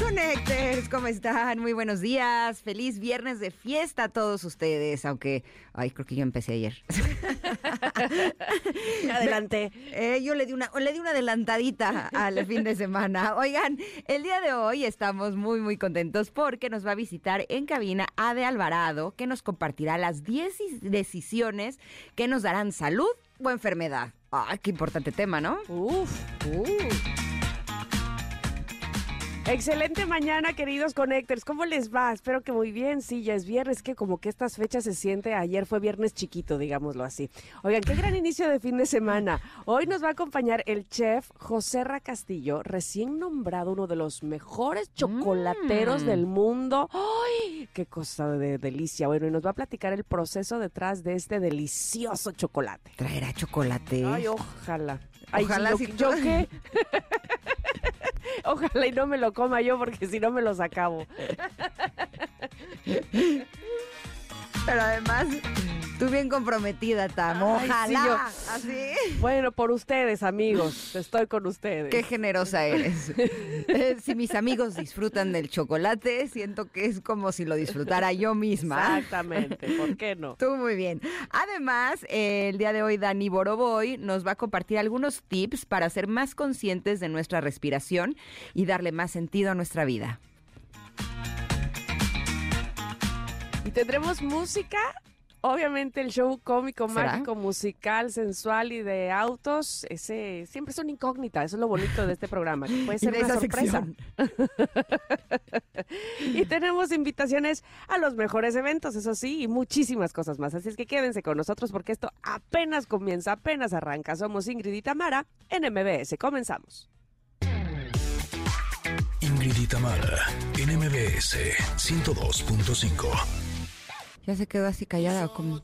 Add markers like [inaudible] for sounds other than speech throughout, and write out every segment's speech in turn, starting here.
Connectors, ¿cómo están? Muy buenos días. Feliz viernes de fiesta a todos ustedes, aunque, ay, creo que yo empecé ayer. [laughs] Adelante. Eh, yo le di, una, le di una adelantadita al fin de semana. Oigan, el día de hoy estamos muy, muy contentos porque nos va a visitar en cabina Ade Alvarado, que nos compartirá las 10 decisiones que nos darán salud o enfermedad. Ay, qué importante tema, ¿no? Uf. Excelente mañana, queridos Connectors. ¿Cómo les va? Espero que muy bien. Sí, ya es viernes, que como que estas fechas se siente. Ayer fue viernes chiquito, digámoslo así. Oigan, qué gran inicio de fin de semana. Hoy nos va a acompañar el chef José Ra Castillo, recién nombrado uno de los mejores chocolateros Mm. del mundo. ¡Ay! ¡Qué cosa de delicia! Bueno, y nos va a platicar el proceso detrás de este delicioso chocolate. ¿Traerá chocolate? Ay, ojalá. Ay, Ojalá ¿yo, sí. ¿Yo qué? [laughs] [laughs] Ojalá y no me lo coma yo porque si no me los acabo. [laughs] Pero además, tú bien comprometida, Tam. Ay, sí, Ojalá. Así. Bueno, por ustedes, amigos. Estoy con ustedes. Qué generosa eres. [laughs] Eh, si mis amigos disfrutan del chocolate, siento que es como si lo disfrutara yo misma. Exactamente. ¿Por qué no? Tú muy bien. Además, eh, el día de hoy Dani Boroboy nos va a compartir algunos tips para ser más conscientes de nuestra respiración y darle más sentido a nuestra vida. Tendremos música. Obviamente el show cómico, ¿Será? mágico, musical, sensual y de autos, ese siempre es una incógnita, eso es lo bonito de este programa, que puede [laughs] ser de una esa sorpresa. [laughs] y tenemos invitaciones a los mejores eventos, eso sí, y muchísimas cosas más. Así es que quédense con nosotros porque esto apenas comienza, apenas arranca. Somos Ingrid y Tamara en MBS. Comenzamos. Ingrid y Tamara en MBS 102.5. Ya se quedó así callada. Como...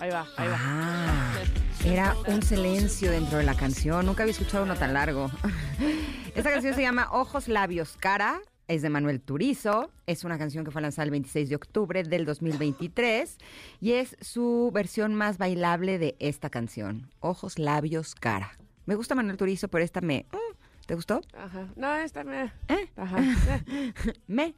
Ahí va, ahí va. Ah, era un silencio dentro de la canción. Nunca había escuchado uno tan largo. [laughs] Esta canción se llama Ojos, Labios, Cara. Es de Manuel Turizo. Es una canción que fue lanzada el 26 de octubre del 2023. Y es su versión más bailable de esta canción. Ojos, Labios, Cara. Me gusta Manuel Turizo, pero esta me... mm, ¿Te gustó? Ajá. No, esta me. ¿Eh? Ajá. [laughs] Me.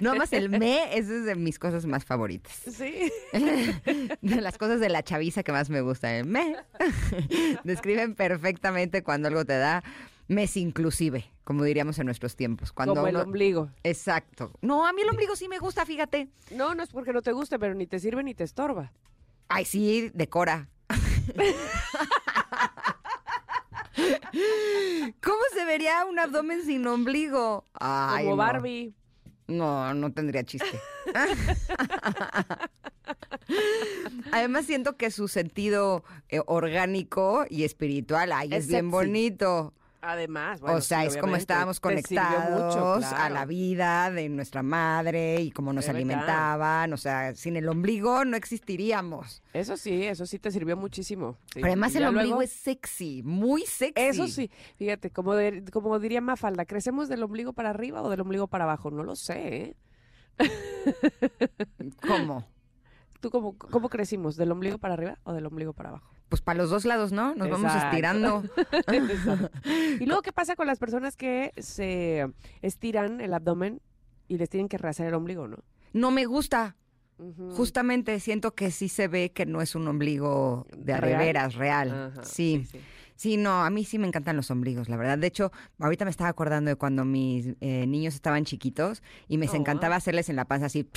No más el me, esa es de mis cosas más favoritas. Sí. [laughs] de las cosas de la chaviza que más me gusta. ¿eh? Me. [laughs] Describen perfectamente cuando algo te da mes inclusive, como diríamos en nuestros tiempos. Cuando Como el uno- ombligo. Exacto. No, a mí el ombligo sí me gusta, fíjate. No, no es porque no te guste, pero ni te sirve ni te estorba. Ay, sí, decora. ¿Cómo se vería un abdomen sin ombligo? Ay, Como no. Barbie. No, no tendría chiste. [laughs] Además siento que su sentido eh, orgánico y espiritual, ay, es, Es bien bonito. Además, bueno, o sea, sí, es como estábamos conectados mucho, a la vida de nuestra madre y cómo nos alimentaban. O sea, sin el ombligo no existiríamos. Eso sí, eso sí te sirvió muchísimo. sí. Pero además el ombligo luego- es sexy, muy sexy. Eso sí, fíjate, como, de- como diría Mafalda, ¿crecemos del ombligo para arriba o del ombligo para abajo? No lo sé, ¿eh? ¿Cómo? ¿Tú cómo, cómo crecimos? ¿Del ombligo para arriba o del ombligo para abajo? Pues para los dos lados, ¿no? Nos vamos estirando. [laughs] Y luego, [laughs] ¿qué pasa con las personas que se estiran el abdomen y les tienen que rehacer el ombligo, no? No me gusta. Justamente siento que sí se ve que no es un ombligo de ¿Real? veras, real. Ajá, sí. sí. Sí, no, a mí sí me encantan los ombligos, la verdad. De hecho, ahorita me estaba acordando de cuando mis eh, niños estaban chiquitos y me Oh. encantaba hacerles en la panza así,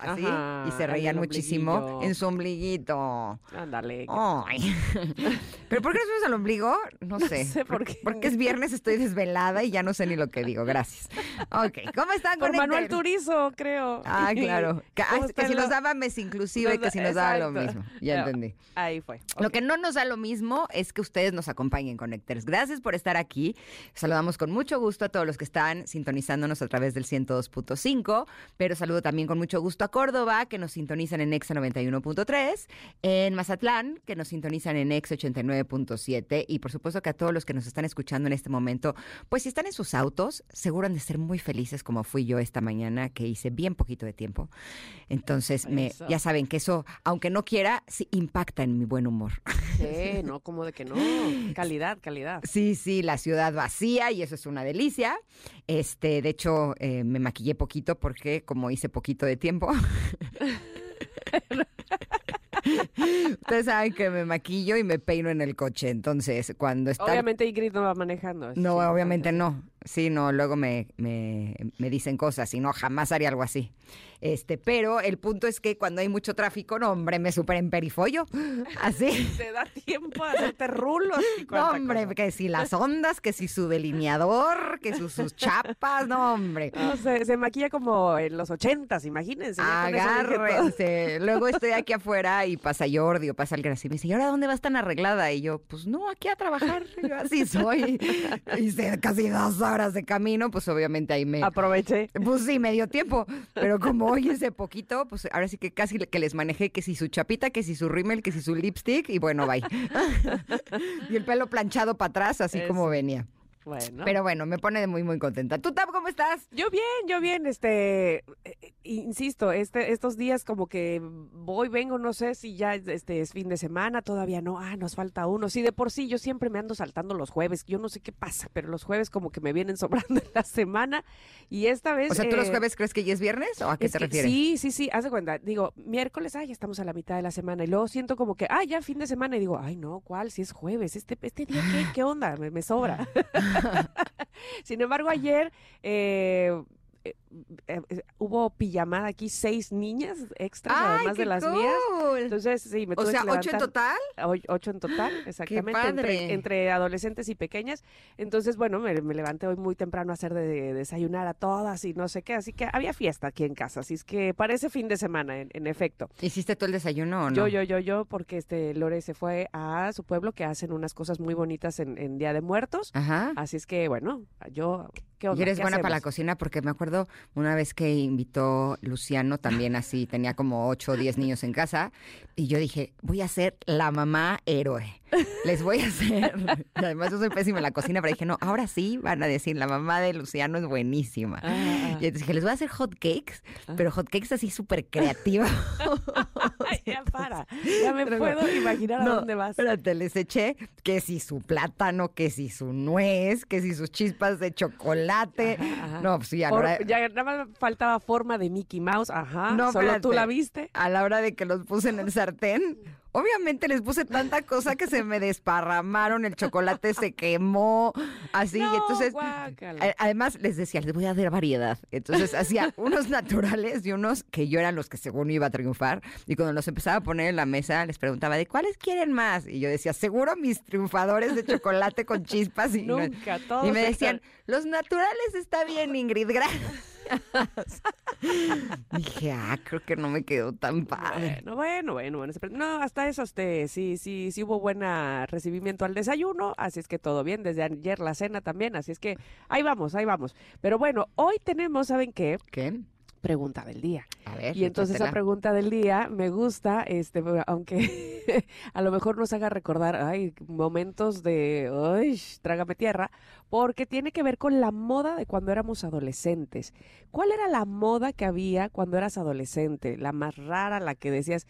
así, Ajá, y se reían muchísimo en su ombliguito. Ándale. Ay. [laughs] ¿Pero por qué nos vemos al ombligo? [laughs] No sé. sé por qué. Porque es viernes, estoy desvelada y ya no sé ni lo que digo. Gracias. Ok, ¿cómo están Por con Manuel Turizo, creo. Ah, claro. [laughs] Que, ah, ¿Cómo que está si nos daba mes inclusive, Nos que si nos daba lo mismo. Ya entendí. Ahí fue. Lo que no nos da lo mismo es que ustedes nos nos acompañen, Connectors. Gracias por estar aquí. Saludamos con mucho gusto a todos los que están sintonizándonos a través del 102.5, pero saludo también con mucho gusto a Córdoba, que nos sintonizan en Exa 91.3, en Mazatlán, que nos sintonizan en Exa 89.7, y por supuesto que a todos los que nos están escuchando en este momento, pues si están en sus autos, seguro han de ser muy felices como fui yo esta mañana, que hice bien poquito de tiempo. Entonces, me, ya saben que eso, aunque no quiera, sí impacta en mi buen humor. Sí, no, como de que no. [laughs] Calidad, calidad. Sí, sí, la ciudad vacía y eso es una delicia. Este, de hecho, eh, me maquillé poquito porque como hice poquito de tiempo. [laughs] Ustedes saben que me maquillo y me peino en el coche, entonces cuando está Obviamente Ingrid no va manejando. no, obviamente no. Sí, no, luego me, me, me dicen cosas y no, jamás haría algo así. Este, pero el punto es que cuando hay mucho tráfico, no, hombre, me super emperifollo. [laughs] Así. Te da tiempo a hacerte rulos. y No, hombre, cosa. que si las ondas, que si su delineador, que sus, sus chapas, no, hombre. No, se, se maquilla como en los ochentas, imagínense. Agárrense. Luego estoy aquí afuera y pasa Jordi o pasa alguien así. Me dice, ¿y ahora dónde vas tan arreglada? Y yo, pues no, aquí a trabajar. Yo así soy. Hice casi dos horas de camino, pues obviamente ahí me. Aproveché. Pues sí, me dio tiempo. Pero como hoy hice poquito, pues ahora sí que casi que les manejé que si su chapita, que si su rímel, que si su lipstick y bueno, bye. [laughs] y el pelo planchado para atrás, así como venía. Bueno. Pero bueno, me pone muy, muy contenta. ¿Tú, Tab, cómo estás? Yo bien, yo bien, este, eh, insisto, este, estos días como que voy, vengo, no sé si ya este es fin de semana, todavía no, ah, nos falta uno. Sí, de por sí yo siempre me ando saltando los jueves, yo no sé qué pasa, pero los jueves como que me vienen [laughs] sobrando en la semana y esta vez... O sea, ¿tú los eh, jueves crees que ya es viernes o a qué te que refieres? Sí, sí, sí, haz de cuenta. Digo, miércoles, ay, ya estamos a la mitad de la semana. Y luego siento como que, ah, ya fin de semana. Y digo, ay, no, ¿cuál? Si es jueves. ¿Este, este día qué, qué onda? Me, me sobra. [laughs] [laughs] Sin embargo, ayer eh, eh, eh, eh, hubo pijamada aquí, seis niñas extras, ¡Ay, además qué de las mías. Entonces, sí, me O tuve sea, que ocho en total. O- Ocho en total, [gasps] exactamente, padre. entre, entre adolescentes y pequeñas. Entonces, bueno, me, me levanté hoy muy temprano a hacer de, de desayunar a todas y no sé qué, así que había fiesta aquí en casa, así es que parece fin de semana, en, en efecto. ¿Hiciste tú el desayuno o no? Yo, yo, yo, yo, porque este Lore se fue a su pueblo que hacen unas cosas muy bonitas en, en Día de Muertos. Ajá. Así es que, bueno, yo, ¿qué onda? Y eres ¿Qué buena para la cocina porque me acuerdo una vez que invitó Luciano también así, tenía como 8 o 10 niños en casa y yo dije, voy a ser la mamá héroe. Les voy a hacer. [laughs] Y además yo soy pésima en la cocina, pero dije, no, ahora sí van a decir, la mamá de Luciano es buenísima. Ah, ah. Y entonces dije, les voy a hacer hot cakes, pero hot cakes así súper creativa. [laughs] [laughs] Ay, ya para, ya me Pero puedo imaginar a dónde vas. Espérate, les eché que si su plátano, que si su nuez, que si sus chispas de chocolate. Ajá, ajá. No, pues sí, a la For- hora- ya nada más faltaba forma de Mickey Mouse, ajá. No, solo tú la viste. a la hora de que los puse en el sartén, obviamente les puse tanta cosa que se me desparramaron, el chocolate se quemó, así, No, y entonces... guácala. a- Además, les decía, les voy a dar variedad. Entonces, hacía unos naturales y unos que yo eran los que según iba a triunfar. Y cuando los empezaba a poner en la mesa, les preguntaba, ¿de cuáles quieren más? Y yo decía, seguro mis triunfadores de chocolate con chispas. Y, Nunca, todos y me están- decían, los naturales está bien, Ingrid, gracias. [laughs] Dije, ah, creo que no me quedó tan padre. Bueno, bueno, bueno, bueno. No, hasta eso, este, sí, sí, sí hubo buen recibimiento al desayuno, así es que todo bien. Desde ayer la cena también, así es que ahí vamos, ahí vamos. Pero bueno, hoy tenemos, ¿saben qué? ¿Qué? Pregunta del día. A ver. Y entonces esa pregunta del día me gusta, este, aunque [laughs] a lo mejor nos haga recordar, ay, momentos de, ay, trágame tierra, porque tiene que ver con la moda de cuando éramos adolescentes. ¿Cuál era la moda que había cuando eras adolescente? La más rara, la que decías,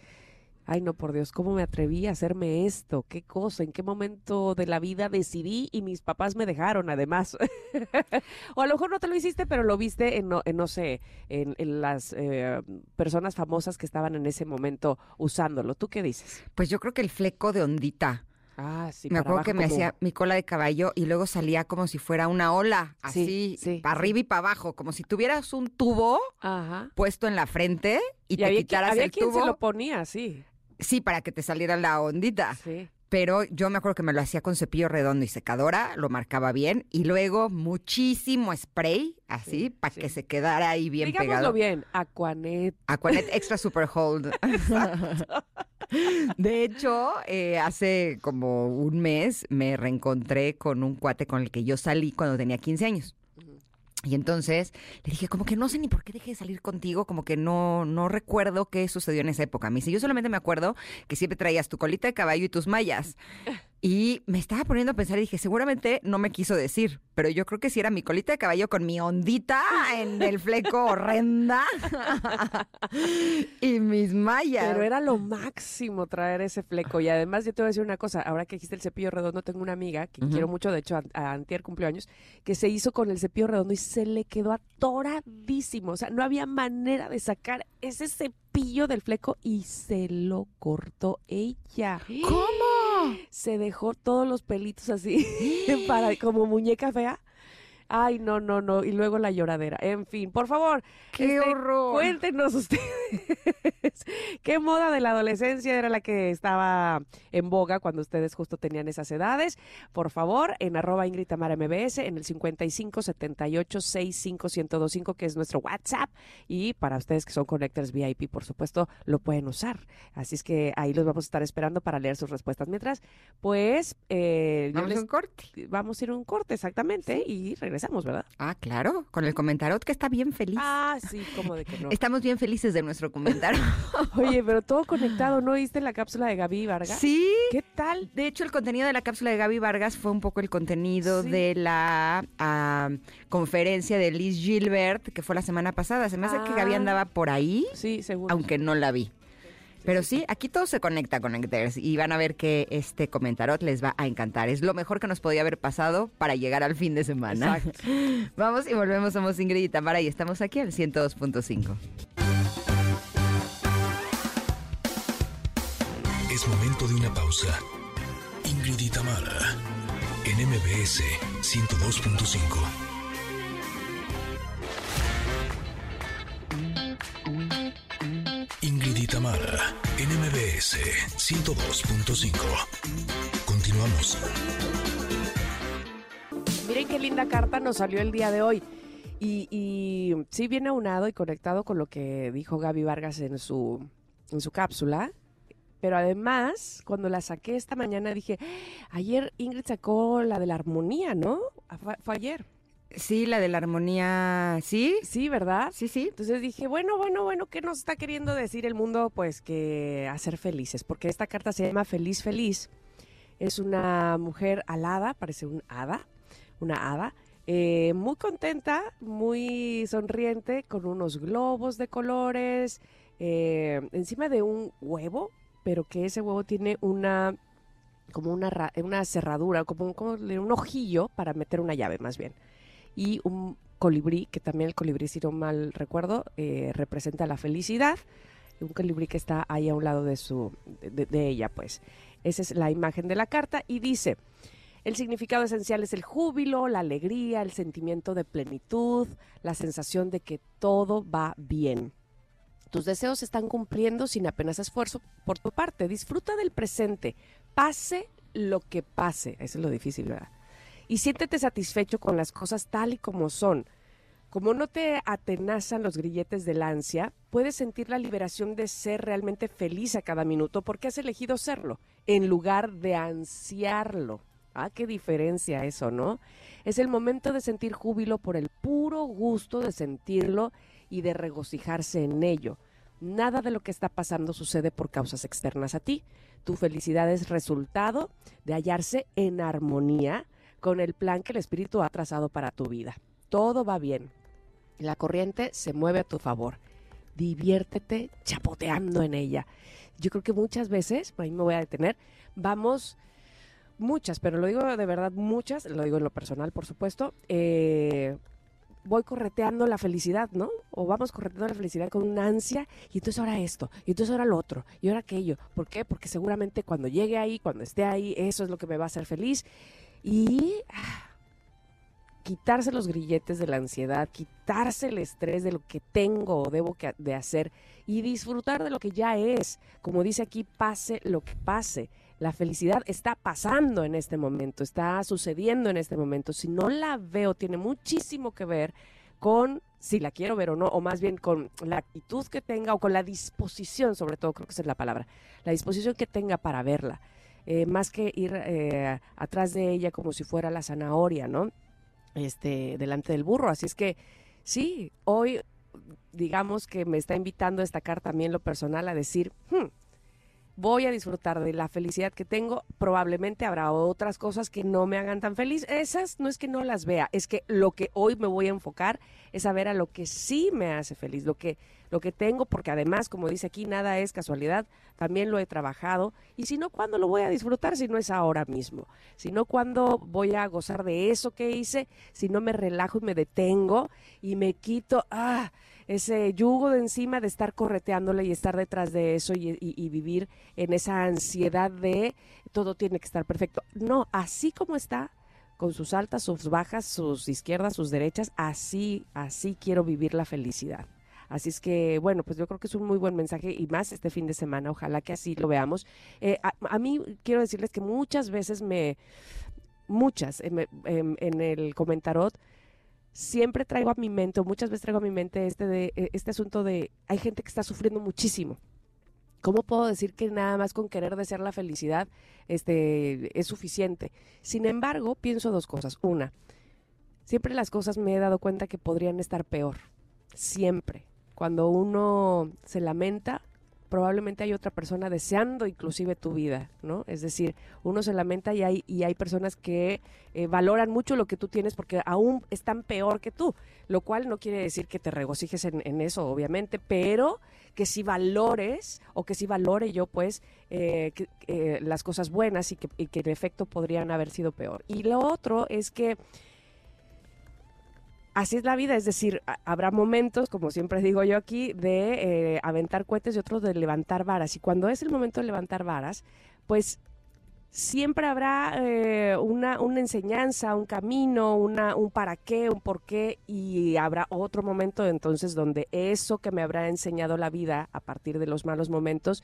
ay, no, por Dios, ¿cómo me atreví a hacerme esto? ¿Qué cosa? ¿En qué momento de la vida decidí y mis papás me dejaron, además? [laughs] o a lo mejor no te lo hiciste, pero lo viste en, no, en, no sé, en, en las eh, personas famosas que estaban en ese momento usándolo. ¿Tú qué dices? Pues yo creo que el fleco de ondita. Ah, sí. me acuerdo que me hacía mi cola de caballo y luego salía como si fuera una ola, así, Sí, sí, para arriba y para abajo, como si tuvieras un tubo Ajá. puesto en la frente y, Y, te había, quitaras había el quien tubo. se lo ponía, sí. Sí, para que te saliera la ondita. Sí. Pero yo me acuerdo que me lo hacía con cepillo redondo y secadora, lo marcaba bien y luego muchísimo spray, así, Sí, para sí. que se quedara ahí bien Digámoslo pegado. bien, Aquanet. Aquanet Extra Super Hold. [laughs] De hecho, eh, hace como un mes me reencontré con un cuate con el que yo salí cuando tenía 15 años. Y entonces le dije, como que no sé ni por qué dejé de salir contigo, como que no, no recuerdo qué sucedió en esa época. Me dice, yo solamente me acuerdo que siempre traías tu colita de caballo y tus mallas. Y me estaba poniendo a pensar y dije, seguramente no me quiso decir, pero yo creo que si era mi colita de caballo con mi ondita en el fleco horrenda [laughs] y mis mallas. Pero era lo máximo traer ese fleco. Y además, yo te voy a decir una cosa. Ahora que dijiste el cepillo redondo, tengo una amiga que quiero mucho, de hecho, a, a Antier cumpleaños, que se hizo con el cepillo redondo y se le quedó atoradísimo. O sea, no había manera de sacar ese cepillo del fleco y se lo cortó ella. ¿Cómo? Se dejó todos los pelitos así, [laughs] para, como muñeca fea. Ay, no, no, no. Y luego la lloradera. En fin, por favor, ¡Qué este, horror! Cuéntenos [laughs] ustedes qué moda de la adolescencia era la que estaba en boga cuando ustedes justo tenían esas edades. Por favor, en arroba Ingrid Tamara MBS, en el 55 78 65 1025, que es nuestro WhatsApp. Y para ustedes que son Connectors VIP, por supuesto, lo pueden usar. Así es que ahí los vamos a estar esperando para leer sus respuestas. Mientras, pues, eh, Vamos a un corte. vamos a ir a un corte exactamente y regresamos, ¿verdad? Ah, claro, con el comentarot que está bien feliz. Ah, sí, como de que no. Estamos bien felices de nuestro comentario. [laughs] Oye, pero todo conectado, ¿no viste la cápsula de Gaby Vargas? sí. ¿Qué tal? De hecho, el contenido de la cápsula de Gaby Vargas fue un poco el contenido Sí. de la ah, conferencia de Liz Gilbert, que fue la semana pasada. Se me hace que Gaby Ah. andaba por ahí, Sí, seguro. aunque no la vi. Pero sí, aquí todo se conecta con Connectors y van a ver que este comentarot les va a encantar. Es lo mejor que nos podía haber pasado para llegar al fin de semana. Exacto. [laughs] Vamos y volvemos, somos Ingrid y Tamara y estamos aquí en 102.5. Es momento de una pausa. Ingrid y Tamara, en MBS 102.5. Tamara, en MBS 102.5. Continuamos. Miren qué linda carta nos salió el día de hoy. Y, sí viene aunado y conectado con lo que dijo Gaby Vargas en su, en su cápsula. Pero además, cuando la saqué esta mañana, dije, ayer Ingrid sacó la de la armonía, ¿no? Ah, fue ayer. Sí, la de la armonía, ¿sí? Sí, ¿verdad? Sí, sí. Entonces dije, bueno, bueno, bueno, ¿qué nos está queriendo decir el mundo? Pues que hacer felices, porque esta carta se llama Feliz Feliz. Es una mujer alada, parece un hada, una hada, eh, muy contenta, muy sonriente, con unos globos de colores, eh, encima de un huevo, pero que ese huevo tiene una como una, una cerradura, como, un- como un ojillo para meter una llave más bien. Y un colibrí, que también el colibrí, si no mal recuerdo, eh, representa la felicidad. Un colibrí que está ahí a un lado de, su, de, de ella, pues. Esa es la imagen de la carta y dice, el significado esencial es el júbilo, la alegría, el sentimiento de plenitud, la sensación de que todo va bien. Tus deseos se están cumpliendo sin apenas esfuerzo por tu parte. Disfruta del presente, pase lo que pase. Eso es lo difícil, ¿verdad? Y siéntete satisfecho con las cosas tal y como son. Como no te atenazan los grilletes del ansia, puedes sentir la liberación de ser realmente feliz a cada minuto porque has elegido serlo, en lugar de ansiarlo. Ah, qué diferencia eso, ¿no? Es el momento de sentir júbilo por el puro gusto de sentirlo y de regocijarse en ello. Nada de lo que está pasando sucede por causas externas a ti. Tu felicidad es resultado de hallarse en armonía con el plan que el espíritu ha trazado para tu vida. Todo va bien. La corriente se mueve a tu favor. Diviértete chapoteando en ella. Yo creo que muchas veces, ahí me voy a detener, vamos, muchas, pero lo digo de verdad muchas, lo digo en lo personal, por supuesto, eh, voy correteando la felicidad, ¿no? O vamos correteando la felicidad con una ansia y entonces ahora esto, y entonces ahora lo otro, y ahora aquello. ¿Por qué? Porque seguramente cuando llegue ahí, cuando esté ahí, eso es lo que me va a hacer feliz. Y ah, quitarse los grilletes de la ansiedad, quitarse el estrés de lo que tengo o debo que- de hacer y disfrutar de lo que ya es. Como dice aquí, pase lo que pase. La felicidad está pasando en este momento, está sucediendo en este momento. Si no la veo, tiene muchísimo que ver con si la quiero ver o no, o más bien con la actitud que tenga o con la disposición, sobre todo, creo que esa es la palabra, la disposición que tenga para verla, eh, más que ir eh, atrás de ella como si fuera la zanahoria, ¿no? Este, delante del burro. Así es que sí, hoy digamos que me está invitando esta carta también lo personal a decir, hmm, voy a disfrutar de la felicidad que tengo. Probablemente habrá otras cosas que no me hagan tan feliz. Esas no es que no las vea, es que lo que hoy me voy a enfocar es a ver a lo que sí me hace feliz, lo que lo que tengo, porque además, como dice aquí, nada es casualidad, también lo he trabajado, y si no, ¿cuándo lo voy a disfrutar si no es ahora mismo? Si no, ¿cuándo voy a gozar de eso que hice? Si no me relajo y me detengo y me quito, ah, ese yugo de encima de estar correteándole y estar detrás de eso y, vivir en esa ansiedad de todo tiene que estar perfecto. No, así como está, con sus altas, sus bajas, sus izquierdas, sus derechas, así, así quiero vivir la felicidad. Así es que, bueno, pues yo creo que es un muy buen mensaje y más este fin de semana, ojalá que así lo veamos. Eh, a, mí quiero decirles que muchas veces me, muchas, en, el comentarot, siempre traigo a mi mente, o muchas veces traigo a mi mente este, de, e, este asunto de, hay gente que está sufriendo muchísimo. ¿Cómo puedo decir que nada más con querer desear la felicidad este, es suficiente? Sin embargo, pienso dos cosas. Una, siempre las cosas me he dado cuenta que podrían estar peor. Siempre. Cuando uno se lamenta, probablemente hay otra persona deseando inclusive tu vida, ¿no? Es decir, uno se lamenta y hay, y hay personas que eh, valoran mucho lo que tú tienes porque aún están peor que tú, lo cual no quiere decir que te regocijes en, eso, obviamente, pero que si valores o que si valore yo, pues, eh, eh, las cosas buenas y que, y que en efecto podrían haber sido peor. Y lo otro es que así es la vida, es decir, habrá momentos, como siempre digo yo aquí, de eh, aventar cohetes y otros de levantar varas. Y cuando es el momento de levantar varas, pues siempre habrá eh, una, enseñanza, un camino, un para qué, un por qué, y habrá otro momento entonces donde eso que me habrá enseñado la vida a partir de los malos momentos,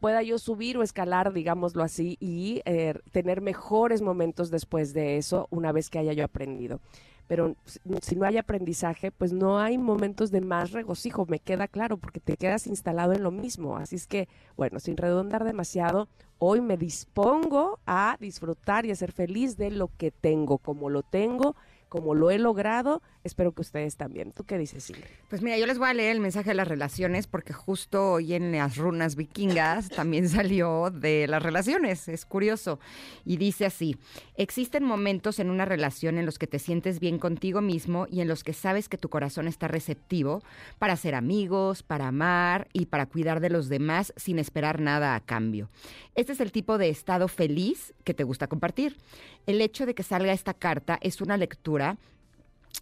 pueda yo subir o escalar, digámoslo así, y eh, tener mejores momentos después de eso, una vez que haya yo aprendido pero si no hay aprendizaje, pues no hay momentos de más regocijo, me queda claro, porque te quedas instalado en lo mismo. Así es que, bueno, sin redondar demasiado, hoy me dispongo a disfrutar y a ser feliz de lo que tengo, como lo tengo como lo he logrado, espero que ustedes también. ¿Tú qué dices, Ingrid? Pues mira, yo les voy a leer el mensaje de las relaciones porque justo hoy en las runas vikingas [laughs] también salió de las relaciones, es curioso. Y dice así, existen momentos en una relación en los que te sientes bien contigo mismo y en los que sabes que tu corazón está receptivo para ser amigos, para amar y para cuidar de los demás sin esperar nada a cambio. Este es el tipo de estado feliz que te gusta compartir. El hecho de que salga esta carta es una lectura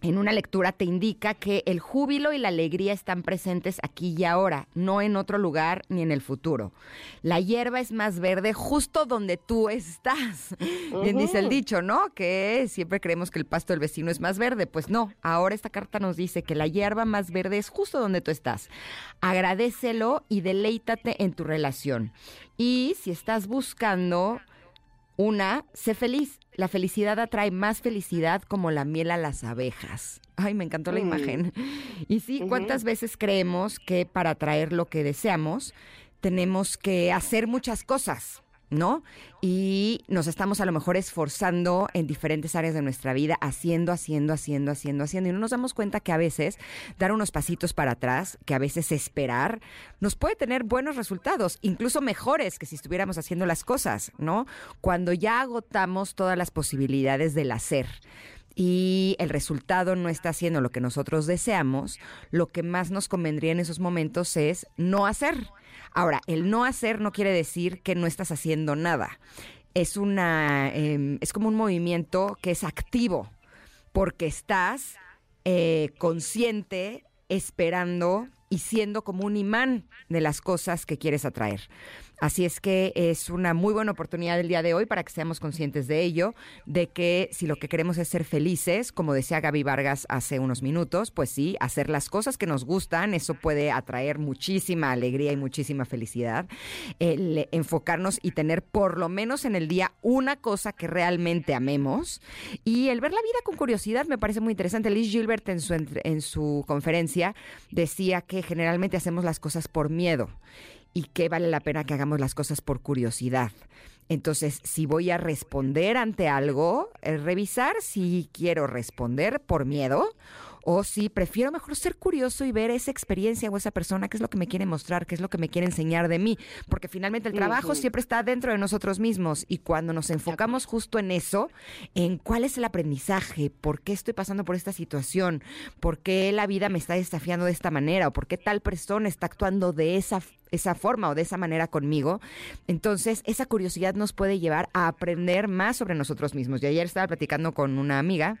en una lectura te indica que el júbilo y la alegría están presentes aquí y ahora, no en otro lugar ni en el futuro. La hierba es más verde justo donde tú estás. [laughs] Bien dice el dicho, ¿no? Que siempre creemos que el pasto del vecino es más verde. Pues no, ahora esta carta nos dice que la hierba más verde es justo donde tú estás. Agradecelo y deleítate en tu relación. Y si estás buscando una, sé feliz. La felicidad atrae más felicidad como la miel a las abejas. Ay, me encantó la mm. imagen. Y sí, ¿cuántas veces creemos que para atraer lo que deseamos tenemos que hacer muchas cosas? ¿No? Y nos estamos a lo mejor esforzando en diferentes áreas de nuestra vida, haciendo, haciendo, haciendo, haciendo, haciendo. Y no nos damos cuenta que a veces dar unos pasitos para atrás, que a veces esperar, nos puede tener buenos resultados, incluso mejores que si estuviéramos haciendo las cosas, ¿no? Cuando ya agotamos todas las posibilidades del hacer y el resultado no está haciendo lo que nosotros deseamos, lo que más nos convendría en esos momentos es no hacer Ahora, el no hacer no quiere decir que no estás haciendo nada. Es una, em, es como un movimiento que es activo, porque estás eh, consciente, esperando y siendo como un imán de las cosas que quieres atraer. Así es que es una muy buena oportunidad el día de hoy para que seamos conscientes de ello, de que si lo que queremos es ser felices, como decía Gaby Vargas hace unos minutos, pues sí, hacer las cosas que nos gustan, eso puede atraer muchísima alegría y muchísima felicidad. El enfocarnos y tener por lo menos en el día una cosa que realmente amemos y el ver la vida con curiosidad me parece muy interesante. Liz Gilbert en su, en su conferencia decía que generalmente hacemos las cosas por miedo y que vale la pena que hagamos las cosas por curiosidad. Entonces, si voy a responder ante algo, revisar si quiero responder por miedo o si prefiero mejor ser curioso y ver esa experiencia o esa persona, qué es lo que me quiere mostrar, qué es lo que me quiere enseñar de mí, porque finalmente el trabajo siempre está dentro de nosotros mismos y cuando nos enfocamos justo en eso, en cuál es el aprendizaje, por qué estoy pasando por esta situación, por qué la vida me está desafiando de esta manera o por qué tal persona está actuando de esa esa forma o de esa manera conmigo. Entonces, esa curiosidad nos puede llevar a aprender más sobre nosotros mismos. Y ayer estaba platicando con una amiga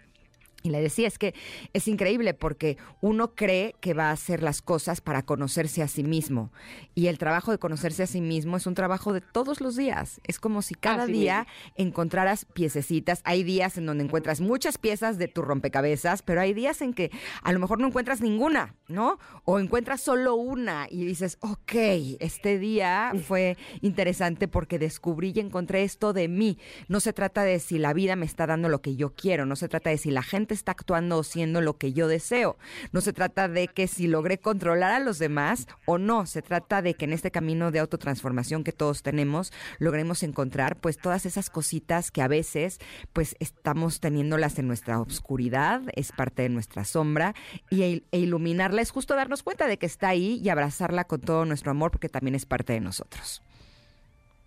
y le decía, es que es increíble porque uno cree que va a hacer las cosas para conocerse a sí mismo. Y el trabajo de conocerse a sí mismo es un trabajo de todos los días. Es como si cada día encontraras piececitas. Hay días en donde encuentras muchas piezas de tu rompecabezas, pero hay días en que a lo mejor no encuentras ninguna, ¿no? O encuentras solo una y dices, ok, este día fue interesante porque descubrí y encontré esto de mí. No se trata de si la vida me está dando lo que yo quiero, no se trata de si la gente está actuando o siendo lo que yo deseo. No se trata de que si logré controlar a los demás o no, se trata de que en este camino de autotransformación que todos tenemos, logremos encontrar pues todas esas cositas que a veces pues estamos teniéndolas en nuestra oscuridad, es parte de nuestra sombra y e iluminarla es justo darnos cuenta de que está ahí y abrazarla con todo nuestro amor porque también es parte de nosotros.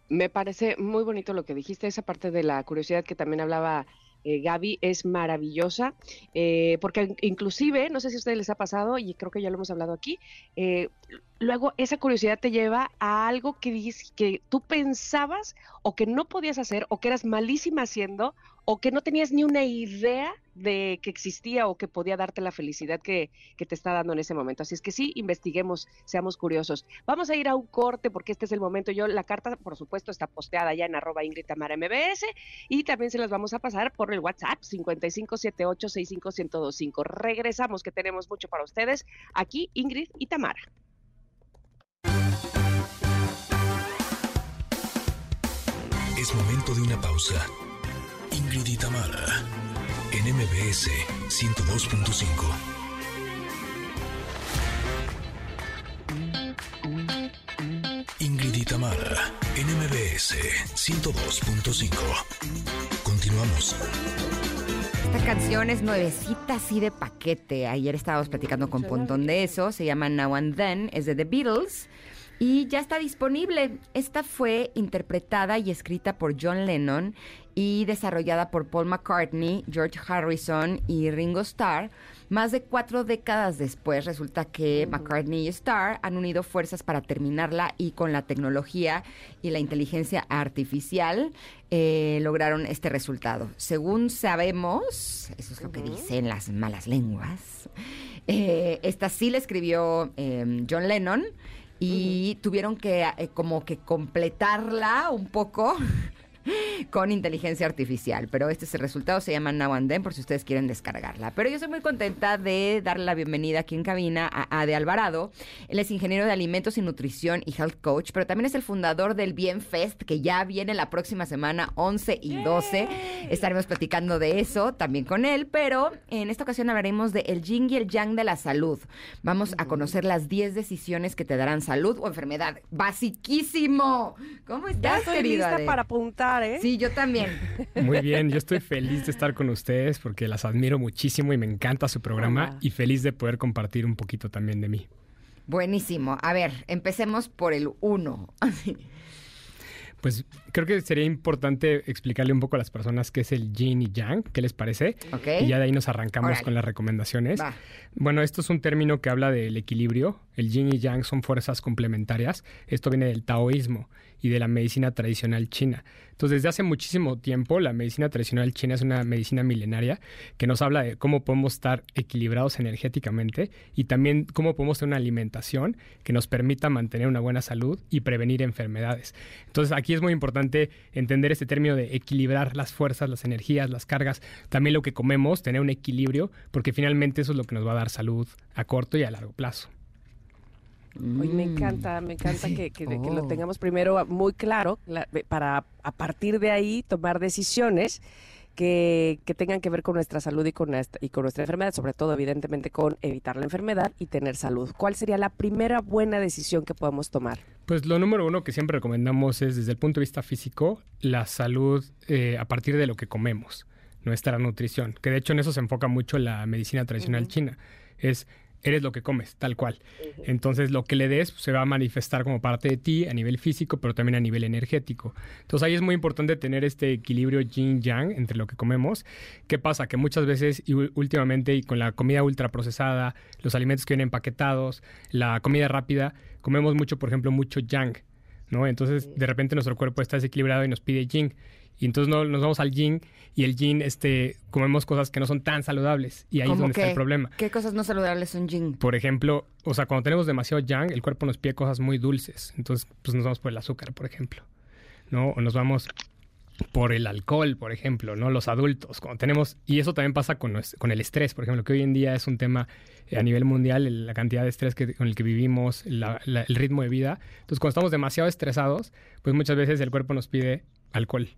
Me parece muy bonito lo que dijiste, esa parte de la curiosidad que también hablaba eh, Gaby es maravillosa, eh, porque inclusive, no sé si a ustedes les ha pasado, y creo que ya lo hemos hablado aquí, eh, luego esa curiosidad te lleva a algo que, que tú pensabas o que no podías hacer o que eras malísima haciendo o que no tenías ni una idea de que existía o que podía darte la felicidad que, te está dando en ese momento. Así es que sí, investiguemos, seamos curiosos. Vamos a ir a un corte porque este es el momento. Yo, la carta, por supuesto, está posteada ya en arroba Ingrid Tamara MBS y también se las vamos a pasar por el WhatsApp 5578-65125. Regresamos, que tenemos mucho para ustedes. Aquí, Ingrid y Tamara. Es momento de una pausa. Ingrid y Tamara en MBS 102.5. Ingrid y Tamara en MBS 102.5. Continuamos. Esta canción es nuevecita así de paquete. Ayer estábamos platicando con Pontón de eso. Se llama Now and Then. Es de The Beatles. Y ya está disponible. Esta fue interpretada y escrita por John Lennon y desarrollada por Paul McCartney, George Harrison y Ringo Starr. Más de cuatro décadas después, resulta que McCartney y Starr han unido fuerzas para terminarla y con la tecnología y la inteligencia artificial eh, lograron este resultado. Según sabemos, eso es lo que dicen las malas lenguas, eh, esta sí la escribió eh, John Lennon y tuvieron que eh, como que completarla un poco con inteligencia artificial. Pero este es el resultado, se llama Now and Then, por si ustedes quieren descargarla. Pero yo soy muy contenta de darle la bienvenida aquí en cabina a Ade Alvarado. Él es ingeniero de alimentos y nutrición y health coach, pero también es el fundador del Bien Fest, que ya viene la próxima semana, 11 y 12. Estaremos platicando de eso también con él, pero en esta ocasión hablaremos de el yin y el yang de la salud. Vamos a conocer las 10 decisiones que te darán salud o enfermedad. ¡Basiquísimo! ¿Cómo estás, ya estoy lista para apuntar ¿eh? Sí, yo también. Muy bien, yo estoy feliz de estar con ustedes porque las admiro muchísimo y me encanta su programa y feliz de poder compartir un poquito también de mí. Buenísimo. A ver, empecemos por el uno. [laughs] Pues creo que sería importante explicarle un poco a las personas qué es el yin y yang, qué les parece. Y ya de ahí nos arrancamos con las recomendaciones. Bueno, esto es un término que habla del equilibrio el yin y yang son fuerzas complementarias. Esto viene del taoísmo y de la medicina tradicional china. Entonces, desde hace muchísimo tiempo, la medicina tradicional china es una medicina milenaria que nos habla de cómo podemos estar equilibrados energéticamente y también cómo podemos tener una alimentación que nos permita mantener una buena salud y prevenir enfermedades. Entonces, aquí es muy importante entender este término de equilibrar las fuerzas, las energías, las cargas, también lo que comemos, tener un equilibrio, porque finalmente eso es lo que nos va a dar salud a corto y a largo plazo. Hoy me encanta, me encanta que, lo oh. tengamos primero muy claro para a partir de ahí tomar decisiones que, tengan que ver con nuestra salud y con, y con nuestra enfermedad, sobre todo evidentemente con evitar la enfermedad y tener salud. ¿Cuál sería la primera buena decisión que podemos tomar? Pues lo número uno que siempre recomendamos es desde el punto de vista físico, la salud eh, a partir de lo que comemos, nuestra nutrición, que de hecho en eso se enfoca mucho la medicina tradicional china. Es eres lo que comes, tal cual. Entonces, lo que le des pues, se va a manifestar como parte de ti a nivel físico, pero también a nivel energético. Entonces, ahí es muy importante tener este equilibrio yin-yang entre lo que comemos. ¿Qué pasa? Que muchas veces, y últimamente, y con la comida ultraprocesada, los alimentos que vienen empaquetados, la comida rápida, comemos mucho, por ejemplo, mucho yang. ¿no? Entonces, de repente nuestro cuerpo está desequilibrado y nos pide yin. Y entonces no, nos vamos al yin y el yin, este, comemos cosas que no son tan saludables. Y ahí es donde está el problema. ¿Qué cosas no saludables son yin? Por ejemplo, o sea, cuando tenemos demasiado yang, el cuerpo nos pide cosas muy dulces. Entonces, pues nos vamos por el azúcar, por ejemplo. ¿No? O nos vamos por el alcohol, por ejemplo, ¿no? Los adultos, cuando tenemos, y eso también pasa con, con el estrés, por ejemplo, que hoy en día es un tema eh, a nivel mundial, la cantidad de estrés que, con el que vivimos, el ritmo de vida. Entonces, cuando estamos demasiado estresados, pues muchas veces el cuerpo nos pide alcohol.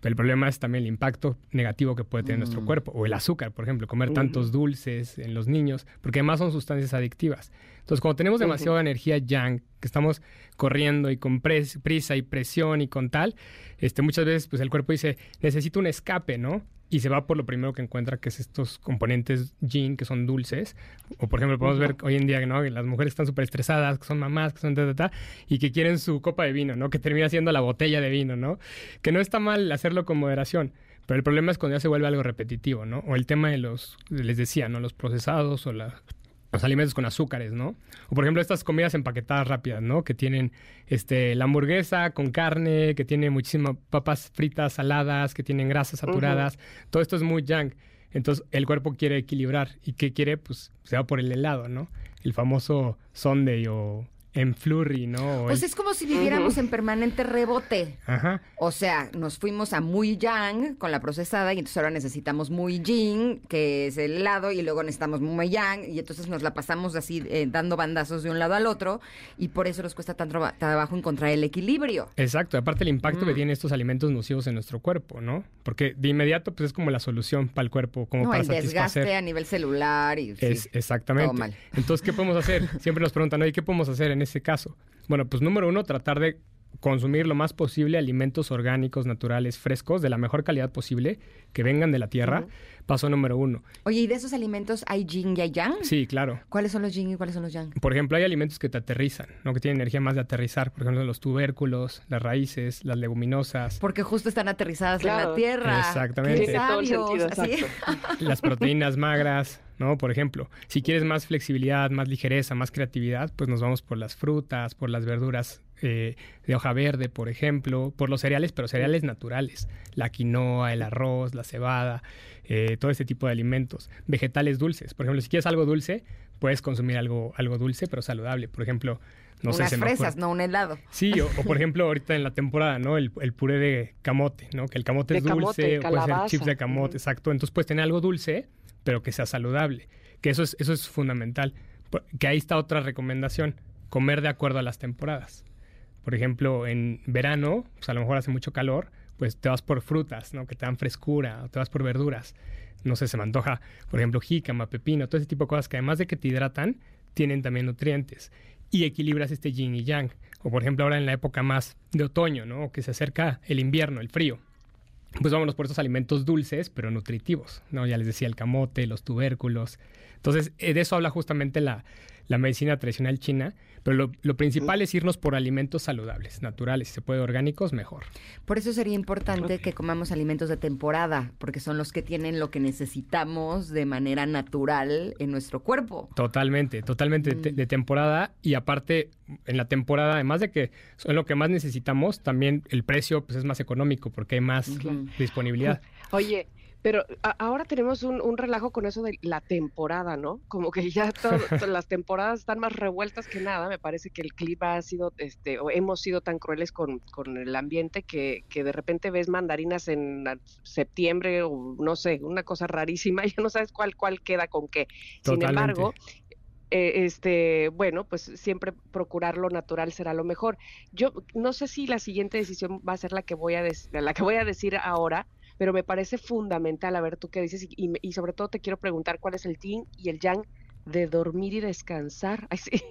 Pero el problema es también el impacto negativo que puede tener nuestro mm. cuerpo. O el azúcar, por ejemplo, comer tantos dulces en los niños, porque además son sustancias adictivas. Entonces, cuando tenemos demasiada energía yang, que estamos corriendo y con prisa y presión y con tal, este, muchas veces pues el cuerpo dice, necesito un escape, ¿no? Y se va por lo primero que encuentra, que es estos componentes yin, que son dulces. O, por ejemplo, podemos ver hoy en día ¿no? que las mujeres están súper estresadas, que son mamás, que son ta, ta, ta, y que quieren su copa de vino, ¿no? Que termina siendo la botella de vino, ¿no? Que no está mal hacerlo con moderación. Pero el problema es cuando ya se vuelve algo repetitivo, ¿no? O el tema de los, les decía, ¿no? Los procesados o la, los alimentos con azúcares, ¿no? O por ejemplo estas comidas empaquetadas rápidas, ¿no? Que tienen este, la hamburguesa con carne, que tiene muchísimas papas fritas, saladas, que tienen grasas saturadas. Todo esto es muy junk. Entonces el cuerpo quiere equilibrar. ¿Y qué quiere? Pues se va por el helado, ¿no? El famoso Sunday o en flurry, ¿no? Pues es como si viviéramos en permanente rebote. Ajá. O sea, nos fuimos a muy yang con la procesada y entonces ahora necesitamos muy yin, que es el helado, y luego necesitamos muy yang, y entonces nos la pasamos así eh, dando bandazos de un lado al otro, y por eso nos cuesta tanto trabajo encontrar el equilibrio. Exacto, aparte el impacto que mm. tienen estos alimentos nocivos en nuestro cuerpo, ¿no? Porque de inmediato, pues es como la solución para el cuerpo, como no, para el desgaste a nivel celular y... Es, exactamente. Entonces, ¿qué podemos hacer? [laughs] Siempre nos preguntan, oye, ¿qué podemos hacer en ese caso? Bueno, pues número uno, tratar de consumir lo más posible alimentos orgánicos, naturales, frescos, de la mejor calidad posible, que vengan de la tierra. Paso número uno. Oye, ¿y de esos alimentos hay yin y hay yang? Sí, claro. ¿Cuáles son los yin y cuáles son los yang? Por ejemplo, hay alimentos que te aterrizan, ¿no? Que tienen energía más de aterrizar. Por ejemplo, los tubérculos, las raíces, las leguminosas. Porque justo están aterrizadas en la tierra. Exactamente. Qué sabios, Las proteínas magras, ¿no? Por ejemplo, si quieres más flexibilidad, más ligereza, más creatividad, pues nos vamos por las frutas, por las verduras eh, de hoja verde, por ejemplo, por los cereales, pero cereales naturales, la quinoa, el arroz, la cebada, eh, todo este tipo de alimentos, vegetales dulces. Por ejemplo, si quieres algo dulce, puedes consumir algo, algo dulce, pero saludable. Por ejemplo, no Unas sé, fresas, no un helado. Sí, o, por ejemplo, ahorita en la temporada, ¿no? El, el, puré de camote, ¿no? Que el camote es dulce, o puede ser chips de camote, exacto. Entonces puedes tener algo dulce, pero que sea saludable. Que eso es, eso es fundamental. Que ahí está otra recomendación, comer de acuerdo a las temporadas. Por ejemplo, en verano, pues a lo mejor hace mucho calor, pues te vas por frutas, ¿no? Que te dan frescura, o te vas por verduras. No sé, se me antoja, por ejemplo, jícama, pepino, todo ese tipo de cosas que además de que te hidratan, tienen también nutrientes. Y equilibras este yin y yang. O por ejemplo, ahora en la época más de otoño, ¿no? Que se acerca el invierno, el frío. Pues vámonos por estos alimentos dulces, pero nutritivos, ¿no? Ya les decía, el camote, los tubérculos. Entonces, eh, de eso habla justamente la, la medicina tradicional china, pero lo, lo principal es irnos por alimentos saludables, naturales, si se puede orgánicos, mejor. Por eso sería importante que comamos alimentos de temporada, porque son los que tienen lo que necesitamos de manera natural en nuestro cuerpo. Totalmente, totalmente de, de temporada y aparte en la temporada, además de que son lo que más necesitamos, también el precio pues es más económico porque hay más disponibilidad. Oye, pero ahora tenemos un, un relajo con eso de la temporada, ¿no? Como que ya todo- [laughs] las temporadas están más revueltas que nada. Me parece que el clima ha sido, este, o hemos sido tan crueles con, con el ambiente que, que de repente ves mandarinas en septiembre o no sé, una cosa rarísima. [laughs] Ya no sabes cuál, cuál queda con qué. Sin Totalmente. embargo, eh, este, bueno, pues siempre procurar lo natural será lo mejor. Yo no sé si la siguiente decisión va a ser la que voy a, la que voy a decir ahora, pero me parece fundamental, a ver tú qué dices, y, y y sobre todo te quiero preguntar cuál es el yin y el yang de dormir y descansar. [laughs] Ay, sí,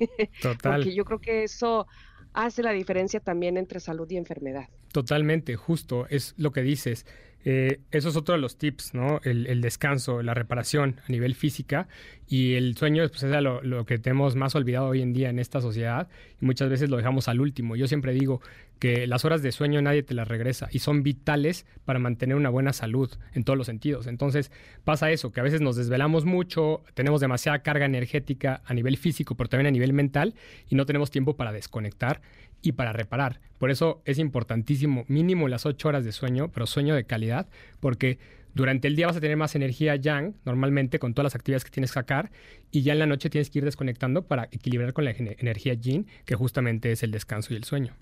Total. porque yo creo que eso hace la diferencia también entre salud y enfermedad. Totalmente, justo, es lo que dices. Eh, eso es otro de los tips, ¿no? El, el descanso, la reparación a nivel física y el sueño pues, es lo, lo que tenemos más olvidado hoy en día en esta sociedad y muchas veces lo dejamos al último. Yo siempre digo que las horas de sueño nadie te las regresa y son vitales para mantener una buena salud en todos los sentidos. Entonces pasa eso, que a veces nos desvelamos mucho, tenemos demasiada carga energética a nivel físico, pero también a nivel mental y no tenemos tiempo para desconectar y para reparar. Por eso es importantísimo mínimo las ocho horas de sueño, pero sueño de calidad, porque durante el día vas a tener más energía yang, normalmente con todas las actividades que tienes que sacar, y ya en la noche tienes que ir desconectando para equilibrar con la energía yin, que justamente es el descanso y el sueño.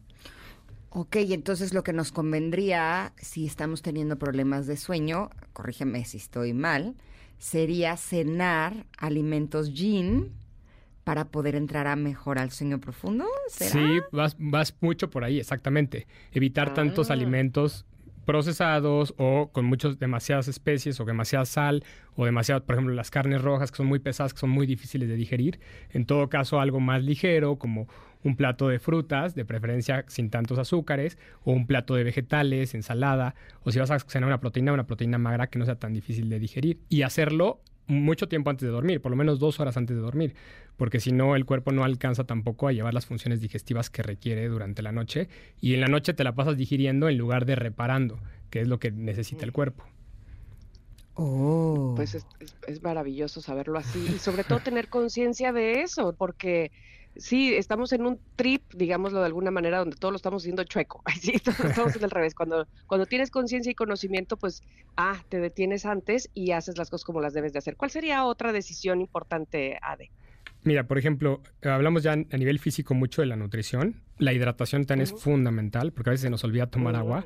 Ok, entonces lo que nos convendría, si estamos teniendo problemas de sueño, corrígeme si estoy mal, sería cenar alimentos yin para poder entrar a mejor al sueño profundo. ¿Será? Sí, vas, vas mucho por ahí, exactamente. Evitar tantos Ah. alimentos procesados o con muchos demasiadas especies o demasiada sal o demasiado, por ejemplo, las carnes rojas que son muy pesadas, que son muy difíciles de digerir. En todo caso, algo más ligero como un plato de frutas, de preferencia sin tantos azúcares, o un plato de vegetales, ensalada, o si vas a cenar una proteína, una proteína magra que no sea tan difícil de digerir. Y hacerlo mucho tiempo antes de dormir, por lo menos dos horas antes de dormir, porque si no el cuerpo no alcanza tampoco a llevar las funciones digestivas que requiere durante la noche y en la noche te la pasas digiriendo en lugar de reparando, que es lo que necesita el cuerpo. Oh. Pues es, es- es maravilloso saberlo así y sobre todo tener conciencia de eso, porque sí, estamos en un trip, digámoslo de alguna manera, donde todo lo estamos haciendo chueco, [laughs] sí, lo estamos haciendo al revés. Cuando, cuando tienes conciencia y conocimiento, pues, ah, te detienes antes y haces las cosas como las debes de hacer. ¿Cuál sería otra decisión importante, Ade? Mira, por ejemplo, hablamos ya a nivel físico mucho de la nutrición. La hidratación también Ujú. es fundamental porque a veces se nos olvida tomar agua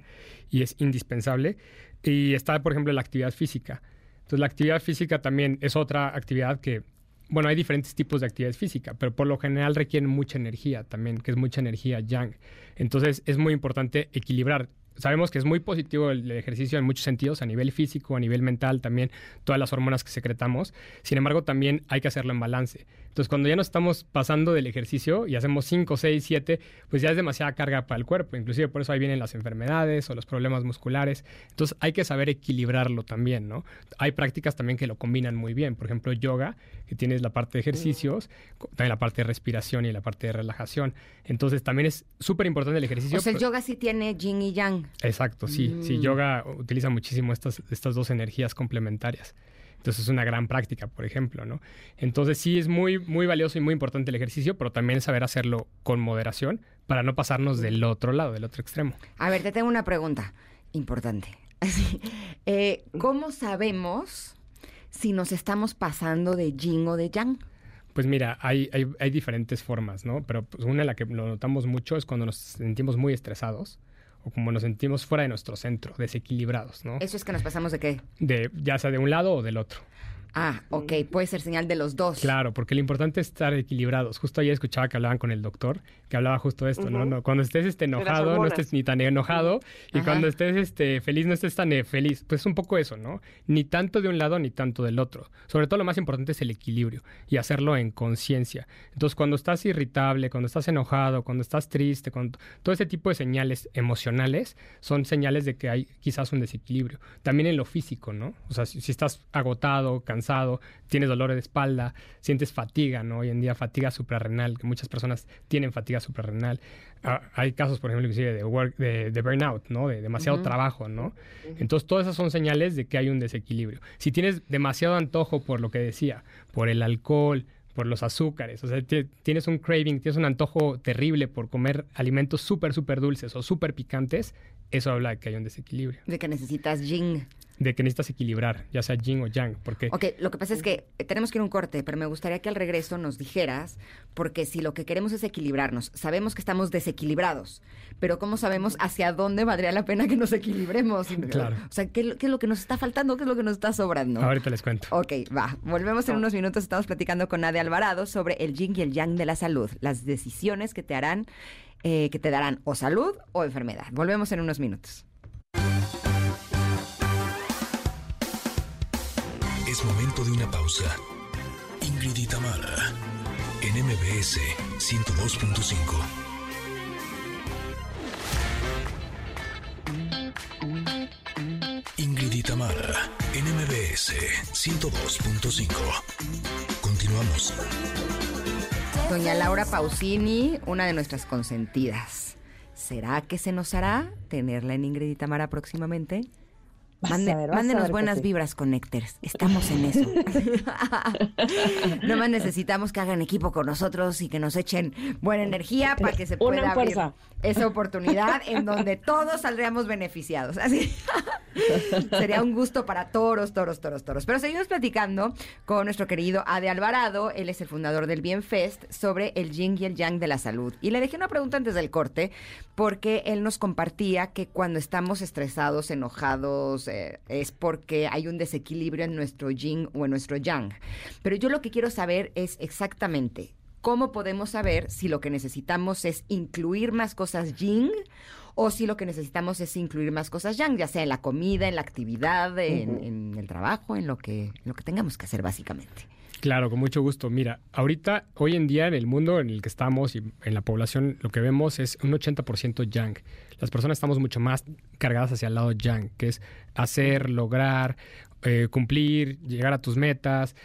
y es indispensable. Y está, por ejemplo, la actividad física. Entonces, la actividad física también es otra actividad que, bueno, hay diferentes tipos de actividad física, pero por lo general requieren mucha energía también, que es mucha energía yang. Entonces, es muy importante equilibrar. Sabemos que es muy positivo el ejercicio en muchos sentidos, a nivel físico, a nivel mental, también todas las hormonas que secretamos. Sin embargo, también hay que hacerlo en balance. Entonces, cuando ya nos estamos pasando del ejercicio y hacemos 5, 6, 7, pues ya es demasiada carga para el cuerpo. Inclusive por eso ahí vienen las enfermedades o los problemas musculares. Entonces, hay que saber equilibrarlo también, ¿no? Hay prácticas también que lo combinan muy bien. Por ejemplo, yoga, que tienes la parte de ejercicios, también la parte de respiración y la parte de relajación. Entonces, también es súper importante el ejercicio. o sea, el pero- yoga sí tiene yin y yang. Exacto, sí. Sí, Mm. yoga utiliza muchísimo estas, estas dos energías complementarias. Entonces es una gran práctica, por ejemplo, ¿no? Entonces sí es muy, muy valioso y muy importante el ejercicio, pero también saber hacerlo con moderación para no pasarnos del otro lado, del otro extremo. A ver, te tengo una pregunta importante. [laughs] Así, eh, ¿Cómo sabemos si nos estamos pasando de yin o de yang? Pues mira, hay, hay, hay diferentes formas, ¿no? Pero pues, una en la que lo notamos mucho es cuando nos sentimos muy estresados o como nos sentimos fuera de nuestro centro, desequilibrados, ¿no? Eso es que nos pasamos de qué? De, ya sea de un lado o del otro. Ah, ok, puede ser señal de los dos. Claro, porque lo importante es estar equilibrados. Justo ayer escuchaba que hablaban con el doctor, que hablaba justo esto, ¿no? Ujú. no cuando estés este, enojado, no estés ni tan enojado, y Ajá. cuando estés este, feliz, no estés tan eh, feliz. Pues es un poco eso, ¿no? Ni tanto de un lado ni tanto del otro. Sobre todo lo más importante es el equilibrio y hacerlo en conciencia. Entonces, cuando estás irritable, cuando estás enojado, cuando estás triste, cuando, todo ese tipo de señales emocionales son señales de que hay quizás un desequilibrio. También en lo físico, ¿no? O sea, si, si estás agotado, cansado, cansado, tienes dolor de espalda, sientes fatiga, ¿no? Hoy en día fatiga suprarrenal, que muchas personas tienen fatiga suprarrenal. Ah, hay casos, por ejemplo, inclusive de, work, de, burnout, ¿no? De demasiado trabajo, ¿no? Entonces, todas esas son señales de que hay un desequilibrio. Si tienes demasiado antojo por lo que decía, por el alcohol, por los azúcares. O sea, tienes un craving, tienes un antojo terrible por comer alimentos súper, súper dulces o súper picantes, eso habla de que hay un desequilibrio. De que necesitas yin de que necesitas equilibrar, ya sea yin o yang. Porque... Ok, lo que pasa es que tenemos que ir a un corte, pero me gustaría que al regreso nos dijeras, porque si lo que queremos es equilibrarnos, sabemos que estamos desequilibrados, pero ¿cómo sabemos hacia dónde valdría la pena que nos equilibremos? [laughs] Claro. O sea, ¿qué, es lo que nos está faltando? ¿Qué es lo que nos está sobrando? Ahorita les cuento. Ok, va. Volvemos en unos minutos. Estamos platicando con Nadia Alvarado sobre el yin y el yang de la salud, las decisiones que te harán, eh, que te darán o salud o enfermedad. Volvemos en unos minutos. Es momento de una pausa. Ingrid y Tamara, en MBS 102.5. Ingrid y Tamara, en MBS 102.5. Continuamos. Doña Laura Pausini, una de nuestras consentidas. ¿Será que se nos hará tenerla en Ingrid y Próximamente? mándenos buenas vibras, Connectors. Estamos en eso. [laughs] Nomás necesitamos que hagan equipo con nosotros y que nos echen buena energía para que se pueda abrir esa oportunidad en donde todos saldríamos beneficiados. Así [laughs] sería un gusto para toros, toros, toros, toros. Pero seguimos platicando con nuestro querido Ade Alvarado. Él es el fundador del Bienfest sobre el yin y el yang de la salud. Y le dejé una pregunta antes del corte porque él nos compartía que cuando estamos estresados, enojados, es porque hay un desequilibrio en nuestro yin o en nuestro yang. Pero yo lo que quiero saber es exactamente cómo podemos saber si lo que necesitamos es incluir más cosas yin o si lo que necesitamos es incluir más cosas yang, ya sea en la comida, en la actividad, en, el trabajo, en lo que, en lo que tengamos que hacer básicamente. Claro, con mucho gusto. Mira, ahorita, hoy en día, en el mundo en el que estamos y en la población, lo que vemos es un 80% yang. Las personas estamos mucho más cargadas hacia el lado yang, que es hacer, lograr, eh, cumplir, llegar a tus metas,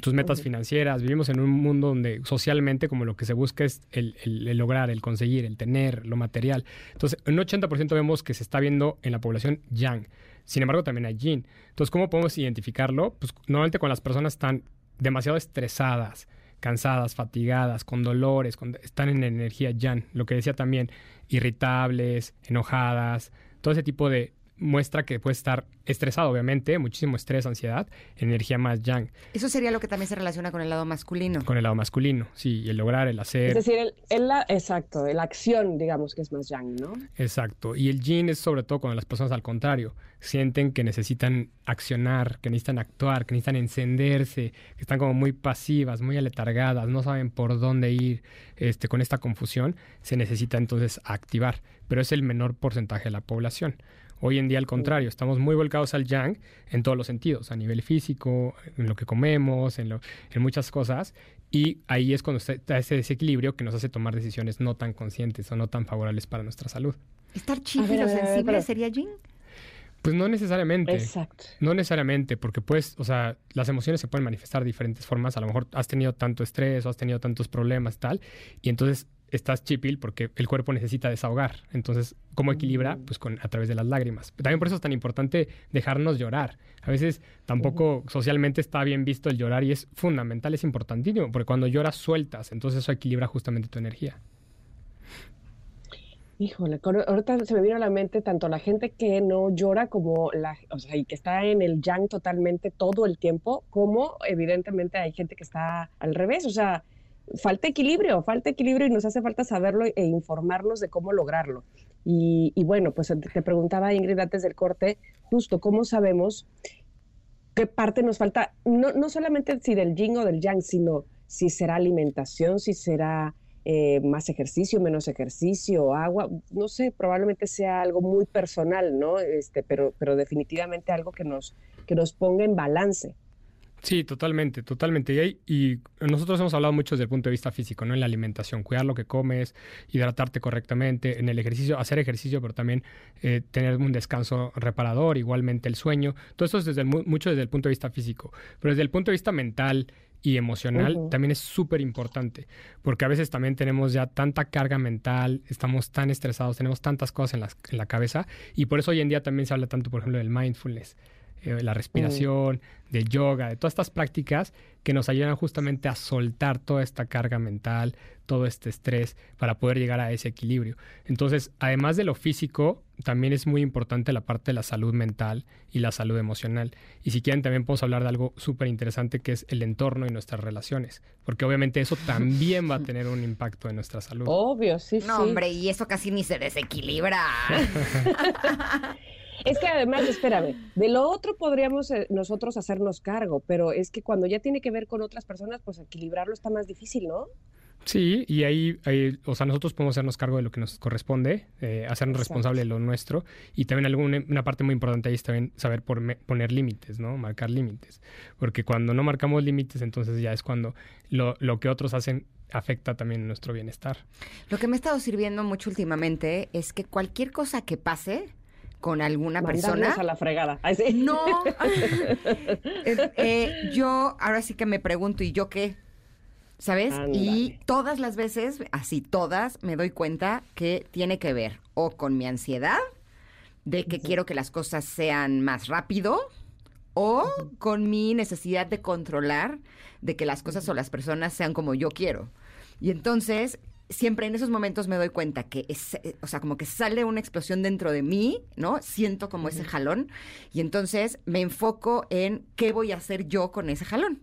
tus metas financieras. Vivimos en un mundo donde socialmente como lo que se busca es el, el lograr, el conseguir, el tener, lo material. Entonces, un 80% vemos que se está viendo en la población yang. Sin embargo, también hay yin. Entonces, ¿cómo podemos identificarlo? Pues normalmente cuando las personas están demasiado estresadas, cansadas, fatigadas, con dolores, están en energía yang. Lo que decía también, irritables, enojadas, todo ese tipo de muestra que puede estar estresado, obviamente, muchísimo estrés, ansiedad, energía más yang. Eso sería lo que también se relaciona con el lado masculino. Con el lado masculino, sí, el lograr, el hacer. Es decir, el, la, exacto, la acción, digamos, que es más yang, ¿no? Exacto. Y el yin es sobre todo cuando las personas al contrario sienten que necesitan accionar, que necesitan actuar, que necesitan encenderse, que están como muy pasivas, muy aletargadas, no saben por dónde ir, este, con esta confusión, se necesita entonces activar. Pero es el menor porcentaje de la población. Hoy en día, al contrario, estamos muy volcados al yang en todos los sentidos, a nivel físico, en lo que comemos, en, en muchas cosas. Y ahí es cuando está ese desequilibrio que nos hace tomar decisiones no tan conscientes o no tan favorables para nuestra salud. ¿Estar chido sensible sería yin? Pues no necesariamente. Exacto. No necesariamente, porque pues, o sea, las emociones se pueden manifestar de diferentes formas. A lo mejor has tenido tanto estrés o has tenido tantos problemas y tal, y entonces estás chipil porque el cuerpo necesita desahogar. Entonces, ¿cómo equilibra? Pues con, a través de las lágrimas. También por eso es tan importante dejarnos llorar. A veces tampoco socialmente está bien visto el llorar y es fundamental, es importantísimo, porque cuando lloras sueltas, entonces eso equilibra justamente tu energía. Híjole, ahorita se me vino a la mente tanto la gente que no llora como la, o sea, y que está en el yang totalmente todo el tiempo, como evidentemente hay gente que está al revés, o sea, falta equilibrio, falta equilibrio y nos hace falta saberlo e informarnos de cómo lograrlo. Y, bueno, pues te preguntaba Ingrid antes del corte, justo cómo sabemos qué parte nos falta, no, no solamente si del yin o del yang, sino si será alimentación, si será eh, más ejercicio, menos ejercicio, agua, no sé, probablemente sea algo muy personal, ¿no? Este, pero, pero definitivamente algo que nos, que nos ponga en balance. Sí, totalmente, totalmente. Y, y nosotros hemos hablado mucho desde el punto de vista físico, ¿no? En la alimentación, cuidar lo que comes, hidratarte correctamente, en el ejercicio, hacer ejercicio, pero también eh, tener un descanso reparador, igualmente el sueño. Todo eso es desde mucho desde el punto de vista físico. Pero desde el punto de vista mental y emocional también es súper importante, porque a veces también tenemos ya tanta carga mental, estamos tan estresados, tenemos tantas cosas en, la cabeza, y por eso hoy en día también se habla tanto, por ejemplo, del mindfulness eh, la respiración, del yoga, de todas estas prácticas que nos ayudan justamente a soltar toda esta carga mental, todo este estrés para poder llegar a ese equilibrio. Entonces, además de lo físico, también es muy importante la parte de la salud mental y la salud emocional. Y si quieren, también podemos hablar de algo súper interesante que es el entorno y nuestras relaciones, porque obviamente eso también va a tener un impacto en nuestra salud. Obvio, sí, No, sí. hombre, y eso casi ni se desequilibra. [laughs] Es que además, espérame, de lo otro podríamos eh, nosotros hacernos cargo, pero es que cuando ya tiene que ver con otras personas, pues equilibrarlo está más difícil, ¿no? Sí, y ahí, ahí, o sea, nosotros podemos hacernos cargo de lo que nos corresponde, eh, hacernos Exacto. responsable de lo nuestro, y también alguna, una parte muy importante ahí es también saber poner límites, ¿no? Marcar límites, porque cuando no marcamos límites, entonces ya es cuando lo, lo que otros hacen afecta también nuestro bienestar. Lo que me ha estado sirviendo mucho últimamente es que cualquier cosa que pase con alguna Mandarnos persona... a la fregada. Ay, sí. No. [laughs] [laughs] Eh, eh, yo ahora sí que me pregunto, ¿y yo qué? ¿Sabes? Y todas las veces, así todas, me doy cuenta que tiene que ver o con mi ansiedad, de que quiero que las cosas sean más rápido, o con mi necesidad de controlar, de que las cosas o las personas sean como yo quiero. Y entonces, siempre en esos momentos me doy cuenta que, es, eh, o sea, como que sale una explosión dentro de mí, ¿no? Siento como ese jalón y entonces me enfoco en qué voy a hacer yo con ese jalón.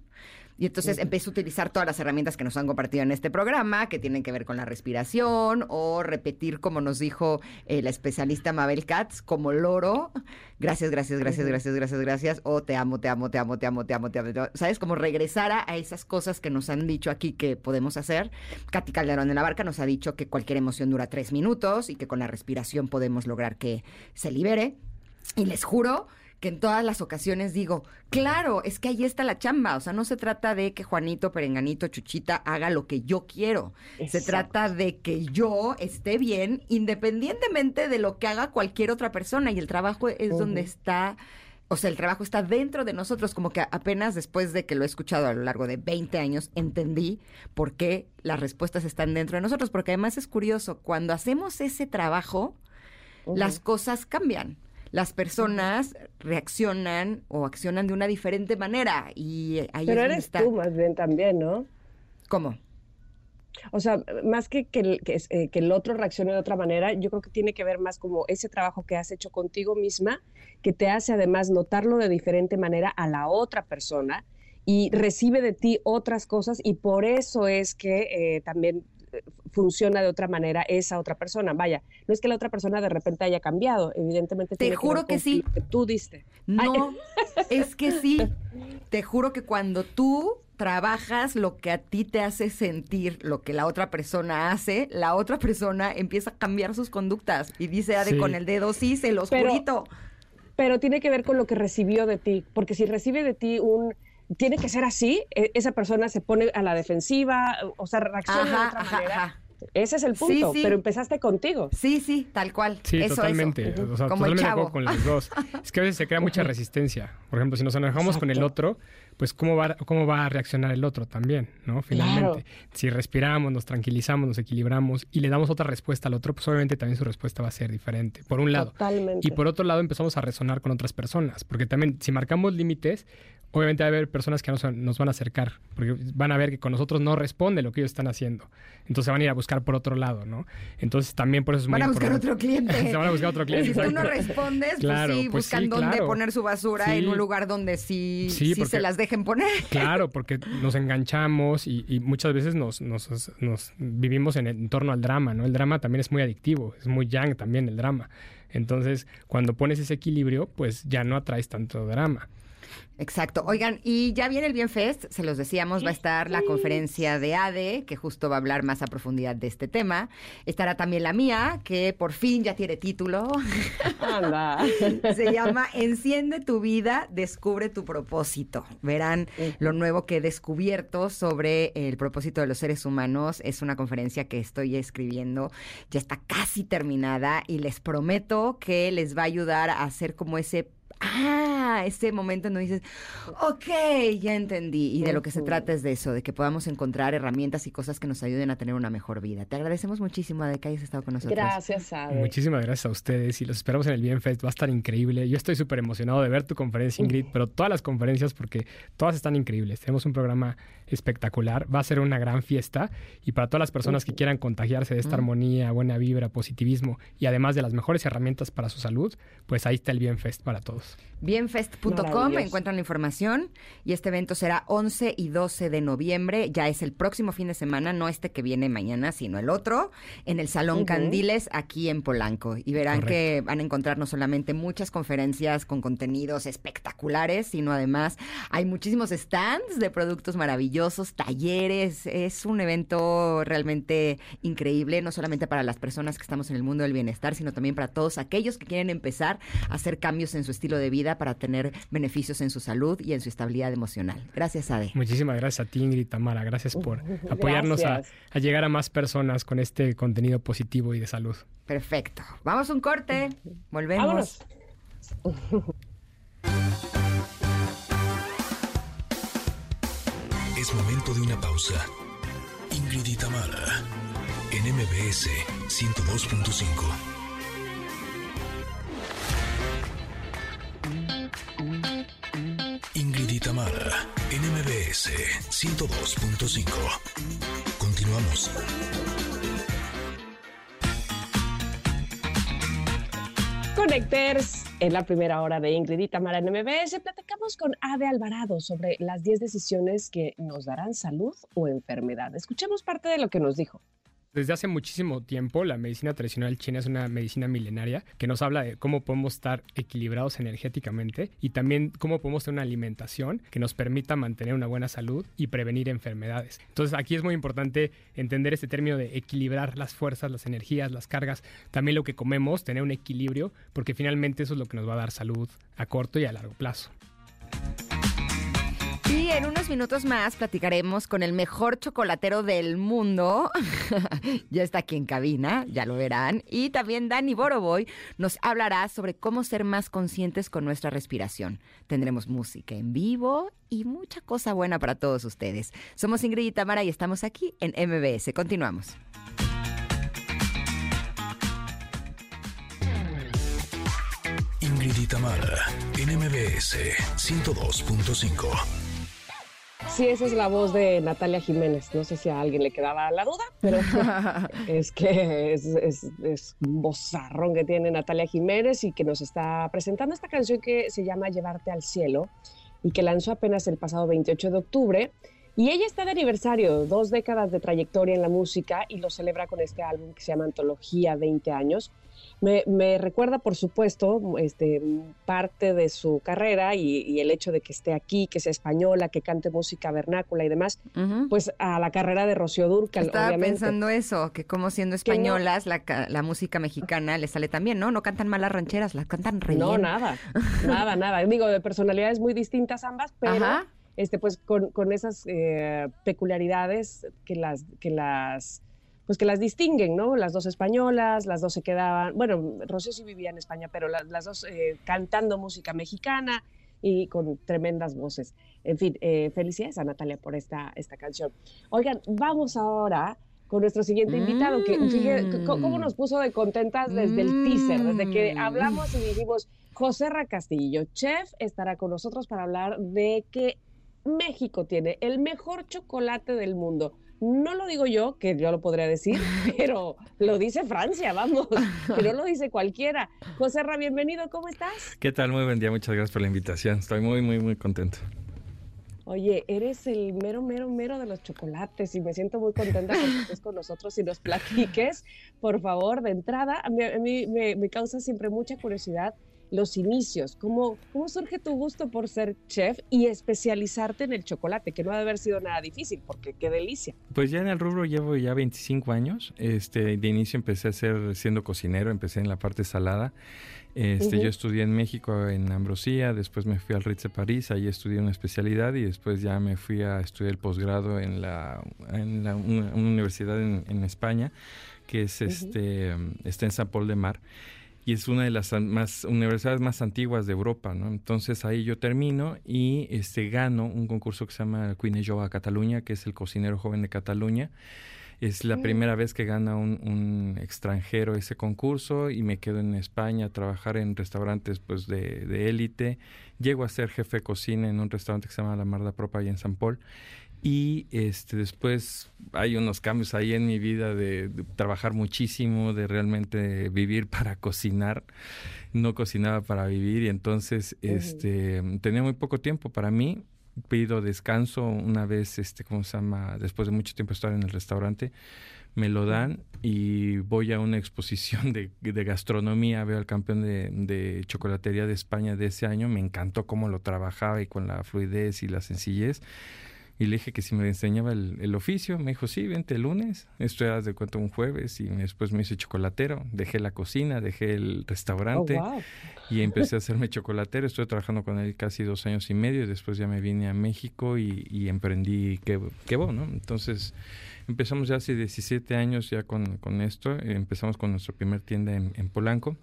Y entonces empiezo a utilizar todas las herramientas que nos han compartido en este programa, que tienen que ver con la respiración o repetir, como nos dijo eh, la especialista Mabel Katz, como loro. Gracias, gracias, gracias, gracias, gracias, gracias. O te amo, te amo, te amo, te amo, te amo, te amo. te amo. ¿Sabes? Como regresar a, a esas cosas que nos han dicho aquí que podemos hacer. Katy Calderón de la Barca nos ha dicho que cualquier emoción dura tres minutos y que con la respiración podemos lograr que se libere. Y les juro que en todas las ocasiones digo, claro, es que ahí está la chamba. O sea, no se trata de que Juanito, Perenganito, Chuchita haga lo que yo quiero. Se trata de que yo esté bien independientemente de lo que haga cualquier otra persona. Y el trabajo es donde está... O sea, el trabajo está dentro de nosotros, como que apenas después de que lo he escuchado a lo largo de 20 años, entendí por qué las respuestas están dentro de nosotros. Porque además es curioso, cuando hacemos ese trabajo, las cosas cambian. Las personas reaccionan o accionan de una diferente manera y ahí Pero eres está. tú más bien también, ¿no? ¿Cómo? O sea, más que que el, que, eh, que el otro reaccione de otra manera, yo creo que tiene que ver más como ese trabajo que has hecho contigo misma, que te hace además notarlo de diferente manera a la otra persona y recibe de ti otras cosas y por eso es que eh, también eh, funciona de otra manera esa otra persona. Vaya, no es que la otra persona de repente haya cambiado, evidentemente. Te tiene juro que sí. que tú diste. No, [laughs] es que sí. Te juro que cuando tú trabajas lo que a ti te hace sentir lo que la otra persona hace, la otra persona empieza a cambiar sus conductas y dice Ade Sí. con el dedo, sí, se los Pero- jurito. pero tiene que ver con lo que recibió de ti, porque si recibe de ti un tiene que ser así, e- esa persona se pone a la defensiva, o sea, reacciona de otra ajá, manera. ajá. Ese es el punto, sí. pero empezaste contigo. Sí, sí, tal cual. Sí, eso, totalmente. eso. O sea, Como el totalmente de chavo. con los dos. Es que a veces se crea mucha [laughs] resistencia. Por ejemplo, si nos enojamos con el otro, pues cómo va, cómo va a reaccionar el otro también, ¿no? Finalmente. Si respiramos, nos tranquilizamos, nos equilibramos y le damos otra respuesta al otro, pues obviamente también su respuesta va a ser diferente, por un lado. Totalmente. Y por otro lado empezamos a resonar con otras personas, porque también si marcamos límites, obviamente va a haber personas que nos, nos van a acercar, porque van a ver que con nosotros no responde lo que ellos están haciendo. Entonces van a ir a buscar por otro lado, ¿no? Entonces también por eso es muy Van a buscar importante. otro cliente. [laughs] Se van a buscar otro cliente. [laughs] Si tú no respondes, Claro, pues sí, pues buscan sí, dónde claro. poner su basura Sí. en un lugar donde sí, Sí, se las poner. [laughs] Claro, porque nos enganchamos y, y muchas veces nos, nos- nos vivimos en, en torno al drama, ¿no? El drama también es muy adictivo, es muy yang también el drama. Entonces, cuando pones ese equilibrio, pues ya no atraes tanto drama. Exacto. Oigan, y ya viene el Bienfest, se los decíamos, va a estar la conferencia de ADE, que justo va a hablar más a profundidad de este tema. Estará también la mía, que por fin ya tiene título. Anda. [laughs] se llama Enciende tu vida, descubre tu propósito. Verán lo nuevo que he descubierto sobre el propósito de los seres humanos. Es una conferencia que estoy escribiendo, ya está casi terminada y les prometo que les va a ayudar a hacer como ese ah, ese momento en donde dices, ok, ya entendí. Y de lo que se trata es de eso, de que podamos encontrar herramientas y cosas que nos ayuden a tener una mejor vida. Te agradecemos muchísimo, de que hayas estado con nosotros. Gracias, Ade. Muchísimas gracias a ustedes y los esperamos en el Bienfest. Va a estar increíble. Yo estoy súper emocionado de ver tu conferencia, Ingrid, pero todas las conferencias porque todas están increíbles. Tenemos un programa espectacular. Va a ser una gran fiesta y para todas las personas que quieran contagiarse de esta armonía, buena vibra, positivismo y además de las mejores herramientas para su salud, pues ahí está el Bienfest para todos. Bienfest.com encuentran la información y este evento será 11 y 12 de noviembre, ya es el próximo fin de semana, no este que viene mañana, sino el otro, en el Salón. Candiles aquí en Polanco. Y verán Correcto. que van a encontrar no solamente muchas conferencias con contenidos espectaculares, sino además hay muchísimos stands de productos maravillosos, talleres, es un evento realmente increíble, no solamente para las personas que estamos en el mundo del bienestar, sino también para todos aquellos que quieren empezar a hacer cambios en su estilo de vida para tener beneficios en su salud y en su estabilidad emocional. Gracias, Ade. Muchísimas gracias a ti, Ingrid Tamara. Gracias por apoyarnos a, Gracias. a llegar a más personas con este contenido positivo y de salud. Perfecto. Vamos a un corte. Volvemos. Vámonos. Es momento de una pausa. Ingrid y Tamara, en MBS 102.5. Tamara, en MBS 102.5. Continuamos. Connecters, en la primera hora de Ingrid y Tamara en MBS, platicamos con Ade Alvarado sobre las 10 decisiones que nos darán salud o enfermedad. Escuchemos parte de lo que nos dijo. Desde hace muchísimo tiempo, la medicina tradicional china es una medicina milenaria que nos habla de cómo podemos estar equilibrados energéticamente y también cómo podemos tener una alimentación que nos permita mantener una buena salud y prevenir enfermedades. Entonces, aquí es muy importante entender este término de equilibrar las fuerzas, las energías, las cargas, también lo que comemos, tener un equilibrio, porque finalmente eso es lo que nos va a dar salud a corto y a largo plazo. En unos minutos más platicaremos con el mejor chocolatero del mundo. [laughs] ya está aquí en cabina, ya lo verán. Y también Dani Boroboy nos hablará sobre cómo ser más conscientes con nuestra respiración. Tendremos música en vivo y mucha cosa buena para todos ustedes. Somos Ingrid y Tamara y estamos aquí en MBS. Continuamos. Ingrid y Tamara, en MBS 102.5. Sí, esa es la voz de Natalia Jiménez. No sé si a alguien le quedaba la duda, pero [laughs] es que es, es- es un vozarrón que tiene Natalia Jiménez y que nos está presentando esta canción que se llama Llevarte al cielo y que lanzó apenas el pasado 28 de octubre. Y ella está de aniversario, dos décadas de trayectoria en la música y lo celebra con este álbum que se llama Antología 20 años. Me, me recuerda, por supuesto, este, parte de su carrera y, y el hecho de que esté aquí, que sea española, que cante música vernácula y demás, pues a la carrera de Rocío Durcal, Estaba obviamente. pensando eso, que como siendo Que no- españolas, la, la música mexicana le sale también, ¿no? No cantan mal las rancheras, las cantan re No, bien. nada, [laughs] nada, nada. Digo, de personalidades muy distintas ambas, pero Ajá. este, pues con, con esas eh, peculiaridades que las, que las, pues que las distinguen, ¿no? Las dos españolas, las dos se quedaban, bueno, Rocío sí vivía en España, pero la- las dos eh, cantando música mexicana y con tremendas voces. En fin, eh, felicidades a Natalia por esta, esta canción. Oigan, vamos ahora con nuestro siguiente invitado, que fíjate c- cómo nos puso de contentas desde el teaser, desde que Mm. hablamos y dijimos, José Ra Castillo, chef, estará con nosotros para hablar de que México tiene el mejor chocolate del mundo. No lo digo yo, que yo lo podría decir, [laughs] pero lo dice Francia, vamos, [laughs] que no lo dice cualquiera. José Ra, bienvenido, ¿cómo estás? ¿Qué tal? Muy buen día, muchas gracias por la invitación. Estoy muy, muy, muy contento. Oye, eres el mero, mero, mero de los chocolates y me siento muy contenta que estés con nosotros y nos platiques, por favor, de entrada. A mí, a mí me, me causa siempre mucha curiosidad los inicios. ¿Cómo, ¿Cómo surge tu gusto por ser chef y especializarte en el chocolate? Que no ha de haber sido nada difícil, porque qué delicia. Pues ya en el rubro llevo ya 25 años. Este, de inicio empecé a ser siendo cocinero, empecé en la parte salada. Este, Yo estudié en México en Ambrosía, después me fui al Ritz de París, ahí estudié una especialidad y después ya me fui a estudiar el posgrado en, la, en la, una, universidad en, en, España, que es este, está en San Paul de Mar y es una de las más, universidades más antiguas de Europa, ¿no? Entonces ahí yo termino y este, gano un concurso que se llama a Cataluña, que es el cocinero joven de Cataluña. Es la primera vez que gana un, extranjero ese concurso y me quedo en España a trabajar en restaurantes pues de élite. Llego a ser jefe de cocina en un restaurante que se llama La Marda Propa allá en San Paul. Y este después hay unos cambios ahí en mi vida de, trabajar muchísimo, de realmente vivir [laughs] para cocinar. No cocinaba para vivir y entonces este tenía muy poco tiempo. Para mí pido descanso una vez, este, ¿cómo se llama? Después de mucho tiempo estar en el restaurante, me lo dan y voy a una exposición de, gastronomía, veo al campeón de, de, chocolatería de España de ese año, me encantó cómo lo trabajaba y con la fluidez y la sencillez y le dije que si me enseñaba el, oficio, me dijo, sí, vente el lunes. Esto era de cuento un jueves y después me hice chocolatero. Dejé la cocina, dejé el restaurante oh, y empecé a hacerme chocolatero. Estuve trabajando con él casi dos años y medio y después ya me vine a México y, emprendí Quebo, ¿no? Entonces empezamos ya hace 17 años ya con, con esto. Empezamos con nuestra primer tienda en, en Polanco.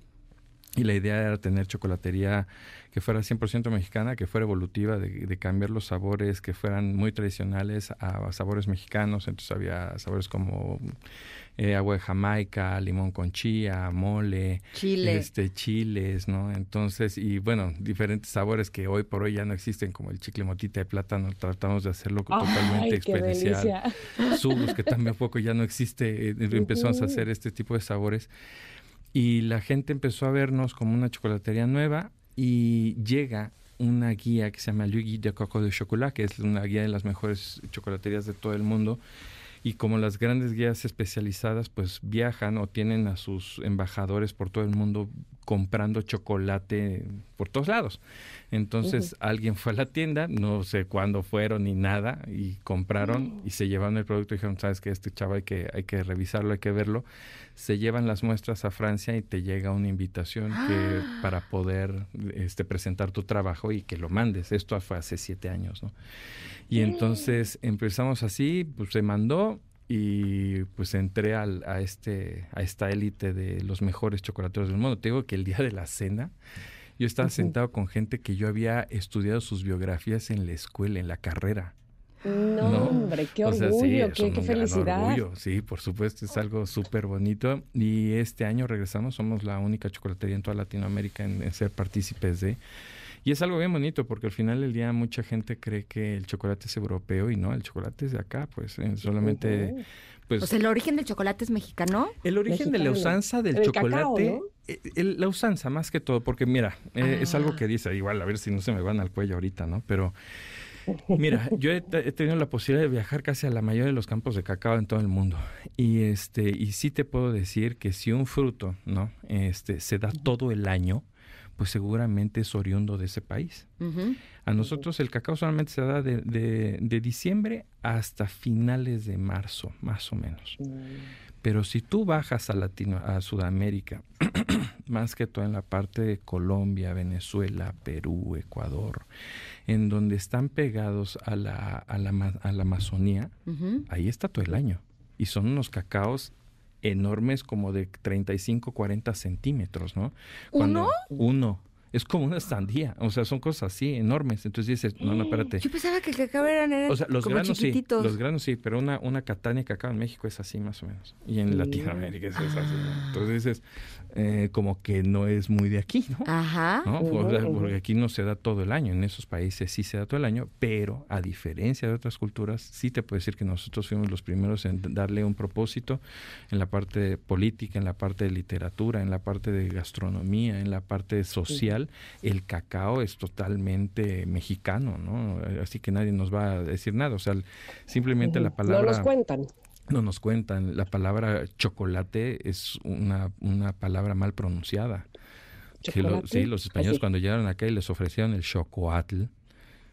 Y la idea era tener chocolatería que fuera 100% mexicana, que fuera evolutiva, de, cambiar los sabores, que fueran muy tradicionales a, sabores mexicanos. Entonces había sabores como eh, agua de Jamaica, limón con chía, mole, Chile. este, chiles, ¿no? Entonces, y bueno, diferentes sabores que hoy por hoy ya no existen, como el chicle motita de plátano, tratamos de hacerlo totalmente experiencial. Subos, que también poco ya no existe, eh, empezamos a hacer este tipo de sabores y la gente empezó a vernos como una chocolatería nueva y llega una guía que se llama Le de Coco de Chocolat, que es una guía de las mejores chocolaterías de todo el mundo. Y como las grandes guías especializadas pues viajan o tienen a sus embajadores por todo el mundo comprando chocolate por todos lados. Entonces alguien fue a la tienda, no sé cuándo fueron ni nada, y compraron y se llevaron el producto y dijeron, sabes que este chavo hay que, hay que revisarlo, hay que verlo. Se llevan las muestras a Francia y te llega una invitación que, para poder este, presentar tu trabajo y que lo mandes. Esto fue hace siete años, ¿no? Y entonces empezamos así, pues se mandó, y pues entré al, a este a esta élite de los mejores chocolateros del mundo. Te digo que el día de la cena yo estaba sentado con gente que yo había estudiado sus biografías en la escuela, en la carrera. No, hombre, qué orgullo, qué, felicidad. Orgullo. Sí, por supuesto, es algo súper bonito. Y este año regresamos, somos la única chocolatería en toda Latinoamérica en ser partícipes de y es algo bien bonito porque al final del día mucha gente cree que el chocolate es europeo y no, el chocolate es de acá, pues solamente... Pues, pues, el origen del chocolate es mexicano. El origen de la usanza del chocolate, eh, la usanza más que todo, porque mira, eh, es algo que ah. dice, igual a ver si no se me van al cuello ahorita, ¿no? Pero Mira, yo he, tenido la posibilidad de viajar casi a la mayoría de los campos de cacao en todo el mundo. Y este, y sí te puedo decir que si un fruto, ¿no? Este, se da todo el año, pues seguramente es oriundo de ese país. A nosotros el cacao solamente se da de, de, diciembre hasta finales de marzo, más o menos. Mm. Pero si tú bajas a, Latino, a Sudamérica, [clears throat] más que todo en la parte de Colombia, Venezuela, Perú, Ecuador, en donde están pegados a la, a la, a la Amazonía, ahí está todo el año. Y son unos cacaos enormes como de 35, 40 centímetros, ¿no? ¿Uno? Uno. Es como una sandía, o sea, son cosas así enormes. Entonces dices, no, no, espérate. Yo pensaba que el cacao eran, o sea, los granos sí, los granos sí, pero una, una catania de cacao en México es así más o menos. Y en Latinoamérica es, así. Entonces dices, eh, como que no es muy de aquí, ¿no? Ajá. Porque aquí no se da todo el año, en esos países sí se da todo el año, pero a diferencia de otras culturas, sí te puedo decir que nosotros fuimos los primeros en darle un propósito en la parte política, en la parte de literatura, en la parte de gastronomía, en la parte social. El cacao es totalmente mexicano, ¿no? Así que nadie nos va a decir nada, o sea, simplemente la palabra... No nos cuentan no nos cuentan. La palabra chocolate es una, una palabra mal pronunciada. Que lo- sí, los españoles Así. cuando llegaron acá y les ofrecieron el chocoatl,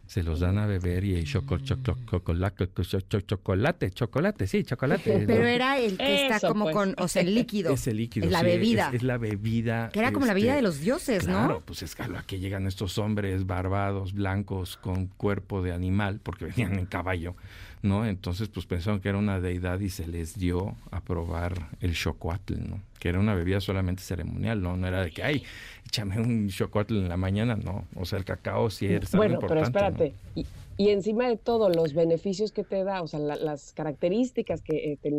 se los dan a beber y choco, choco- chocolate, cho- cho- chocolate, chocolate, sí, chocolate. Pero ¿no? era el que está Eso, como pues. con, o sea, el líquido. Es el líquido. Es la sí, bebida. Es, es la bebida. Que era como la este, vida de los dioses, Claro, ¿no? pues es que a lo que llegan estos hombres barbados, blancos, con cuerpo de animal, porque venían en caballo, ¿no? Entonces, pues pensaron que era una deidad y se les dio a probar el chocoatl, ¿no? Que era una bebida solamente ceremonial, ¿no? No era de que, ay, échame un chocoatl en la mañana, no. O sea, el cacao sí era Bueno, pero espérate. Y encima de todo, los beneficios que te da, o sea, la- las características que, eh, te,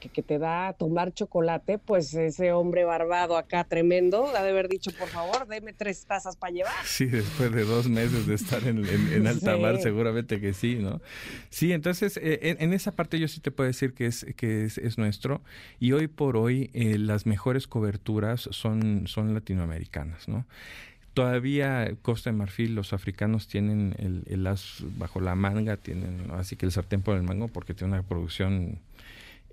que, que te da tomar chocolate, pues ese hombre barbado acá tremendo ha de haber dicho, por favor, deme tres tazas para llevar. Sí, después de dos meses de estar en, en- en [laughs] alta mar, Sí. seguramente que sí, ¿no? Sí, entonces eh, en, en esa parte yo sí te puedo decir que es que es, es nuestro y hoy por hoy eh, las mejores coberturas son, son latinoamericanas, ¿no? Todavía Costa de Marfil, los africanos tienen el, el as bajo la manga, tienen así que el sartén por el mango porque tiene una producción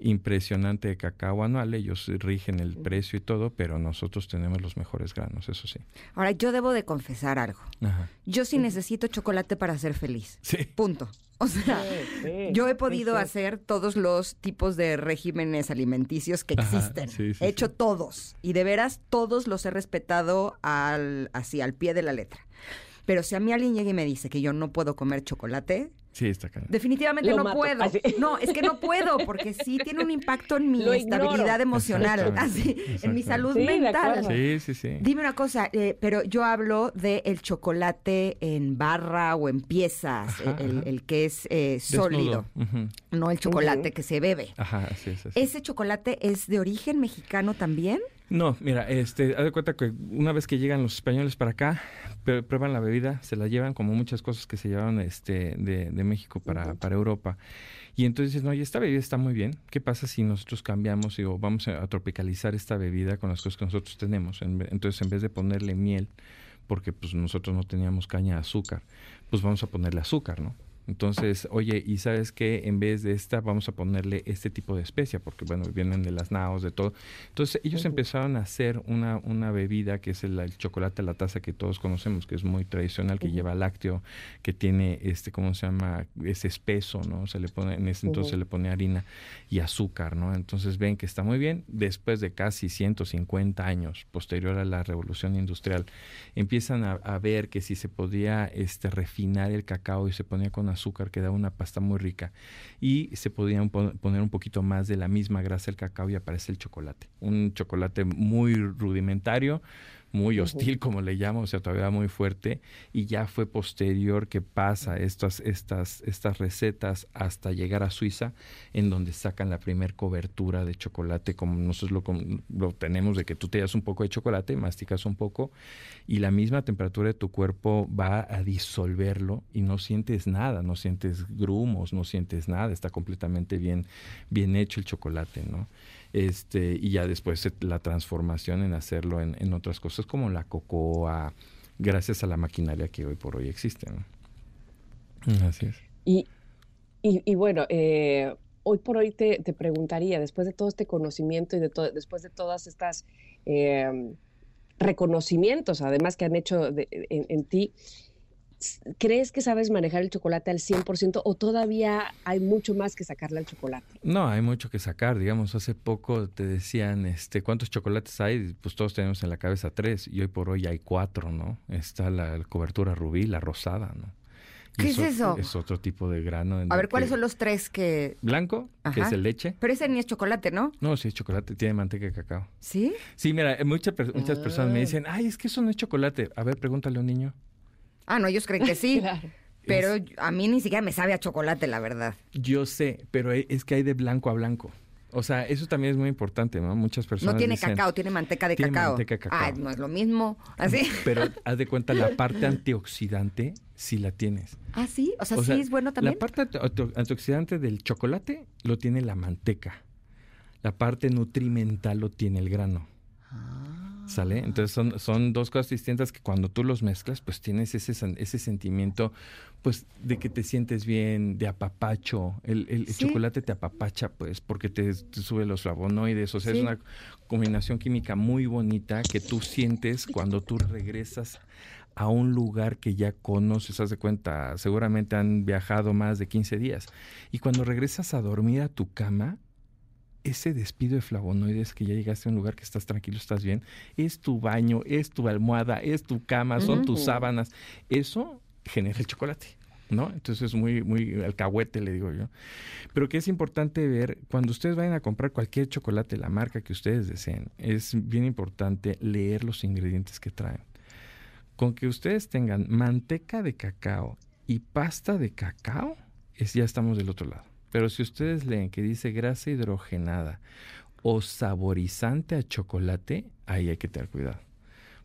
impresionante de cacao anual, ellos rigen el precio y todo, pero nosotros tenemos los mejores granos, eso sí. Ahora, yo debo de confesar algo. Ajá. Yo sí necesito chocolate para ser feliz. Sí. Punto. O sea, Sí, yo he podido sí. hacer todos los tipos de regímenes alimenticios que Ajá, existen. sí, sí, he hecho sí. todos. Y de veras, todos los he respetado al, así, al pie de la letra. Pero si a mí alguien llega y me dice que yo no puedo comer chocolate, Sí, está cañón. definitivamente Lo no mato. puedo. Así. No, es que no puedo, porque sí [laughs] tiene un impacto en mi Lo ignoro. estabilidad emocional, así, en mi salud Sí, mental. Sí, sí, sí. Dime una cosa, eh, pero yo hablo de el chocolate en barra o en piezas, Ajá, el, ajá. el que es eh, sólido, no el chocolate que se bebe. Ajá, así es. así. ¿Ese chocolate es de origen mexicano también? No, mira, este, haz de cuenta que una vez que llegan los españoles para acá, pr- prueban la bebida, se la llevan como muchas cosas que se llevaron este, de, de México para, para Europa. Y entonces dicen, oye, esta bebida está muy bien. ¿Qué pasa si nosotros cambiamos y o vamos a, tropicalizar esta bebida con las cosas que nosotros tenemos? Entonces, en vez de ponerle miel, porque pues nosotros no teníamos caña de azúcar, pues vamos a ponerle azúcar, ¿no? Entonces, oye, y sabes que en vez de esta vamos a ponerle este tipo de especia, porque bueno, vienen de las naos, de todo. Entonces, ellos empezaron a hacer una, una bebida que es el, el chocolate a la taza que todos conocemos, que es muy tradicional, que lleva lácteo, que tiene este, ¿cómo se llama? Es espeso, ¿no? Se le pone, en ese entonces se le pone harina y azúcar, ¿no? Entonces ven que está muy bien. Después de casi 150 años, posterior a la revolución industrial, empiezan a, a ver que si se podía este, refinar el cacao y se ponía con azúcar, quedaba una pasta muy rica. Y se podían pon- poner un poquito más de la misma grasa del cacao y aparece el chocolate. Un chocolate muy rudimentario, muy hostil, como le llamo, o sea, todavía muy fuerte, y ya fue posterior que pasa estas, estas, estas recetas hasta llegar a Suiza, en donde sacan la primer cobertura de chocolate, como nosotros lo, lo tenemos, de que tú te das un poco de chocolate, masticas un poco, y la misma temperatura de tu cuerpo va a disolverlo y no sientes nada, no sientes grumos, no sientes nada, está completamente bien, bien hecho el chocolate, ¿no? Este y ya después la transformación en hacerlo en, en otras cosas como la cocoa gracias a la maquinaria que hoy por hoy existe ¿no? así es Y, y, bueno, eh, hoy por hoy te, te preguntaría, después de todo este conocimiento y de to- después de todas estas eh, reconocimientos, además que han hecho en ti, ¿crees que sabes manejar el chocolate al 100% o todavía hay mucho más que sacarle al chocolate? no hay mucho que sacar digamos hace poco te decían este cuántos chocolates hay pues todos tenemos en la cabeza tres y hoy por hoy hay cuatro no está la, cobertura rubí la rosada no Y ¿Qué es eso? es otro tipo de grano en A ver, ¿cuáles que- son los tres que...? blanco que es el leche Pero ese ni es chocolate, ¿no? no sí es chocolate tiene manteca de cacao ¿Sí? Sí, mira, muchas, muchas personas me Ah. dicen, ay, es que eso no es chocolate. A ver, pregúntale a un niño. Ah, no, ellos creen que sí. [laughs] Claro. Pero a mí ni siquiera me sabe a chocolate, la verdad. Yo sé, pero e- es que hay de blanco a blanco. O sea, eso también es muy importante, ¿no? Muchas personas No tiene dicen, cacao, tiene manteca de Tiene cacao. manteca de cacao. Ah, no es lo mismo. ¿Así? [laughs] Pero [laughs] haz de cuenta, la parte antioxidante sí la tienes. ¿Ah, sí? O sea, O sí sea, es bueno también. La parte anti- anti- antioxidante del chocolate lo tiene la manteca. La parte nutrimental lo tiene el grano. ¿Sale? Entonces son, son dos cosas distintas que cuando tú los mezclas, pues tienes ese, ese sentimiento, pues, de que te sientes bien, de apapacho. El, el- el Sí. chocolate te apapacha, pues, porque te, te sube los flavonoides. O sea, Sí. es una combinación química muy bonita que tú sientes cuando tú regresas a un lugar que ya conoces, haz de cuenta, seguramente han viajado más de 15 días. Y cuando regresas a dormir a tu cama, ese despido de flavonoides que ya llegaste a un lugar que estás tranquilo, estás bien, es tu baño, es tu almohada, es tu cama, son tus sábanas. Eso genera el chocolate, ¿no? Entonces es muy, muy alcahuete, le digo yo. Pero que es importante ver, cuando ustedes vayan a comprar cualquier chocolate, la marca que ustedes deseen, es bien importante leer los ingredientes que traen. Con que ustedes tengan manteca de cacao y pasta de cacao, es, ya estamos del otro lado. Pero si ustedes leen que dice grasa hidrogenada o saborizante a chocolate, ahí hay que tener cuidado.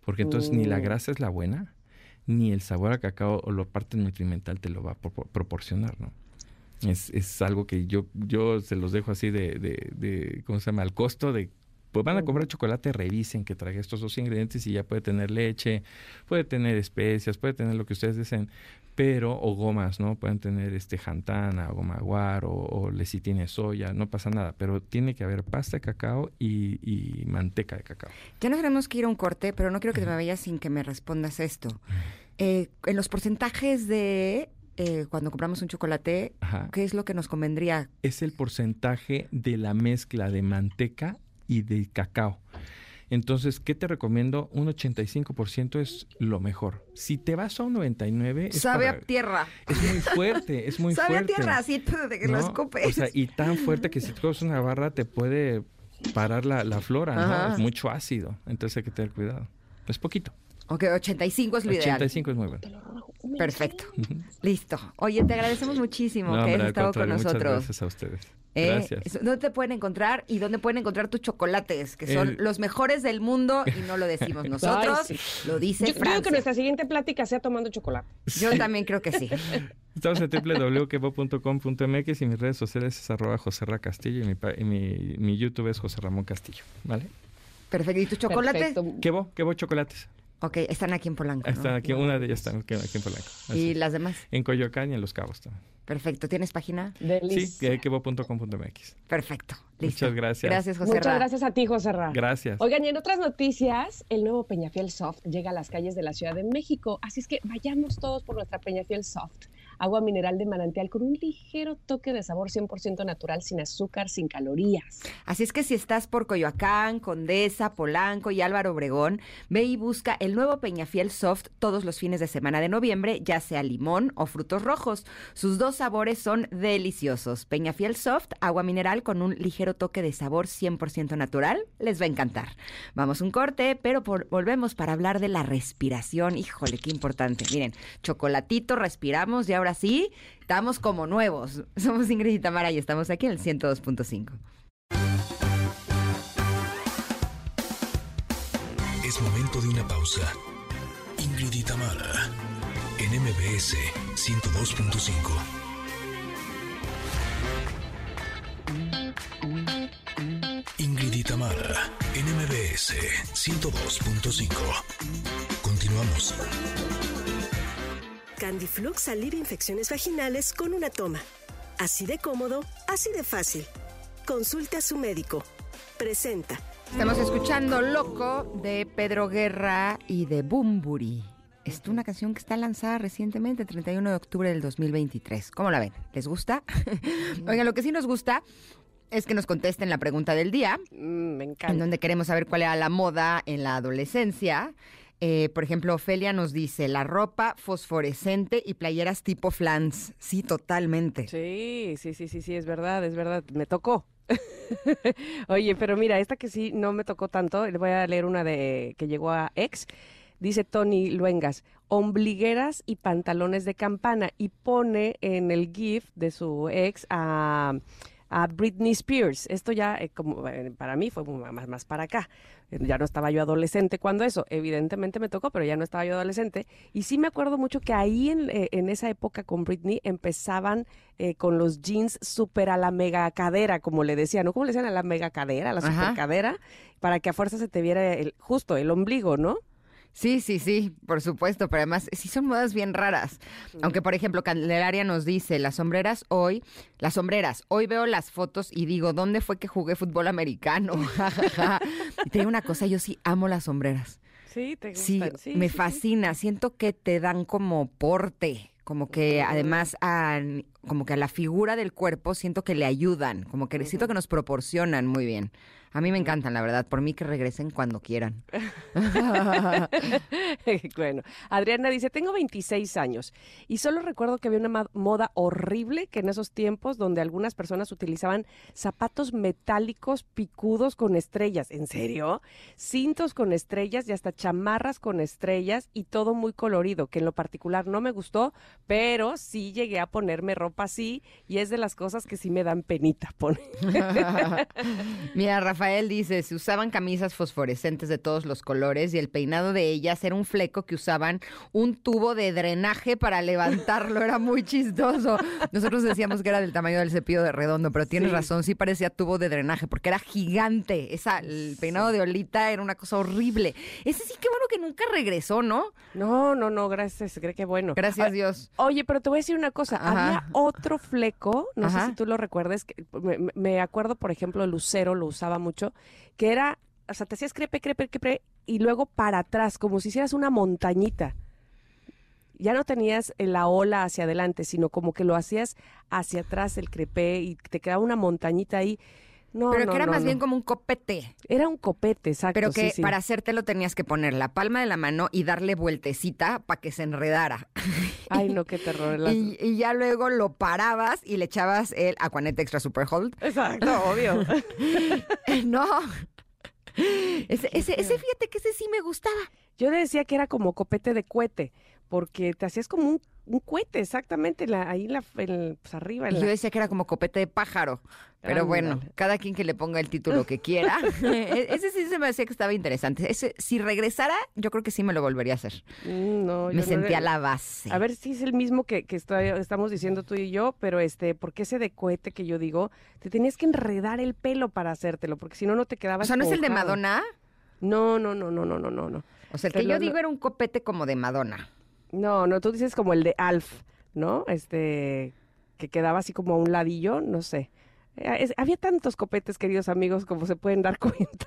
Porque entonces ni la Mm. grasa es la buena, ni el sabor a cacao o la parte nutrimental te lo va a pro- proporcionar, ¿no? Es, es algo que yo, yo se los dejo así de, de, de, ¿cómo se llama? Al costo de, pues van a comprar chocolate, revisen que traiga estos dos ingredientes y ya puede tener leche, puede tener especias, puede tener lo que ustedes deseen, pero, o gomas, ¿no? Pueden tener este jantana, goma guar, o, o lecitina de soya, no pasa nada, pero tiene que haber pasta de cacao y, y manteca de cacao. Ya nos tenemos que ir a un corte, pero no quiero que te me vayas sin que me respondas esto. Eh, en los porcentajes de eh, cuando compramos un chocolate, Ajá. ¿qué es lo que nos convendría? es el porcentaje de la mezcla de manteca y de cacao. Entonces, ¿qué te recomiendo? Un 85% es lo mejor. Si te vas a un 99, es, Sabe para- a tierra. es muy fuerte, es muy [laughs] Sabe fuerte. a tierra, así de que lo escupes. O sea, y tan fuerte que si te comes una barra te puede parar la, la flora, ¿no? Es mucho ácido, entonces hay que tener cuidado. Es poquito. Ok, 85 es lo ideal. 85 es muy bueno. Perfecto. Listo. Oye, te agradecemos muchísimo No, que hombre, hayas estado con muchas nosotros. gracias a ustedes. ¿eh? Gracias. ¿Dónde te pueden encontrar y dónde pueden encontrar tus chocolates? Que son El- los mejores del mundo y no lo decimos [laughs] nosotros, Ay, lo dice Yo creo que nuestra siguiente plática sea tomando chocolate. Yo también creo que sí. [laughs] Estamos en www.quebo.com.mx y mis redes sociales es arroba José Ra Castillo y mi, pa- y mi, mi YouTube es José Ramón Castillo, ¿vale? Perfecto. ¿Y tus chocolates? Perfecto. Quebo, Quebo Chocolates. Ok, están aquí en Polanco. ¿no? Están aquí, una de ellas está aquí en Polanco. Así ¿Y las demás? En Coyoacán y en Los Cabos también. Perfecto. ¿Tienes página? Sí, que- quebo.com.mx. Perfecto. Listo. Muchas gracias. Gracias, José Muchas Ra. gracias a ti, José Ra. Gracias. Oigan, y en otras noticias, el nuevo Peñafiel Soft llega a las calles de la Ciudad de México. Así es que vayamos todos por nuestra Peñafiel Soft. Agua mineral de manantial con un ligero toque de sabor 100% natural, sin azúcar, sin calorías. Así es que si estás por Coyoacán, Condesa, Polanco y Álvaro Obregón, ve y busca el nuevo Peñafiel Soft todos los fines de semana de noviembre, ya sea limón o frutos rojos. Sus dos sabores son deliciosos. Peñafiel Soft, agua mineral con un ligero toque de sabor 100% natural, les va a encantar. Vamos un corte, pero volvemos para hablar de la respiración. Híjole, qué importante. Miren, chocolatito, respiramos y ahora sí, estamos como nuevos. [laughs] Somos Ingrid y Tamara y estamos aquí en el 102.5. Es momento de una pausa. Ingrid y Tamara, en MBS 102.5. Ingrid y Tamara, en MBS 102.5. Continuamos. Candiflux alivia infecciones vaginales con una toma. Así de cómodo, así de fácil. Consulte a su médico. Presenta. Estamos escuchando Loco de Pedro Guerra y de Bumburi. Es una canción que está lanzada recientemente, 31 de octubre del 2023. ¿Cómo la ven? ¿Les gusta? [laughs] Oigan, lo que sí nos gusta es que nos contesten la pregunta del día, Mm, me en encanta. donde queremos saber cuál era la moda en la adolescencia. Eh, por ejemplo, Ofelia nos dice la ropa fosforescente y playeras tipo flans. Sí, totalmente. Sí, sí, sí, sí, sí, es verdad, es verdad. Me tocó. [laughs] Oye, pero mira, esta que sí no me tocó tanto, le voy a leer una de que llegó a ex. Dice Tony Luengas, ombligueras y pantalones de campana. Y pone en el GIF de su ex a, Britney Spears. Esto ya, eh, como eh, para mí, fue más, más para acá. Ya no estaba yo adolescente cuando eso. Evidentemente me tocó, pero ya no estaba yo adolescente. Y sí me acuerdo mucho que ahí en, eh, en esa época con Britney empezaban eh, con los jeans súper a la mega cadera, como le decían, ¿no? ¿Cómo le decían a la mega cadera, a la super cadera? para que a fuerza se te viera el, justo el ombligo, ¿no? Sí, sí, sí, por supuesto, pero además sí son modas bien raras. Aunque, por ejemplo, Candelaria nos dice, las sombreras hoy, las sombreras, hoy veo las fotos y digo, ¿dónde fue que jugué fútbol americano? [laughs] y te digo una cosa, yo sí amo las sombreras. Sí, te gustan. Sí, me sí, sí. fascina, siento que te dan como porte, como que además a, como que a la figura del cuerpo siento que le ayudan, como que siento que nos proporcionan muy bien. A mí me encantan, la verdad, por mí que regresen cuando quieran. [laughs] bueno, Adriana dice, tengo 26 años y solo recuerdo que había una moda horrible que en esos tiempos donde algunas personas utilizaban zapatos metálicos picudos con estrellas. ¿En serio? Cintos con estrellas y hasta chamarras con estrellas y todo muy colorido, que en lo particular no me gustó, pero sí llegué a ponerme ropa así y es de las cosas que sí me dan penita poner. [laughs] Mira, Rafael dice, se usaban camisas fosforescentes de todos los colores y el peinado de ellas era un fleco que usaban un tubo de drenaje para levantarlo, era muy chistoso. Nosotros decíamos que era del tamaño del cepillo de redondo, pero tienes Sí. razón, sí parecía tubo de drenaje porque era gigante. Esa, el peinado de Olita era una cosa horrible. Ese sí que bueno que nunca regresó, ¿no? No, no, no, gracias, cree que bueno. Gracias Ah, Dios. Oye, pero te voy a decir una cosa. Ajá. Había otro fleco, no sé si tú lo recuerdes, que me, me- me acuerdo, por ejemplo, Lucero lo usaba mucho, que era, o sea, te hacías crepe, crepe, crepe, y luego para atrás, como si hicieras una montañita. Ya no tenías la ola hacia adelante, sino como que lo hacías hacia atrás el crepé y te quedaba una montañita ahí. No, pero no, que era no, más no. bien como un copete. Era un copete, exacto. Pero sí, que sí. para hacértelo tenías que poner la palma de la mano y darle vueltecita para que se enredara. Ay, no, [laughs] qué terror. Y, y ya luego lo parabas y le echabas el Aquanet Extra Super Hold. Exacto, obvio. [laughs] no. Ese, ese, ese, fíjate que ese sí me gustaba. Yo le decía que era como copete de cohete, porque te hacías como un, un cohete, exactamente, la, ahí la, en- pues arriba. en Y la- yo decía que era como copete de pájaro. Pero bueno, cada quien que le ponga el título que quiera. [laughs] [laughs] E- ese sí se me hacía que estaba interesante. Ese, si regresara, yo creo que sí me lo volvería a hacer. Mm, no, me yo no sentía le- la base. A ver si es el mismo que, que estoy- estamos diciendo tú y yo, pero este, porque ese de cohete que yo digo, te tenías que enredar el pelo para hacértelo, porque si no, no te quedaba o sea, ¿no es el de. Madonna? No, no, no, no, no, no, no, no. O sea, el Te que lo- yo digo era un copete como de Madonna. No, no, tú dices como el de Alf, ¿no? Este, que quedaba así como a un ladillo, no sé. Eh, había tantos copetes, queridos amigos, como se pueden dar [laughs] cuenta.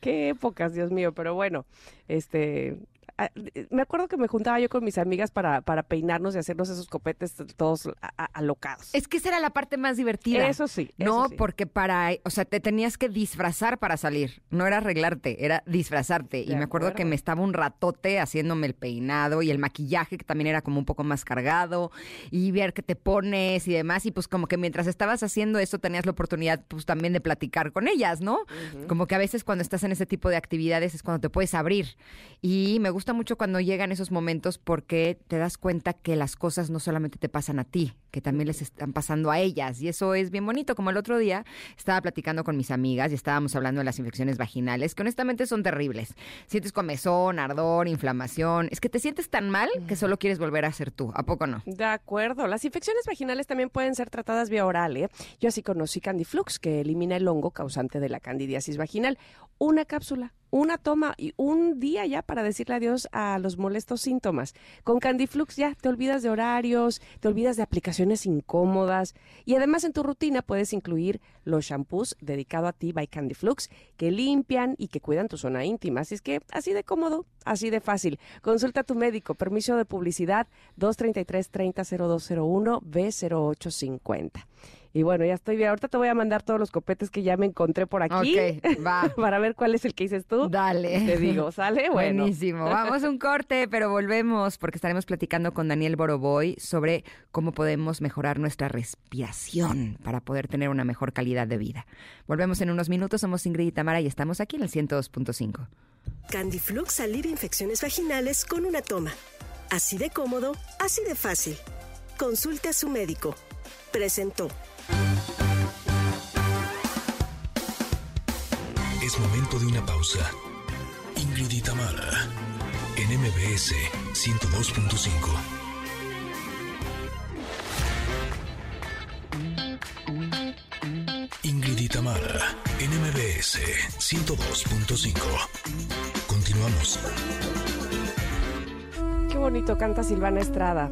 Qué épocas, Dios mío, pero bueno, este... eh, Me acuerdo que me juntaba yo con mis amigas para, para peinarnos y hacernos esos copetes todos alocados. Es que esa era la parte más divertida. Eso sí. No, sí. porque para, o sea, te tenías que disfrazar para salir. No era arreglarte, era disfrazarte. y me acuerdo que me estaba un ratote haciéndome el peinado y el maquillaje, que también era como un poco más cargado, y ver qué te pones y demás. Y pues como que mientras estabas haciendo eso tenías la oportunidad pues también de platicar con ellas, ¿no? Como que a veces cuando estás en ese tipo de actividades es cuando te puedes abrir. Y me gusta mucho cuando llegan esos momentos porque te das cuenta que las cosas no solamente te pasan a ti, que también les están pasando a ellas. Y eso es bien bonito. Como el otro día estaba platicando con mis amigas y estábamos hablando de las infecciones vaginales, que honestamente son terribles. Sientes comezón, ardor, inflamación. Es que te sientes tan mal que solo quieres volver a ser tú. ¿A poco no? De acuerdo. Las infecciones vaginales también pueden ser tratadas vía oral. ¿eh? Yo así conocí Candiflux, que elimina el hongo causante de la candidiasis vaginal. Una cápsula, una toma y un día ya para decirle adiós a los molestos síntomas. Con Candiflux ya te olvidas de horarios, te olvidas de aplicaciones incómodas y además en tu rutina puedes incluir los shampoos dedicados a ti by Candiflux que limpian y que cuidan tu zona íntima. Así es que así de cómodo, así de fácil. Consulta a tu médico. Permiso de publicidad 233-300201 B0850. Y bueno, ya estoy bien. Ahorita te voy a mandar todos los copetes que ya me encontré por aquí. Ok, va. [laughs] Para ver cuál es el que dices tú. Dale. Te digo, ¿sale? Bueno. Buenísimo. Vamos a un corte, pero volvemos porque estaremos platicando con Daniel Boroboy sobre cómo podemos mejorar nuestra respiración para poder tener una mejor calidad de vida. Volvemos en unos minutos. Somos Ingrid y Tamara y estamos aquí en el 102.5. Candiflux alivia infecciones vaginales con una toma. Así de cómodo, así de fácil. Consulte a su médico. Presentó. Es momento de una pausa. Ingrid y Tamara, en MBS 102.5. Ingrid y Tamara, en MBS MBS 102.5. Continuamos. Qué bonito canta Silvana Estrada.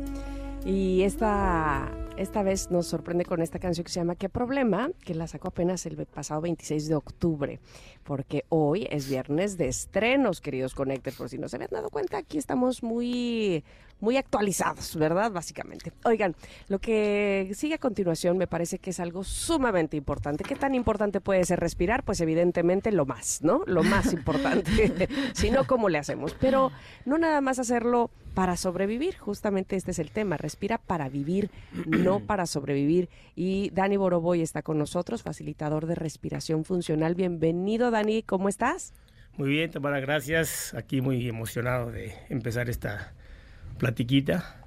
Y esta esta vez nos sorprende con esta canción que se llama ¿Qué problema? que la sacó apenas el pasado 26 de octubre, porque hoy es viernes de estrenos, queridos Connectors, por si no se habían dado cuenta, aquí estamos muy muy actualizados, ¿verdad? Básicamente. Oigan, lo que sigue a continuación me parece que es algo sumamente importante. ¿Qué tan importante puede ser respirar? Pues evidentemente lo más, ¿no? Lo más importante. [laughs] si no, ¿cómo le hacemos? Pero no nada más hacerlo para sobrevivir, justamente este es el tema, respira para vivir, no [clears throat] para sobrevivir. Y Dani Boroboy está con nosotros, facilitador de respiración funcional. Bienvenido, Dani, ¿cómo estás? Muy bien, Tamara, gracias. Aquí muy emocionado de empezar esta platiquita.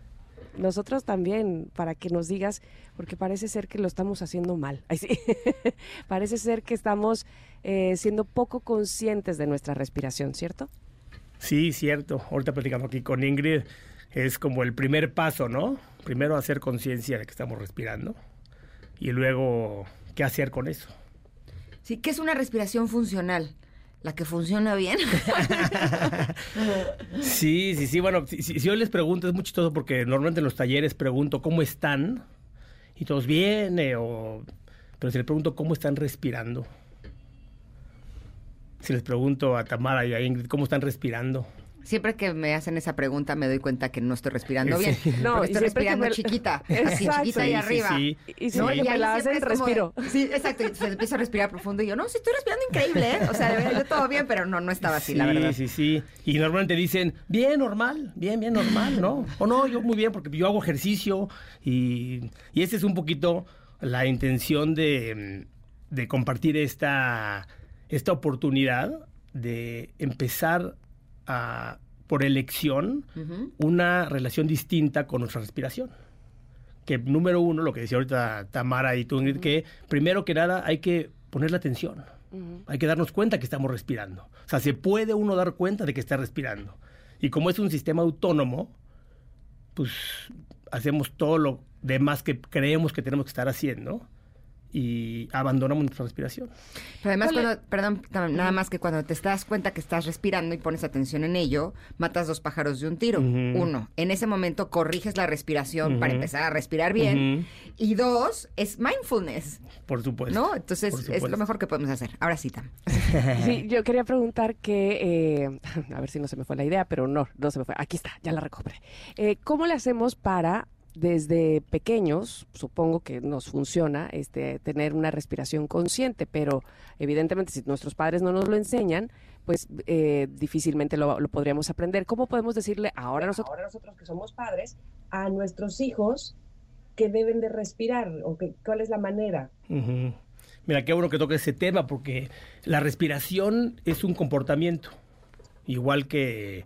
Nosotros también, para que nos digas, porque parece ser que lo estamos haciendo mal. [laughs] parece ser que estamos eh, siendo poco conscientes de nuestra respiración, ¿cierto? Sí, cierto. Ahorita platicando aquí con Ingrid, es como el primer paso, ¿no? Primero hacer conciencia de que estamos respirando y luego qué hacer con eso. Sí, ¿qué es una respiración funcional? La que funciona bien. [laughs] sí, sí, sí. Bueno, si, yo les pregunto, es muy chistoso porque normalmente en los talleres pregunto cómo están y todos bien, o... pero si les pregunto cómo están respirando. Si les pregunto a Tamara y a Ingrid cómo están respirando. Siempre que me hacen esa pregunta me doy cuenta que no estoy respirando bien. [laughs] No, estoy respirando chiquita. [laughs] Así chiquita y arriba. Sí, y si me la hacen, respiro. sí, exacto. Y se empieza a respirar profundo y yo, no, sí estoy respirando increíble, ¿eh? O sea, todo bien, pero no, no estaba así, la verdad. Sí, sí, sí. Y normalmente dicen, bien, normal, bien, bien, normal, ¿no? O no, yo muy bien, porque yo hago ejercicio y, y esta es un poquito la intención de, de compartir esta, esta oportunidad de empezar por elección, una relación distinta con nuestra respiración. Que número uno, lo que decía ahorita Tamara y tú, que primero que nada hay que poner la atención. Hay que darnos cuenta que estamos respirando. O sea, se puede uno dar cuenta de que está respirando. Y como es un sistema autónomo, pues hacemos todo lo demás que creemos que tenemos que estar haciendo y abandonamos nuestra respiración. Pero además, cuando, perdón, nada más que cuando te das cuenta que estás respirando y pones atención en ello, matas dos pájaros de un tiro. Uno, en ese momento corriges la respiración para empezar a respirar bien. Y dos, es mindfulness. Por supuesto. ¿No? Entonces, es lo mejor que podemos hacer. Ahora sí, Tam. [laughs] sí, yo quería preguntar que, eh, [laughs] a ver si no se me fue la idea, pero no, no se me fue. Aquí está, ya la recuperé. Eh, ¿Cómo le hacemos para desde pequeños, supongo que nos funciona este, tener una respiración consciente, pero evidentemente si nuestros padres no nos lo enseñan, pues eh, difícilmente lo, podríamos aprender. ¿Cómo podemos decirle ahora nosotros, nosotros que somos padres a nuestros hijos que deben de respirar o que, cuál es la manera? Mira, qué bueno que toque ese tema porque la respiración es un comportamiento, igual que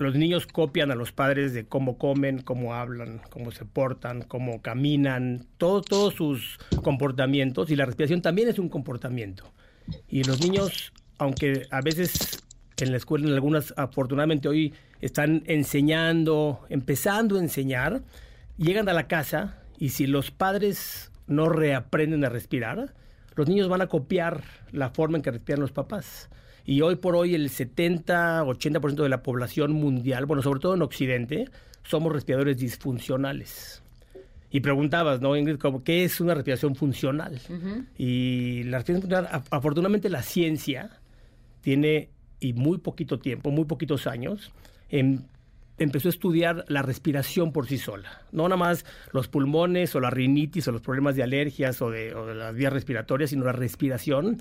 los niños copian a los padres de cómo comen, cómo hablan, cómo se portan, cómo caminan, todos sus comportamientos y la respiración también es un comportamiento. Y los niños, aunque a veces en la escuela, en algunas afortunadamente hoy están enseñando, empezando a enseñar, llegan a la casa y si los padres no reaprenden a respirar, los niños van a copiar la forma en que respiran los papás. Y hoy por hoy el 70-80% de la población mundial, bueno, sobre todo en Occidente, somos respiradores disfuncionales. Y preguntabas, ¿no, Ingrid, qué es una respiración funcional? Y la respiración funcional, afortunadamente la ciencia tiene, y muy poquito tiempo, muy poquitos años, em, empezó a estudiar la respiración por sí sola. No nada más los pulmones o la rinitis o los problemas de alergias o de, o de las vías respiratorias, sino la respiración.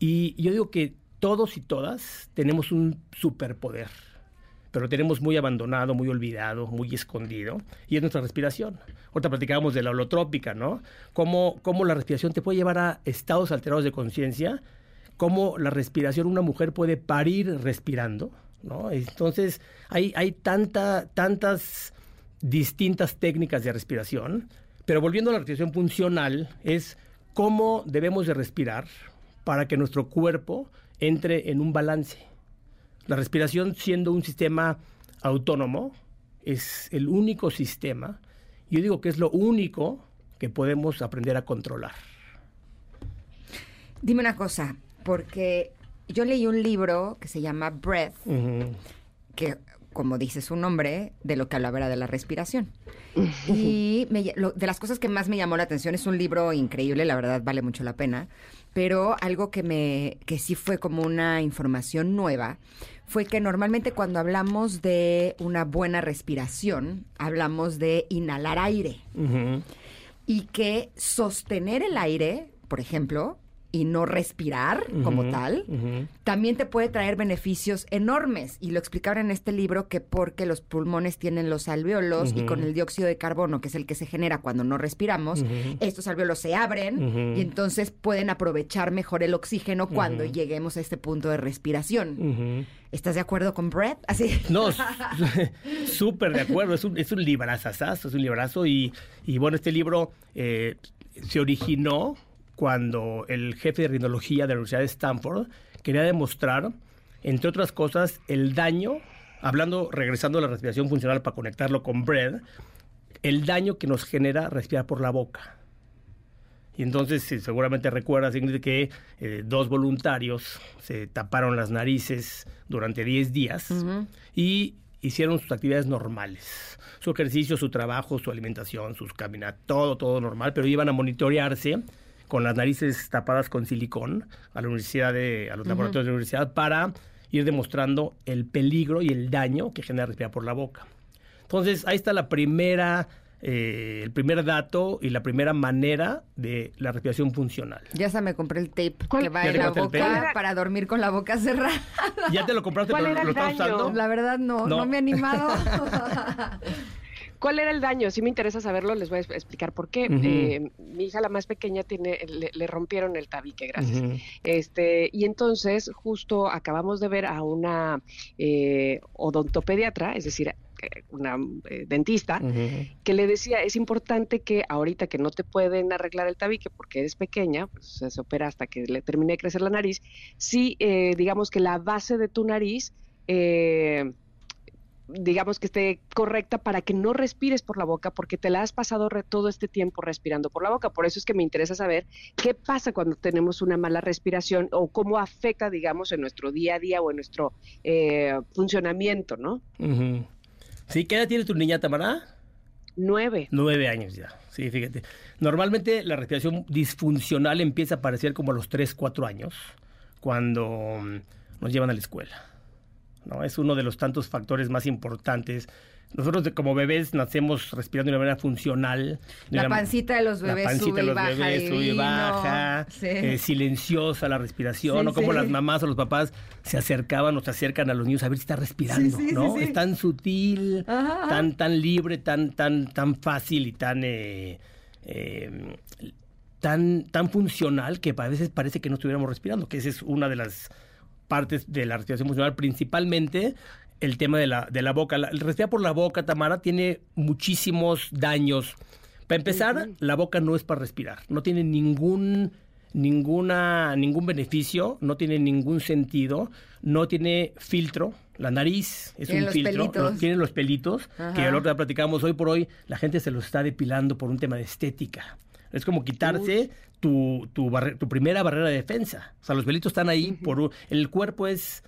Y yo digo que todos y todas tenemos un superpoder, pero lo tenemos muy abandonado, muy olvidado, muy escondido, y es nuestra respiración. Ahorita platicábamos de la holotrópica, ¿no? Cómo, la respiración te puede llevar a estados alterados de conciencia, cómo la respiración, una mujer puede parir respirando, ¿no? Entonces, hay, hay tanta, tantas distintas técnicas de respiración, pero volviendo a la respiración funcional, es cómo debemos de respirar para que nuestro cuerpo entre en un balance. La respiración siendo un sistema autónomo es el único sistema, yo digo que es lo único que podemos aprender a controlar. Dime una cosa, porque yo leí un libro que se llama Breath, que como dice su nombre, de lo que hablaba era de la respiración. Y me- lo- de las cosas que más me llamó la atención es un libro increíble, la verdad vale mucho la pena, pero algo que me que sí fue como una información nueva fue que normalmente cuando hablamos de una buena respiración, hablamos de inhalar aire. Y que sostener el aire, por ejemplo, y no respirar como tal, también te puede traer beneficios enormes. Y lo explicaban en este libro que porque los pulmones tienen los alvéolos y con el dióxido de carbono, que es el que se genera cuando no respiramos, estos alvéolos se abren y entonces pueden aprovechar mejor el oxígeno cuando lleguemos a este punto de respiración. ¿Estás de acuerdo con Brett? [laughs] Así. No, [laughs] súper de acuerdo. Es un, es un es un librazo. Y, y bueno, este libro eh, se originó cuando el jefe de rinología de la Universidad de Stanford quería demostrar, entre otras cosas, el daño, hablando, regresando a la respiración funcional para conectarlo con Bread, el daño que nos genera respirar por la boca. Y entonces sí, seguramente recuerdas, Ingrid, que eh, dos voluntarios se taparon las narices durante 10 días y hicieron sus actividades normales. Su ejercicio, su trabajo, su alimentación, sus caminatas, todo, todo normal, pero iban a monitorearse con las narices tapadas con silicón a la universidad de, a los laboratorios de la universidad para ir demostrando el peligro y el daño que genera respirar por la boca. Entonces, ahí está la primera, eh, el primer dato y la primera manera de la respiración funcional. Ya se me compré el tape ¿Cuál- que va ¿Ya en la boca para dormir con la boca cerrada. ¿Ya te lo compraste, ¿Cuál pero era lo el estás daño? usando? La verdad no, no, No. me he animado. [laughs] ¿Cuál era el daño? Si me interesa saberlo, les voy a explicar por qué. Eh, mi hija, la más pequeña, tiene, le, le rompieron el tabique, gracias. Este, y entonces, justo acabamos de ver a una eh, odontopediatra, es decir, eh, una eh, dentista, que le decía, es importante que ahorita que no te pueden arreglar el tabique porque eres pequeña, pues se opera hasta que le termine de crecer la nariz, eh, digamos que la base de tu nariz... eh, digamos que esté correcta para que no respires por la boca porque te la has pasado re- todo este tiempo respirando por la boca. Por eso es que me interesa saber qué pasa cuando tenemos una mala respiración o cómo afecta, digamos, en nuestro día a día o en nuestro eh, funcionamiento, ¿no? ¿Sí? ¿Qué edad tiene tu niña, Tamara? Nueve. Nueve años ya. Sí, fíjate. Normalmente la respiración disfuncional empieza a aparecer como a los tres, cuatro años, cuando mm, nos llevan a la escuela. ¿No? Es uno de los tantos factores más importantes. Nosotros de- como bebés nacemos respirando de una manera funcional. de La una- pancita de los la bebés pancita sube de y los baja bebés sube y baja, Sí. eh, silenciosa la respiración, Sí, o como sí. las mamás o los papás se acercaban o se acercan a los niños a ver si está respirando, ¿no? Es tan sutil, Ajá. tan, tan libre, tan, tan, tan fácil y tan eh, eh, tan, tan funcional que a veces parece que no estuviéramos respirando, que esa es una de las partes de la respiración funcional, principalmente el tema de la, de la boca. La- el respirar por la boca, Tamara, tiene muchísimos daños. Para empezar, la boca no es para respirar, no tiene ningún ninguna ningún beneficio, no tiene ningún sentido, no tiene filtro. La nariz es Tiene un filtro, tiene los pelitos, que Ajá. el otro día platicamos hoy por hoy, la gente se los está depilando por un tema de estética. Es como quitarse tu, tu, barre- tu primera barrera de defensa. O sea, los pelitos están ahí por un- el cuerpo es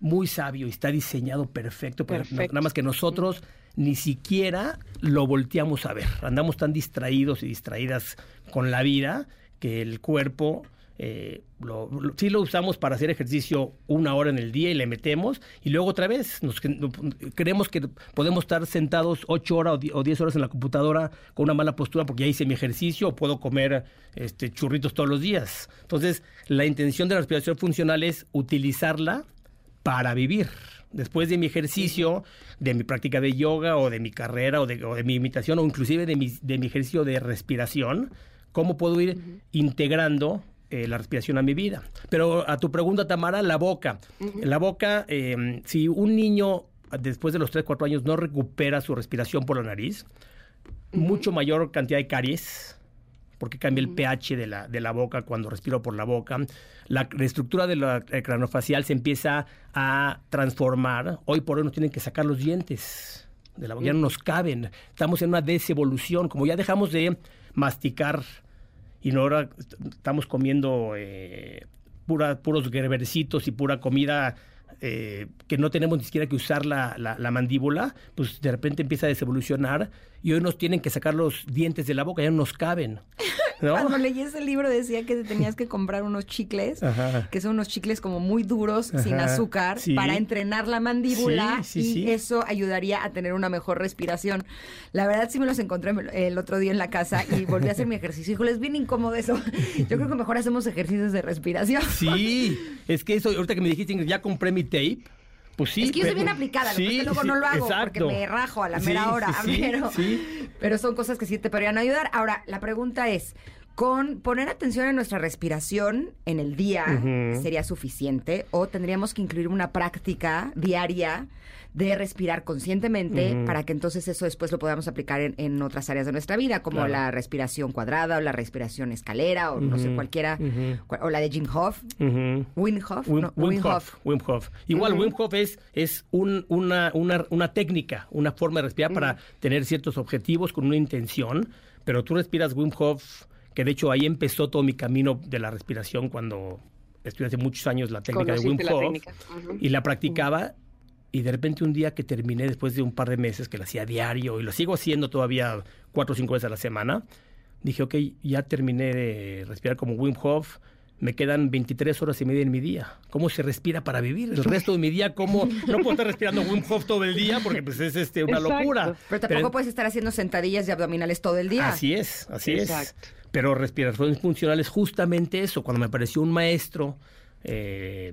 muy sabio y está diseñado perfecto, pero Perfecto. nada más que nosotros ni siquiera lo volteamos a ver. Andamos tan distraídos y distraídas con la vida que el cuerpo eh, lo, lo- sí lo usamos para hacer ejercicio una hora en el día y le metemos y luego otra vez nos cre- no- creemos que podemos estar sentados ocho horas o die- o diez horas en la computadora con una mala postura porque ya hice mi ejercicio o puedo comer este, churritos todos los días. Entonces, la intención de la respiración funcional es utilizarla para vivir. Después de mi ejercicio, de mi práctica de yoga o de mi carrera o de, o de mi imitación o inclusive de mi, de mi ejercicio de respiración, ¿cómo puedo ir integrando eh, la respiración a mi vida? Pero a tu pregunta, Tamara, la boca. La boca, eh, si un niño después de los 3, 4 años no recupera su respiración por la nariz, mucho mayor cantidad de caries, porque cambia el pH de la, de la boca cuando respiro por la boca. La, la estructura de la craniofacial se empieza a transformar. Hoy por hoy nos tienen que sacar los dientes de la boca, ya no nos caben. Estamos en una desevolución, como ya dejamos de masticar y no ahora est- estamos comiendo eh, pura, puros gerbercitos y pura comida eh, que no tenemos ni siquiera que usar la, la, la, mandíbula, pues de repente empieza a desevolucionar y hoy nos tienen que sacar los dientes de la boca, ya no nos caben. [laughs] ¿no? Cuando leí ese libro decía que te tenías que comprar unos chicles, Ajá. que son unos chicles como muy duros, sin azúcar, sí. para entrenar la mandíbula Sí, sí, y eso ayudaría a tener una mejor respiración. La verdad sí me los encontré el otro día en la casa y volví a hacer mi ejercicio. Híjole, es bien incómodo eso. Yo creo que mejor hacemos ejercicios de respiración. Sí, es que eso, ahorita que me dijiste, ya compré mi tape. Pues sí. es que yo soy bien aplicada, lo que Sí, luego sí, no lo hago exacto. porque me rajo a la Sí, mera hora. sí, sí, pero, sí. pero son cosas que sí te podrían ayudar. Ahora, la pregunta es, ¿con poner atención en nuestra respiración en el día sería suficiente o tendríamos que incluir una práctica diaria de respirar conscientemente para que entonces eso después lo podamos aplicar en, en otras áreas de nuestra vida, como Claro. la respiración cuadrada o la respiración escalera o no sé, cualquiera, o la de Jim Hof, Ujú. Wim Hof, Wim, no, Wim Wim Hof, Hof. Wim Hof. Igual, Wim Hof es, es un- una, una, una técnica, una forma de respirar para tener ciertos objetivos con una intención, pero tú respiras Wim Hof, que de hecho ahí empezó todo mi camino de la respiración cuando estudié hace muchos años la técnica de Wim Hof y la practicaba y de repente un día que terminé después de un par de meses que la hacía diario y lo sigo haciendo todavía cuatro o cinco veces a la semana, dije, ok, ya terminé de respirar como Wim Hof, me quedan 23 horas y media en mi día. ¿Cómo se respira para vivir? El resto de mi día, ¿cómo? No puedo estar respirando Wim Hof todo el día porque pues es este, una Exacto. locura. Pero tampoco puedes estar haciendo sentadillas y abdominales todo el día. Así es, así Exacto. es. Pero respiración funcional es justamente eso. Cuando me apareció un maestro eh,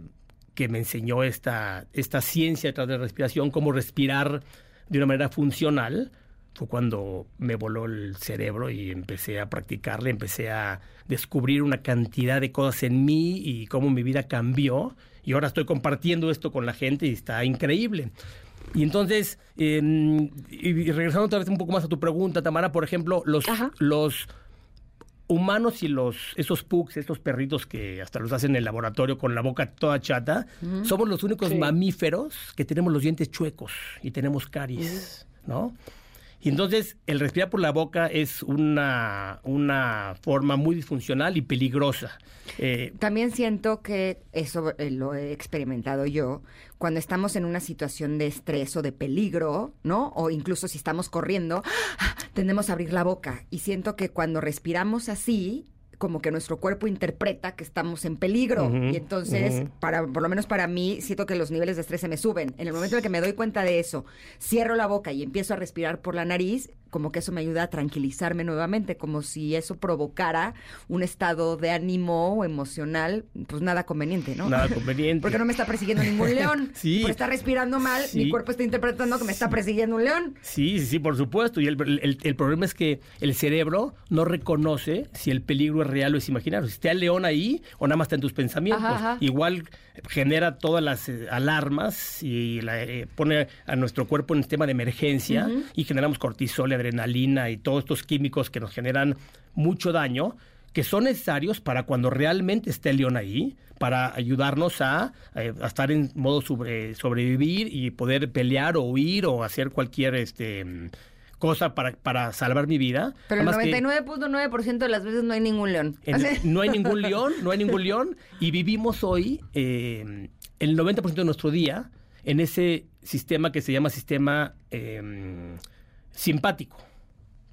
que me enseñó esta, esta ciencia detrás de la respiración, cómo respirar de una manera funcional, fue cuando me voló el cerebro y empecé a practicarle, empecé a descubrir una cantidad de cosas en mí y cómo mi vida cambió. Y ahora estoy compartiendo esto con la gente y está increíble. Y entonces, eh, y regresando otra vez un poco más a tu pregunta, Tamara, por ejemplo, los, Ajá. los humanos y los esos pugs, estos perritos que hasta los hacen en el laboratorio con la boca toda chata, somos los únicos Sí. mamíferos que tenemos los dientes chuecos y tenemos caries, ¿no? Y entonces el respirar por la boca es una, una forma muy disfuncional y peligrosa. Eh, También siento que eso eh, lo he experimentado yo cuando estamos en una situación de estrés o de peligro, ¿no? O incluso si estamos corriendo, tendemos a abrir la boca y siento que cuando respiramos así como que nuestro cuerpo interpreta que estamos en peligro y entonces para por lo menos para mí siento que los niveles de estrés se me suben. En el momento en el que me doy cuenta de eso, cierro la boca y empiezo a respirar por la nariz, como que eso me ayuda a tranquilizarme nuevamente, como si eso provocara un estado de ánimo o emocional, pues nada conveniente, ¿no? Nada [laughs] conveniente. Porque no me está persiguiendo ningún [laughs] león. Sí. Por estar respirando mal, Sí. mi cuerpo está interpretando que me está persiguiendo un león. Sí, sí, sí, por supuesto. Y el, el- el problema es que el cerebro no reconoce si el peligro es real o es imaginario. Si está el león ahí o nada más está en tus pensamientos. Ajá, ajá. Igual genera todas las eh, alarmas y la, eh, pone a nuestro cuerpo en sistema de emergencia y generamos cortisol, y adrenalina y todos estos químicos que nos generan mucho daño que son necesarios para cuando realmente esté el león ahí, para ayudarnos a, eh, a estar en modo sobre- sobrevivir y poder pelear o huir o hacer cualquier este cosa para, para salvar mi vida. Pero el Nada más que 99.9% de las veces no hay ningún león. en- no hay [laughs] ningún león, no hay ningún león, y vivimos hoy eh, el 90% de nuestro día en ese sistema que se llama sistema eh, simpático.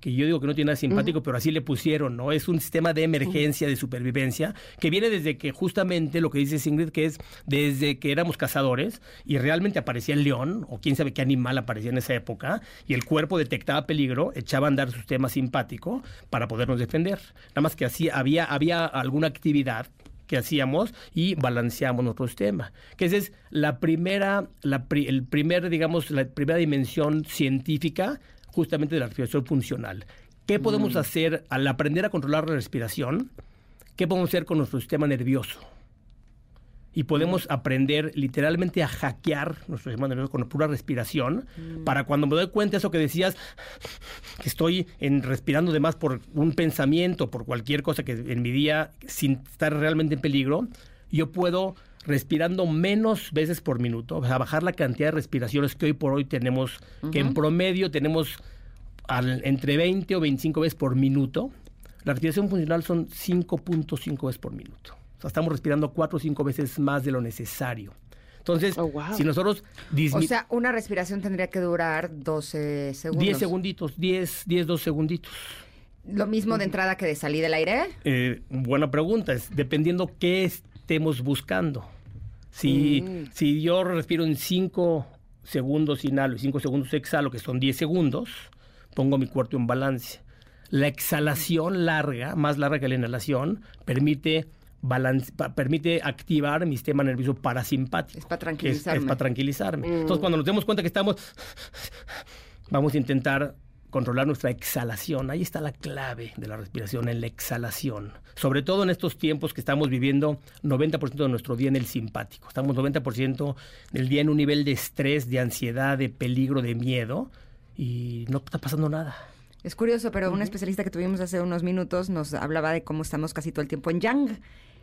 Que yo digo que no tiene nada simpático, pero así le pusieron, ¿no? Es un sistema de emergencia, de supervivencia, que viene desde que justamente lo que dice Ingrid, que es desde que éramos cazadores y realmente aparecía el león, o quién sabe qué animal aparecía en esa época, y el cuerpo detectaba peligro, echaba a andar su sistema simpático para podernos defender. Nada más que así había, había alguna actividad que hacíamos y balanceamos nuestro sistema. Que esa es la primera, la pri- el primer, digamos, la primera dimensión científica justamente de la respiración funcional. ¿Qué podemos hacer al aprender a controlar la respiración? ¿Qué podemos hacer con nuestro sistema nervioso? Y podemos aprender literalmente a hackear nuestro sistema nervioso con pura respiración para cuando me doy cuenta de eso que decías, que estoy en, respirando de más por un pensamiento, por cualquier cosa que en mi día, sin estar realmente en peligro, yo puedo respirando menos veces por minuto, o sea, bajar la cantidad de respiraciones que hoy por hoy tenemos, que en promedio tenemos al- entre 20 o 25 veces por minuto. La respiración funcional son 5.5 veces por minuto. O sea, estamos respirando cuatro o cinco veces más de lo necesario. Entonces, Oh, wow. si nosotros O sea, una respiración tendría que durar 12 segundos. 10 segunditos, 10, 10, 2 segunditos. Lo mismo de entrada que de salida del aire. Eh, buena pregunta, es dependiendo qué estemos buscando. Si, Mm. si yo respiro en 5 segundos inhalo y 5 segundos exhalo, que son 10 segundos, pongo mi cuerpo en balance. La exhalación larga, más larga que la inhalación, permite, balance, pa- permite activar mi sistema nervioso parasimpático. Es para tranquilizarme. Es, para tranquilizarme. Mm. Entonces, cuando nos demos cuenta que estamos, vamos a intentar controlar nuestra exhalación. Ahí está la clave de la respiración, en la exhalación. Sobre todo en estos tiempos que estamos viviendo 90% de nuestro día en el simpático. Estamos 90% del día en un nivel de estrés, de ansiedad, de peligro, de miedo y no está pasando nada. Es curioso, pero un especialista que tuvimos hace unos minutos nos hablaba de cómo estamos casi todo el tiempo en yang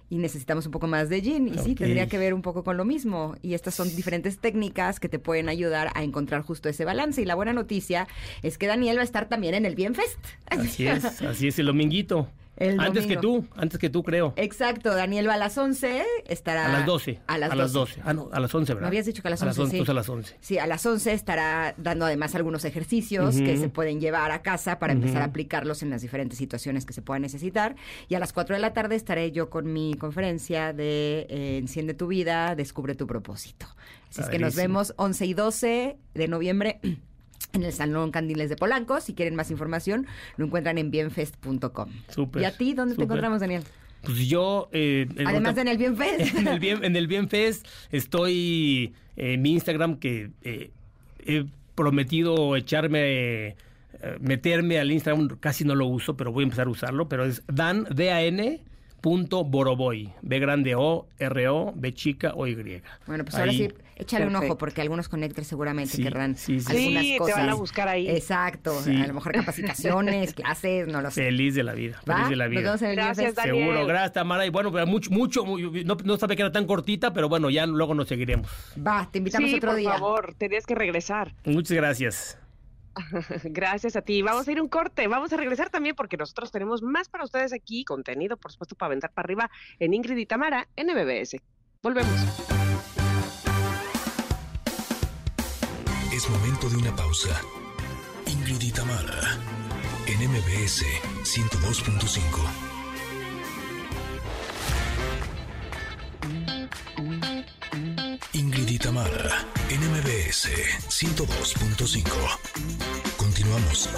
y necesitamos un poco más de yin. Y sí, tendría que ver un poco con lo mismo. Y estas son diferentes técnicas que te pueden ayudar a encontrar justo ese balance. Y la buena noticia es que Daniel va a estar también en el Bienfest. Así [laughs] es, así es el dominguito. El antes que domingo. tú, antes que tú creo. Exacto, Daniel va a las 11, estará... A las 12. A las 12. Ah, no, a las 11, ¿verdad? Me habías dicho que a las A 11, las sí. entonces a las 11. Sí, a las 11 estará dando además algunos ejercicios Ujú. que se pueden llevar a casa para empezar a aplicarlos en las diferentes situaciones que se puedan necesitar. Y a las 4 de la tarde estaré yo con mi conferencia de eh, Enciende tu vida, descubre tu propósito. Así es que nos Padrísimo. vemos 11 y 12 de noviembre. [clears throat] En el Salón Candiles de Polanco. Si quieren más información, lo encuentran en bienfest.com. Súper, ¿Y a ti dónde te encontramos, Daniel? Pues yo... eh, en Además otra- de en el Bienfest. [laughs] en el bien en el Bienfest estoy eh, en mi Instagram que eh, he prometido echarme eh, meterme al Instagram casi no lo uso pero voy a empezar a usarlo pero es dan d a n punto boroboy b grande o r o b chica o y Bueno, pues ahora Ahí. sí, échale un ojo porque algunos connectors seguramente Sí, querrán sí, sí. algunas Sí, te cosas. van a buscar ahí. Exacto, Sí. a lo mejor capacitaciones, [laughs] clases, no lo sé. feliz de la vida ¿Va? feliz de la Nos vida vemos en el Gracias. Daniel. Seguro, gracias Tamara. Y bueno, pero mucho, mucho, muy- no, no sabía que era tan cortita, pero bueno, ya luego nos seguiremos. Va, te invitamos sí, otro por día. favor, tenías que regresar. Muchas gracias. [laughs] Gracias a ti. Vamos a ir un corte. Vamos a regresar también porque nosotros tenemos más para ustedes aquí, contenido, por supuesto, para aventar para arriba en Ingrid y Tamara en MBS. Volvemos. Es momento de una pausa. Ingrid y Tamara, en MBS 102.5. Ingrid y Tamara, en MBS 102.5. Continuamos.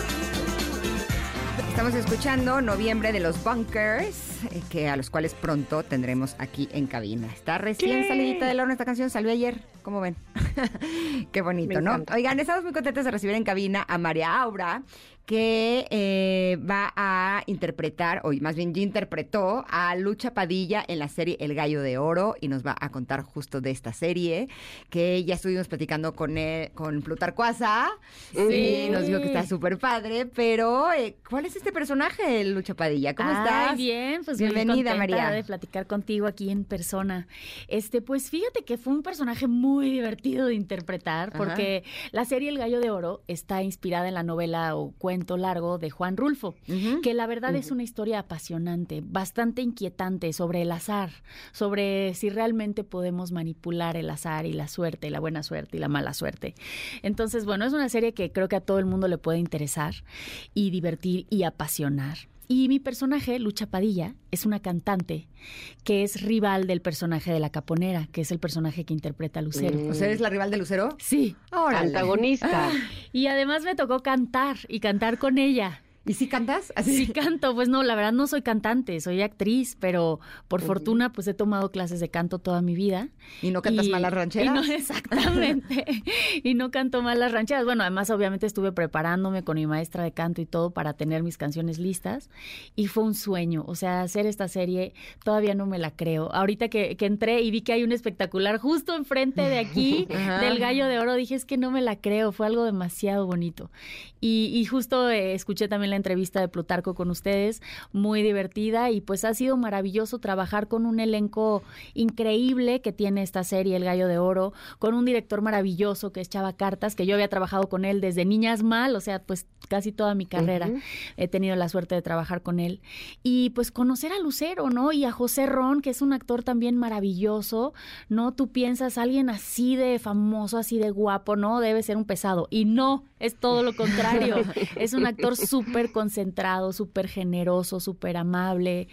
Estamos escuchando Noviembre de los Bunkers, eh, que a los cuales pronto tendremos aquí en cabina. Está recién ¡Yay! salidita del horno esta canción, salió ayer, ¿cómo ven? [laughs] Qué bonito, Me ¿no? encanta. Oigan, estamos muy contentos de recibir en cabina a María Aura, que eh, va a interpretar, o más bien ya interpretó a Lucha Padilla en la serie El Gallo de Oro y nos va a contar justo de esta serie, que ya estuvimos platicando con él, con Plutarco Asa, Sí. y nos dijo que está súper padre, pero eh, ¿cuál es este personaje, Lucha Padilla? ¿Cómo Ay, estás? bien, pues Bienvenida, muy María. de platicar contigo aquí en persona. Este, pues fíjate que fue un personaje muy divertido de interpretar Ajá. porque la serie El Gallo de Oro está inspirada en la novela o cuento largo de Juan Rulfo, que la verdad es una historia apasionante, bastante inquietante sobre el azar, sobre si realmente podemos manipular el azar y la suerte, y la buena suerte y la mala suerte. Entonces, bueno, es una serie que creo que a todo el mundo le puede interesar y divertir y apasionar. Y mi personaje, Lucha Padilla, es una cantante que es rival del personaje de la caponera, que es el personaje que interpreta a Lucero. O sea, ¿eres la rival de Lucero? Sí. Órale. Antagonista. Y además me tocó cantar y cantar con ella. ¿Y si cantas? [laughs] Así. Sí canto, pues no, la verdad no soy cantante, soy actriz, pero por fortuna pues he tomado clases de canto toda mi vida. ¿Y no cantas Y- mal las rancheras? y no, [laughs] exactamente. y no canto mal las rancheras. Bueno, además obviamente estuve preparándome con mi maestra de canto y todo para tener mis canciones listas. Y fue un sueño. O sea, hacer esta serie todavía no me la creo. Ahorita que, que entré y vi que hay un espectacular justo enfrente de aquí, [laughs] del gallo de oro, dije, es que no me la creo. Fue algo demasiado bonito. Y, y justo eh, escuché también también la entrevista de Plutarco con ustedes, muy divertida y pues ha sido maravilloso trabajar con un elenco increíble que tiene esta serie El Gallo de Oro, con un director maravilloso que es Chava Cartas, que yo había trabajado con él desde Niñas Mal, o sea, pues casi toda mi carrera he tenido la suerte de trabajar con él. Y pues conocer a Lucero, ¿no? Y a José Ron, que es un actor también maravilloso, ¿no? Tú piensas, alguien así de famoso, así de guapo, ¿no? Debe ser un pesado. Y no, es todo lo contrario. [laughs] es un actor súper concentrado, súper generoso, súper amable.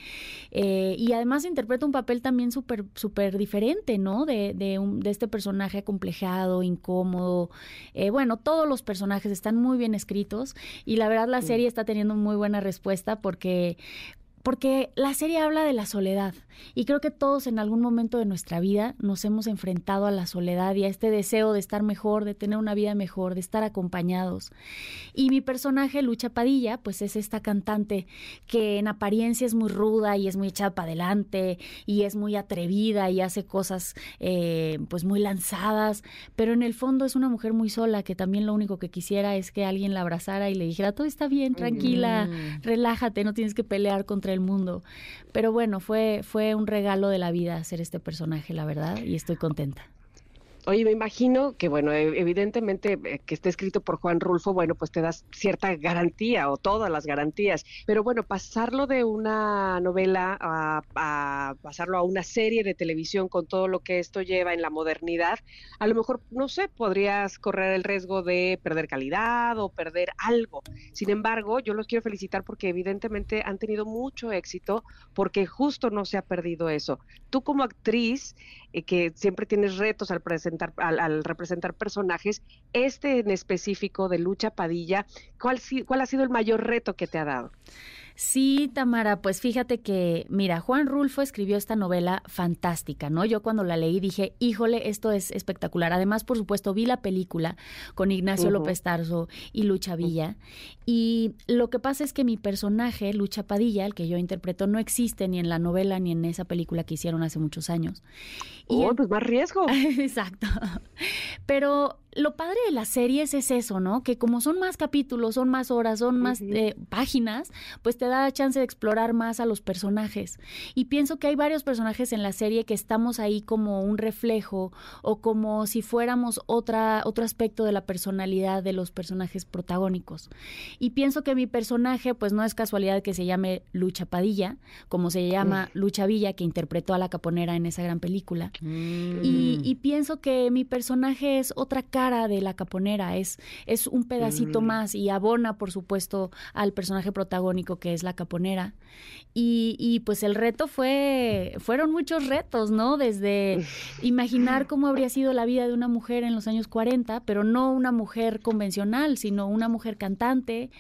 Eh, y además interpreta un papel también súper, súper diferente, ¿no? De, de, un, de, este personaje acomplejado, incómodo. Eh, bueno, todos los personajes están muy bien escritos y la verdad la serie está teniendo muy buena respuesta porque porque la serie habla de la soledad y creo que todos en algún momento de nuestra vida nos hemos enfrentado a la soledad y a este deseo de estar mejor, de tener una vida mejor, de estar acompañados. Y mi personaje, Lucha Padilla, pues es esta cantante que en apariencia es muy ruda y es muy echada para adelante y es muy atrevida y hace cosas eh, pues muy lanzadas, pero en el fondo es una mujer muy sola que también lo único que quisiera es que alguien la abrazara y le dijera, todo está bien, tranquila, relájate, no tienes que pelear contra el mundo. Pero bueno, fue, fue un regalo de la vida hacer este personaje, la verdad, y estoy contenta. Oye, me imagino que, bueno, e, evidentemente eh, que esté escrito por Juan Rulfo, bueno, pues te das cierta garantía o todas las garantías. Pero bueno, pasarlo de una novela a, pasarlo a una serie de televisión con todo lo que esto lleva en la modernidad, a lo mejor, no sé, podrías correr el riesgo de perder calidad o perder algo. Sin embargo, yo los quiero felicitar porque evidentemente han tenido mucho éxito porque justo no se ha perdido eso. Tú como actriz, eh, que siempre tienes retos al presentar, al, representar personajes, este en específico de Lucha Padilla, ¿cuál, ¿cuál ha sido el mayor reto que te ha dado? Sí, Tamara, pues fíjate que, mira, Juan Rulfo escribió esta novela fantástica, ¿no? Yo cuando la leí dije, híjole, esto es espectacular. Además, por supuesto, vi la película con Ignacio López Tarso y Lucha Villa. Y lo que pasa es que mi personaje, Lucha Padilla, el que yo interpreto, no existe ni en la novela ni en esa película que hicieron hace muchos años. oh, pues más riesgo. [laughs] Exacto. Pero lo padre de las series es eso, ¿no? Que como son más capítulos, son más horas, son más eh, páginas, pues te da la chance de explorar más a los personajes. Y pienso que hay varios personajes en la serie que estamos ahí como un reflejo o como si fuéramos otra, otro aspecto de la personalidad de los personajes protagónicos. Y pienso que mi personaje, pues no es casualidad que se llame Lucha Padilla, como se llama Lucha Villa, que interpretó a la caponera en esa gran película. Y, y pienso que mi personaje es otra cara de la caponera, es, es un pedacito mm. más y abona, por supuesto, al personaje protagónico que es la caponera. Y, y, pues el reto fue, fueron muchos retos, ¿no? Desde imaginar cómo habría sido la vida de una mujer en los años 40, pero no una mujer convencional, sino una mujer cantante,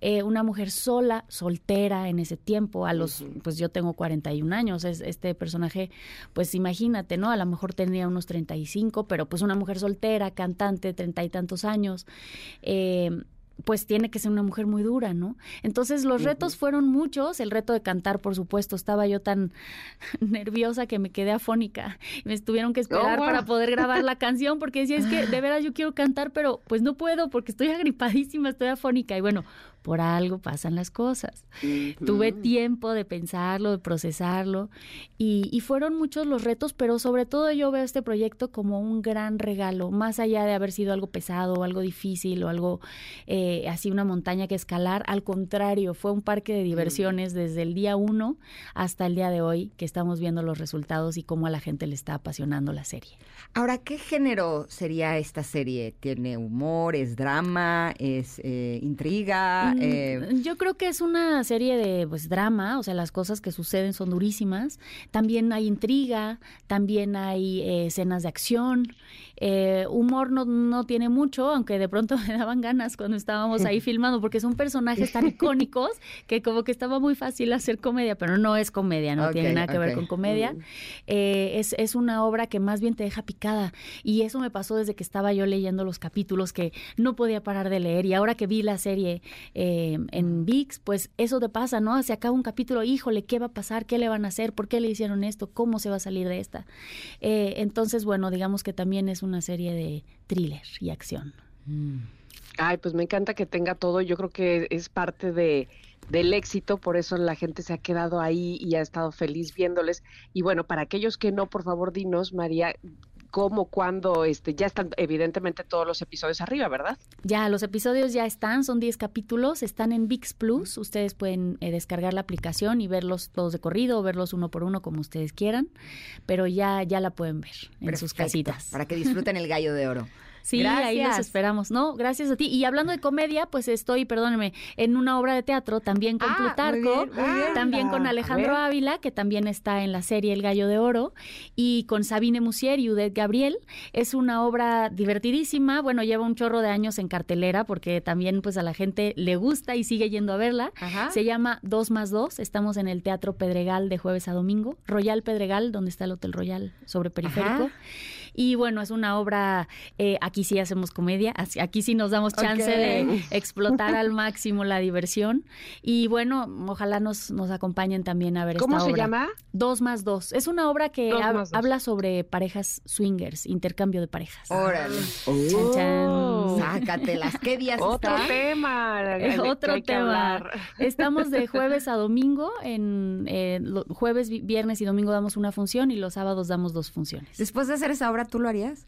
eh, una mujer sola, soltera en ese tiempo, a los, pues yo tengo 41 años, es, este personaje, pues imagínate, ¿no? A lo mejor tendría unos 35, pero pues una mujer soltera, cantante, treinta y tantos años. Eh, pues tiene que ser una mujer muy dura, ¿no? Entonces los retos fueron muchos, el reto de cantar, por supuesto, estaba yo tan [laughs] nerviosa que me quedé afónica, me tuvieron que esperar oh, para poder grabar la [laughs] canción porque decía, es que de veras yo quiero cantar, pero pues no puedo porque estoy agripadísima, estoy afónica y bueno, por algo pasan las cosas. Tuve tiempo de pensarlo, de procesarlo y, fueron muchos los retos, pero sobre todo yo veo este proyecto como un gran regalo, más allá de haber sido algo pesado o algo difícil o algo eh, así una montaña que escalar, al contrario, fue un parque de diversiones desde el día uno hasta el día de hoy que estamos viendo los resultados y cómo a la gente le está apasionando la serie. Ahora, ¿qué género sería esta serie? ¿Tiene humor? ¿Es drama? ¿Es eh, intriga? Mm, eh, yo creo que es una serie de pues drama, o sea, las cosas que suceden son durísimas. También hay intriga, también hay eh, escenas de acción. Eh, humor no, no tiene mucho, aunque de pronto [laughs] me daban ganas cuando estábamos ahí [laughs] filmando, porque son personajes tan icónicos que como que estaba muy fácil hacer comedia, pero no es comedia, no tiene nada que ver con comedia. Mm. es, es una obra que más bien te deja picada. Y eso me pasó desde que estaba yo leyendo los capítulos que no podía parar de leer. Y ahora que vi la serie eh, en VIX, pues eso te pasa, ¿no? Se acaba un capítulo, híjole, ¿qué va a pasar? ¿Qué le van a hacer? ¿Por qué le hicieron esto? ¿Cómo se va a salir de esta? Eh, entonces, bueno, digamos que también es una serie de thriller y acción. Mm. Ay, pues me encanta que tenga todo. Yo creo que es parte de del éxito, por eso la gente se ha quedado ahí y ha estado feliz viéndoles. Y bueno, para aquellos que no, por favor, dinos, María, cómo, cuándo, este, ya están evidentemente todos los episodios arriba, ¿verdad? Ya, los episodios ya están, son 10 capítulos, están en VIX Plus, ustedes pueden eh, descargar la aplicación y verlos todos de corrido o verlos uno por uno como ustedes quieran, pero ya, ya la pueden ver en sus casitas. Para que disfruten el gallo de oro. Sí, ahí los esperamos. No, gracias a ti. Y hablando de comedia, pues estoy, perdóneme, en una obra de teatro también con Ah, Plutarco, muy bien, muy bien. también con Alejandro. Ávila, que también está en la serie El Gallo de Oro, y con Sabine Musier y Udet Gabriel. Es una obra divertidísima. Bueno, lleva un chorro de años en cartelera porque también pues a la gente le gusta y sigue yendo a verla. Ajá. Se llama Dos más Dos. Estamos en el Teatro Pedregal de jueves a domingo. Royal Pedregal, donde está el Hotel Royal sobre periférico. Ajá. Y bueno, es una obra, eh, aquí sí hacemos comedia, aquí sí nos damos chance de [laughs] explotar al máximo la diversión. Y bueno, ojalá nos, nos acompañen también a ver ¿Cómo esta se obra. llama? Dos más dos. Es una obra que Dos hab- más dos. habla sobre parejas swingers, intercambio de parejas. Órale. Chan, chan. Sácatelas. ¿Qué días Otro está? tema. Eh, otro que tema. Estamos de jueves a domingo. En eh, lo- jueves, vi- viernes y domingo damos una función y los sábados damos dos funciones. Después de hacer esa obra, ¿tú lo harías?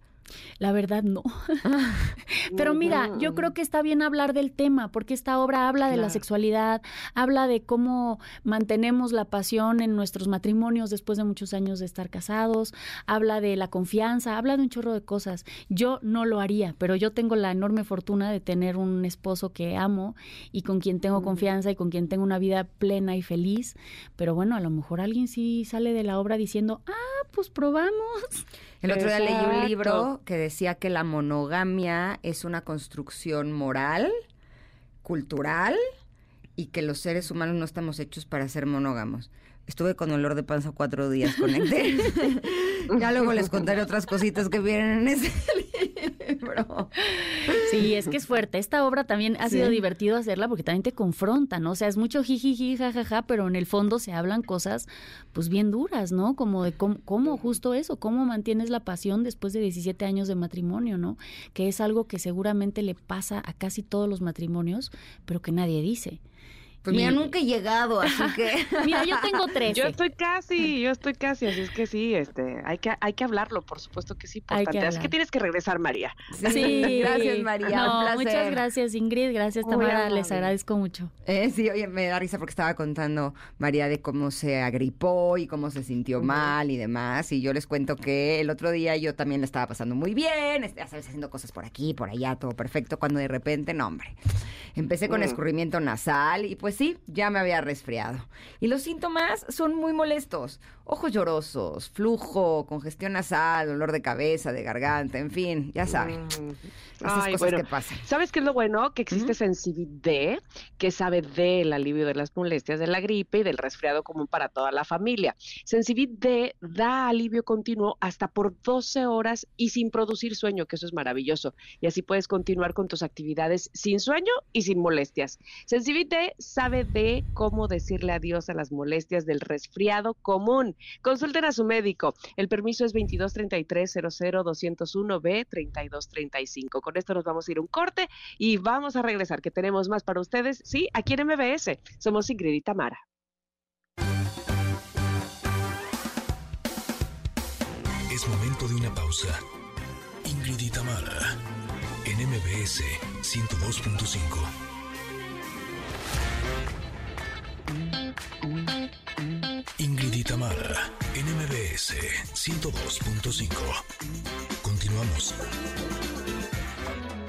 La verdad no. [laughs] Pero mira, yo creo que está bien hablar del tema, porque esta obra habla de la sexualidad, habla de cómo mantenemos la pasión en nuestros matrimonios después de muchos años de estar casados, habla de la confianza, habla de un chorro de cosas. Yo no lo haría, pero yo tengo la enorme fortuna de tener un esposo que amo y con quien tengo confianza y con quien tengo una vida plena y feliz. Pero bueno, a lo mejor alguien sí sale de la obra diciendo, ah, pues probamos. El otro día leí un libro que decía que la monogamia es una construcción moral, cultural, y que los seres humanos no estamos hechos para ser monógamos. Estuve con olor de panza cuatro días, conecté. [laughs] ya luego les contaré otras cositas que vienen en ese libro. [laughs] [laughs] Sí, es que es fuerte. Esta obra también ha sido Sí. divertido hacerla porque también te confronta, ¿no? O sea, es mucho jijiji, jajaja, pero en el fondo se hablan cosas pues bien duras, ¿no? Como de cómo, cómo justo eso, cómo mantienes la pasión después de 17 años de matrimonio, ¿no? Que es algo que seguramente le pasa a casi todos los matrimonios, pero que nadie dice. Pues mira, Y- nunca he llegado, así que... [laughs] Mira, yo tengo 13. Yo estoy casi, yo estoy casi, así es que sí, este, hay que, hay que hablarlo, por supuesto que sí, Hay que importante. Así hablar. que tienes que regresar, María. Sí. [laughs] Gracias, María. No, un placer. muchas gracias, Ingrid. Gracias, Tamara. Les agradezco mucho. Eh, sí, oye, me da risa porque estaba contando María de cómo se agripó y cómo se sintió mal y demás. Y yo les cuento que el otro día yo también la estaba pasando muy bien, este, ya sabes, haciendo cosas por aquí, por allá, todo perfecto. Cuando de repente, no, hombre, empecé con Mm. escurrimiento nasal y pues sí, ya me había resfriado. Y los síntomas son muy molestos. Ojos llorosos, flujo, congestión nasal, dolor de cabeza, de garganta, en fin, ya saben. Mm. Esas Ay, cosas bueno, que pasan. ¿Sabes qué es lo bueno? Que existe Sensibilidad, que sabe del alivio de las molestias de la gripe y del resfriado común para toda la familia. Sensibilidad da alivio continuo hasta por 12 horas y sin producir sueño, que eso es maravilloso. Y así puedes continuar con tus actividades sin sueño y sin molestias. Sensibilidad sabe de cómo decirle adiós a las molestias del resfriado común. Consulten a su médico. El permiso es 2233-00201B3235. Con esto nos vamos a ir un corte y vamos a regresar, que tenemos más para ustedes, sí, aquí en MBS. Somos Ingrid y Tamara. Es momento de una pausa. Ingrid y Tamara, en MBS 102.5. Ingrid y Tamara, en MBS 102.5. Continuamos.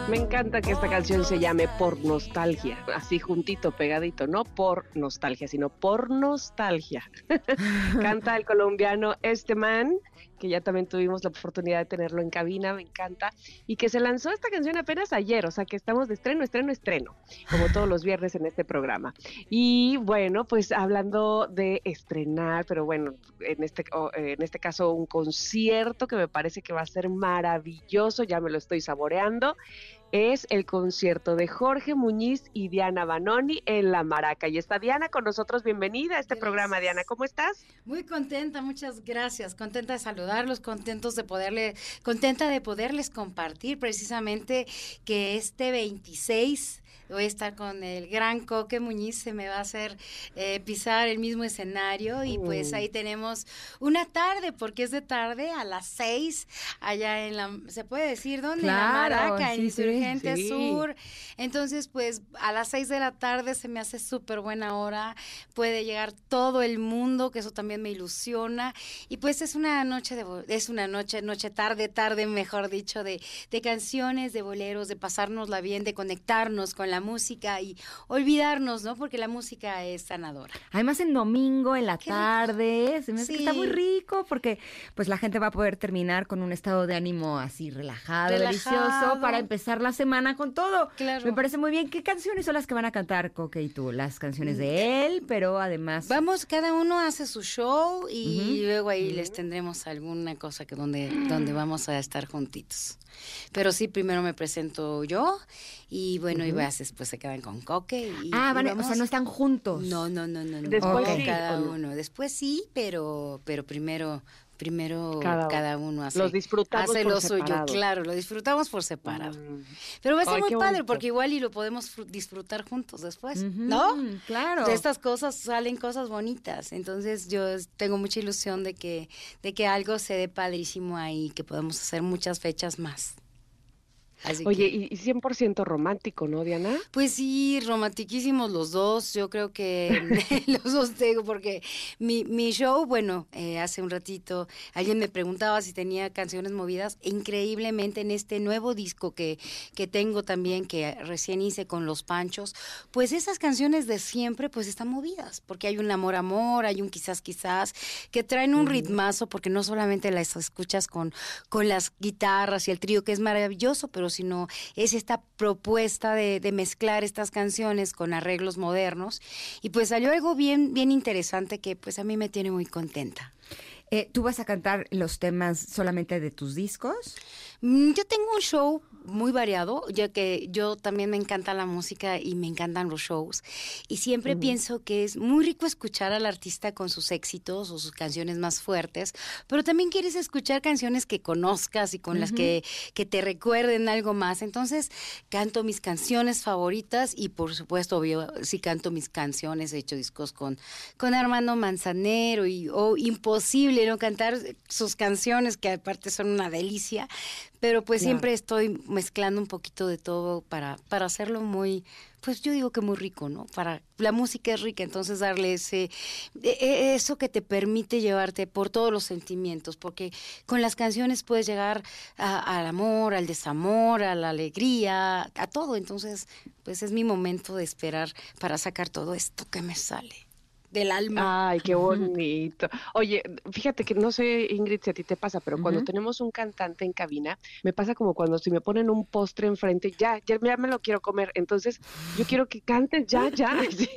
Me encanta que esta canción se llame Por Nostalgia, así juntito, pegadito, no por nostalgia, sino por nostalgia. [laughs] Canta el colombiano Este Man, que ya también tuvimos la oportunidad de tenerlo en cabina, me encanta, y que se lanzó esta canción apenas ayer, o sea que estamos de estreno, estreno, estreno, como todos los viernes en este programa. Y bueno, pues hablando de estrenar, pero bueno, en este, en este caso un concierto que me parece que va a ser maravilloso, ya me lo estoy saboreando es el concierto de Jorge Muñiz y Diana Banoni en La Maraca. Y está Diana con nosotros. Bienvenida a este programa, Diana. ¿Cómo estás? Muy contenta, muchas gracias. Contenta de saludarlos, contentos de poderle, contenta de poderles compartir precisamente que este 26 voy a estar con el gran Coque Muñiz, se me va a hacer eh, pisar el mismo escenario y pues ahí tenemos una tarde, porque es de tarde a las seis, allá en la, ¿se puede decir dónde? en la Maraca, en Insurgente Sur. Entonces, pues a las seis de la tarde se me hace súper buena hora, puede llegar todo el mundo, que eso también me ilusiona. Y pues es una noche de, es una noche, noche tarde, tarde, mejor dicho, de, de canciones, de boleros, de pasárnosla bien, de conectarnos con la música y olvidarnos, ¿no? Porque la música es sanadora. Además en domingo, en la tarde, se me hace que está muy rico porque pues la gente va a poder terminar con un estado de ánimo así relajado, delicioso para empezar la semana con todo. Claro. Me parece muy bien. ¿Qué canciones son las que van a cantar Coque y tú? Las canciones de él, pero además Vamos, cada uno hace su show y luego ahí les tendremos alguna cosa que donde donde vamos a estar juntitos. Pero sí, primero me presento yo y bueno, y vas, después se quedan con Coque. Y, ah, y van, o sea, no están juntos. No, no, no, no. no. Después sí, cada uno. Después sí, pero, pero primero, primero Cada cada, uno. hace, Los disfrutamos hace por lo suyo. separado. Claro, lo disfrutamos por separado. Mm. Pero va a ser Ay, muy padre bonito. porque igual y lo podemos fru- disfrutar juntos después, ¿no? Claro. De estas cosas salen cosas bonitas. Entonces yo tengo mucha ilusión de que, de que algo se dé padrísimo ahí, que podamos hacer muchas fechas más. Así Oye, que- y, y 100% romántico, ¿no, Diana? pues sí, romantiquísimos los dos. Yo creo que [laughs] los dos tengo, porque mi, mi show, bueno, eh, hace un ratito alguien me preguntaba si tenía canciones movidas. Increíblemente en este nuevo disco que, que tengo también, que recién hice con Los Panchos, pues esas canciones de siempre, pues están movidas, porque hay un amor, amor, hay un quizás, quizás, que traen un ritmazo, porque no solamente las escuchas con, con las guitarras y el trío, que es maravilloso, pero sino es esta propuesta de, de mezclar estas canciones con arreglos modernos. Y pues salió algo bien, bien interesante que pues a mí me tiene muy contenta. Eh, ¿Tú vas a cantar los temas solamente de tus discos? Mm, Yo tengo un show muy variado, ya que yo también me encanta la música y me encantan los shows. Y siempre pienso que es muy rico escuchar al artista con sus éxitos o sus canciones más fuertes, pero también quieres escuchar canciones que conozcas y con las que, que te recuerden algo más. Entonces, canto mis canciones favoritas y por supuesto, obvio, sí canto mis canciones, he hecho discos con, con Armando Manzanero y o imposible no cantar sus canciones que aparte son una delicia, pero pues Claro. siempre estoy mezclando un poquito de todo para, para hacerlo muy, pues yo digo que muy rico, ¿no? Para la música es rica, entonces darle ese e- e- eso que te permite llevarte por todos los sentimientos, porque con las canciones puedes llegar a- al amor, al desamor, a la alegría, a todo, entonces pues es mi momento de esperar para sacar todo esto que me sale del alma. Ay, qué bonito. Oye, fíjate que no sé, Ingrid, si a ti te pasa, pero cuando tenemos un cantante en cabina, me pasa como cuando si me ponen un postre enfrente, ya, ya, ya me lo quiero comer. Entonces, yo quiero que cantes ya, ya. [laughs] sí.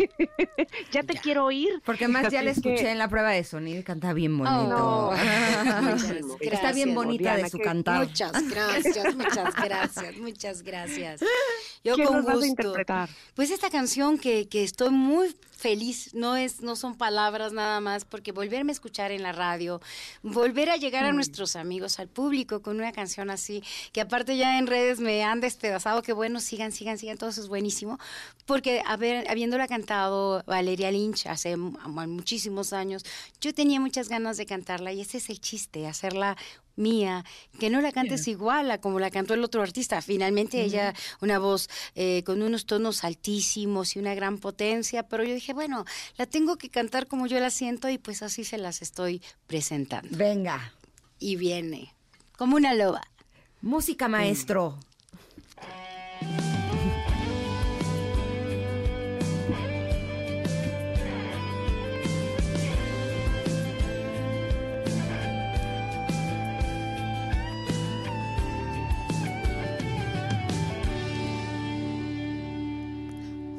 ya te quiero oír. Porque más ya le es que- escuché en la prueba de sonido y canta bien bonito. [laughs] no. Muchas Está bien bonita Diana, de su que- cantar. Muchas gracias, muchas gracias, muchas gracias. [laughs] Yo ¿Qué con nos vas a gusto. interpretar? Pues esta canción que, que estoy muy feliz, no es, no son palabras nada más, porque volverme a escuchar en la radio, volver a llegar a Mm. nuestros amigos, al público con una canción así, que aparte ya en redes me han despedazado, que bueno, sigan, sigan, sigan, todo eso es buenísimo, porque haber, habiéndola cantado Valeria Lynch hace muchísimos años, yo tenía muchas ganas de cantarla y ese es el chiste, hacerla mía, que no la cantes igual a como la cantó el otro artista. Finalmente ella, una voz eh, con unos tonos altísimos y una gran potencia, pero yo dije, bueno, la tengo que cantar como yo la siento y pues así se las estoy presentando. Venga, Y viene, como una loba. música maestro.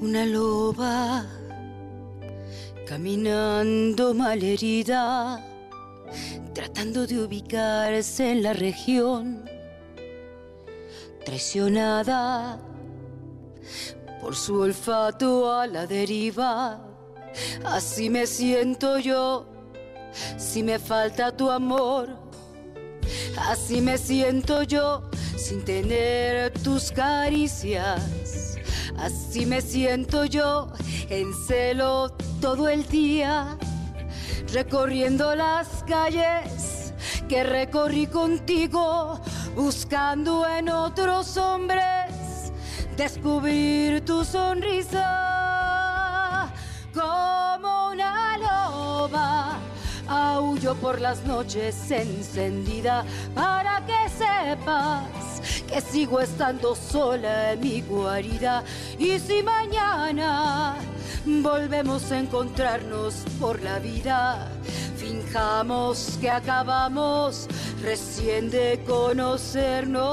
Una loba caminando malherida, tratando de ubicarse en la región. traicionada por su olfato a la deriva. Así me siento yo, si me falta tu amor. Así me siento yo, sin tener tus caricias. Así me siento yo, en celo todo el día, recorriendo las calles que recorrí contigo, buscando en otros hombres descubrir tu sonrisa como una loba. Aullo por las noches encendida para que sepas que sigo estando sola en mi guarida. Y si mañana volvemos a encontrarnos por la vida, finjamos que acabamos recién de conocernos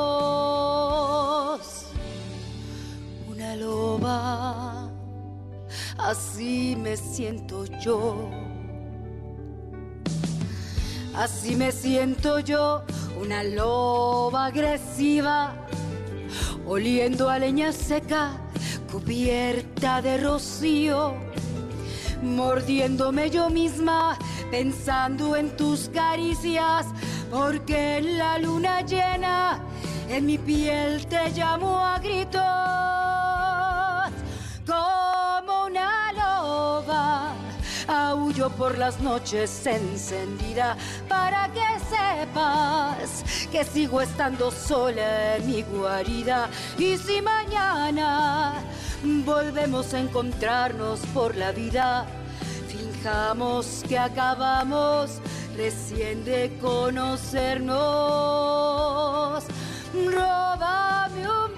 una loba. Así me siento yo. Así me siento yo, una loba agresiva, oliendo a leña seca, cubierta de rocío, mordiéndome yo misma, pensando en tus caricias, porque en la luna llena en mi piel te llamo a gritos Aullo por las noches encendida para que sepas que sigo estando sola en mi guarida. Y si mañana volvemos a encontrarnos por la vida, finjamos que acabamos recién de conocernos. Róbame un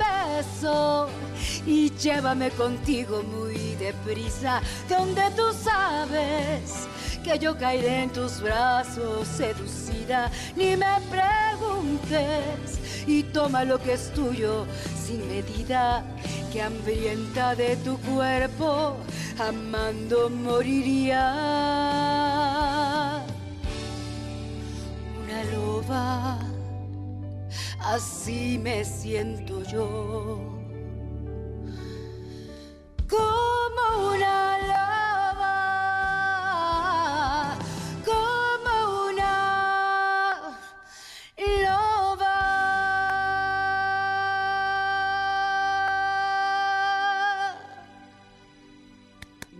y llévame contigo muy deprisa, donde tú sabes que yo caeré en tus brazos seducida. Ni me preguntes y toma lo que es tuyo sin medida, que hambrienta de tu cuerpo, amando moriría. Una loba así me siento yo. Como una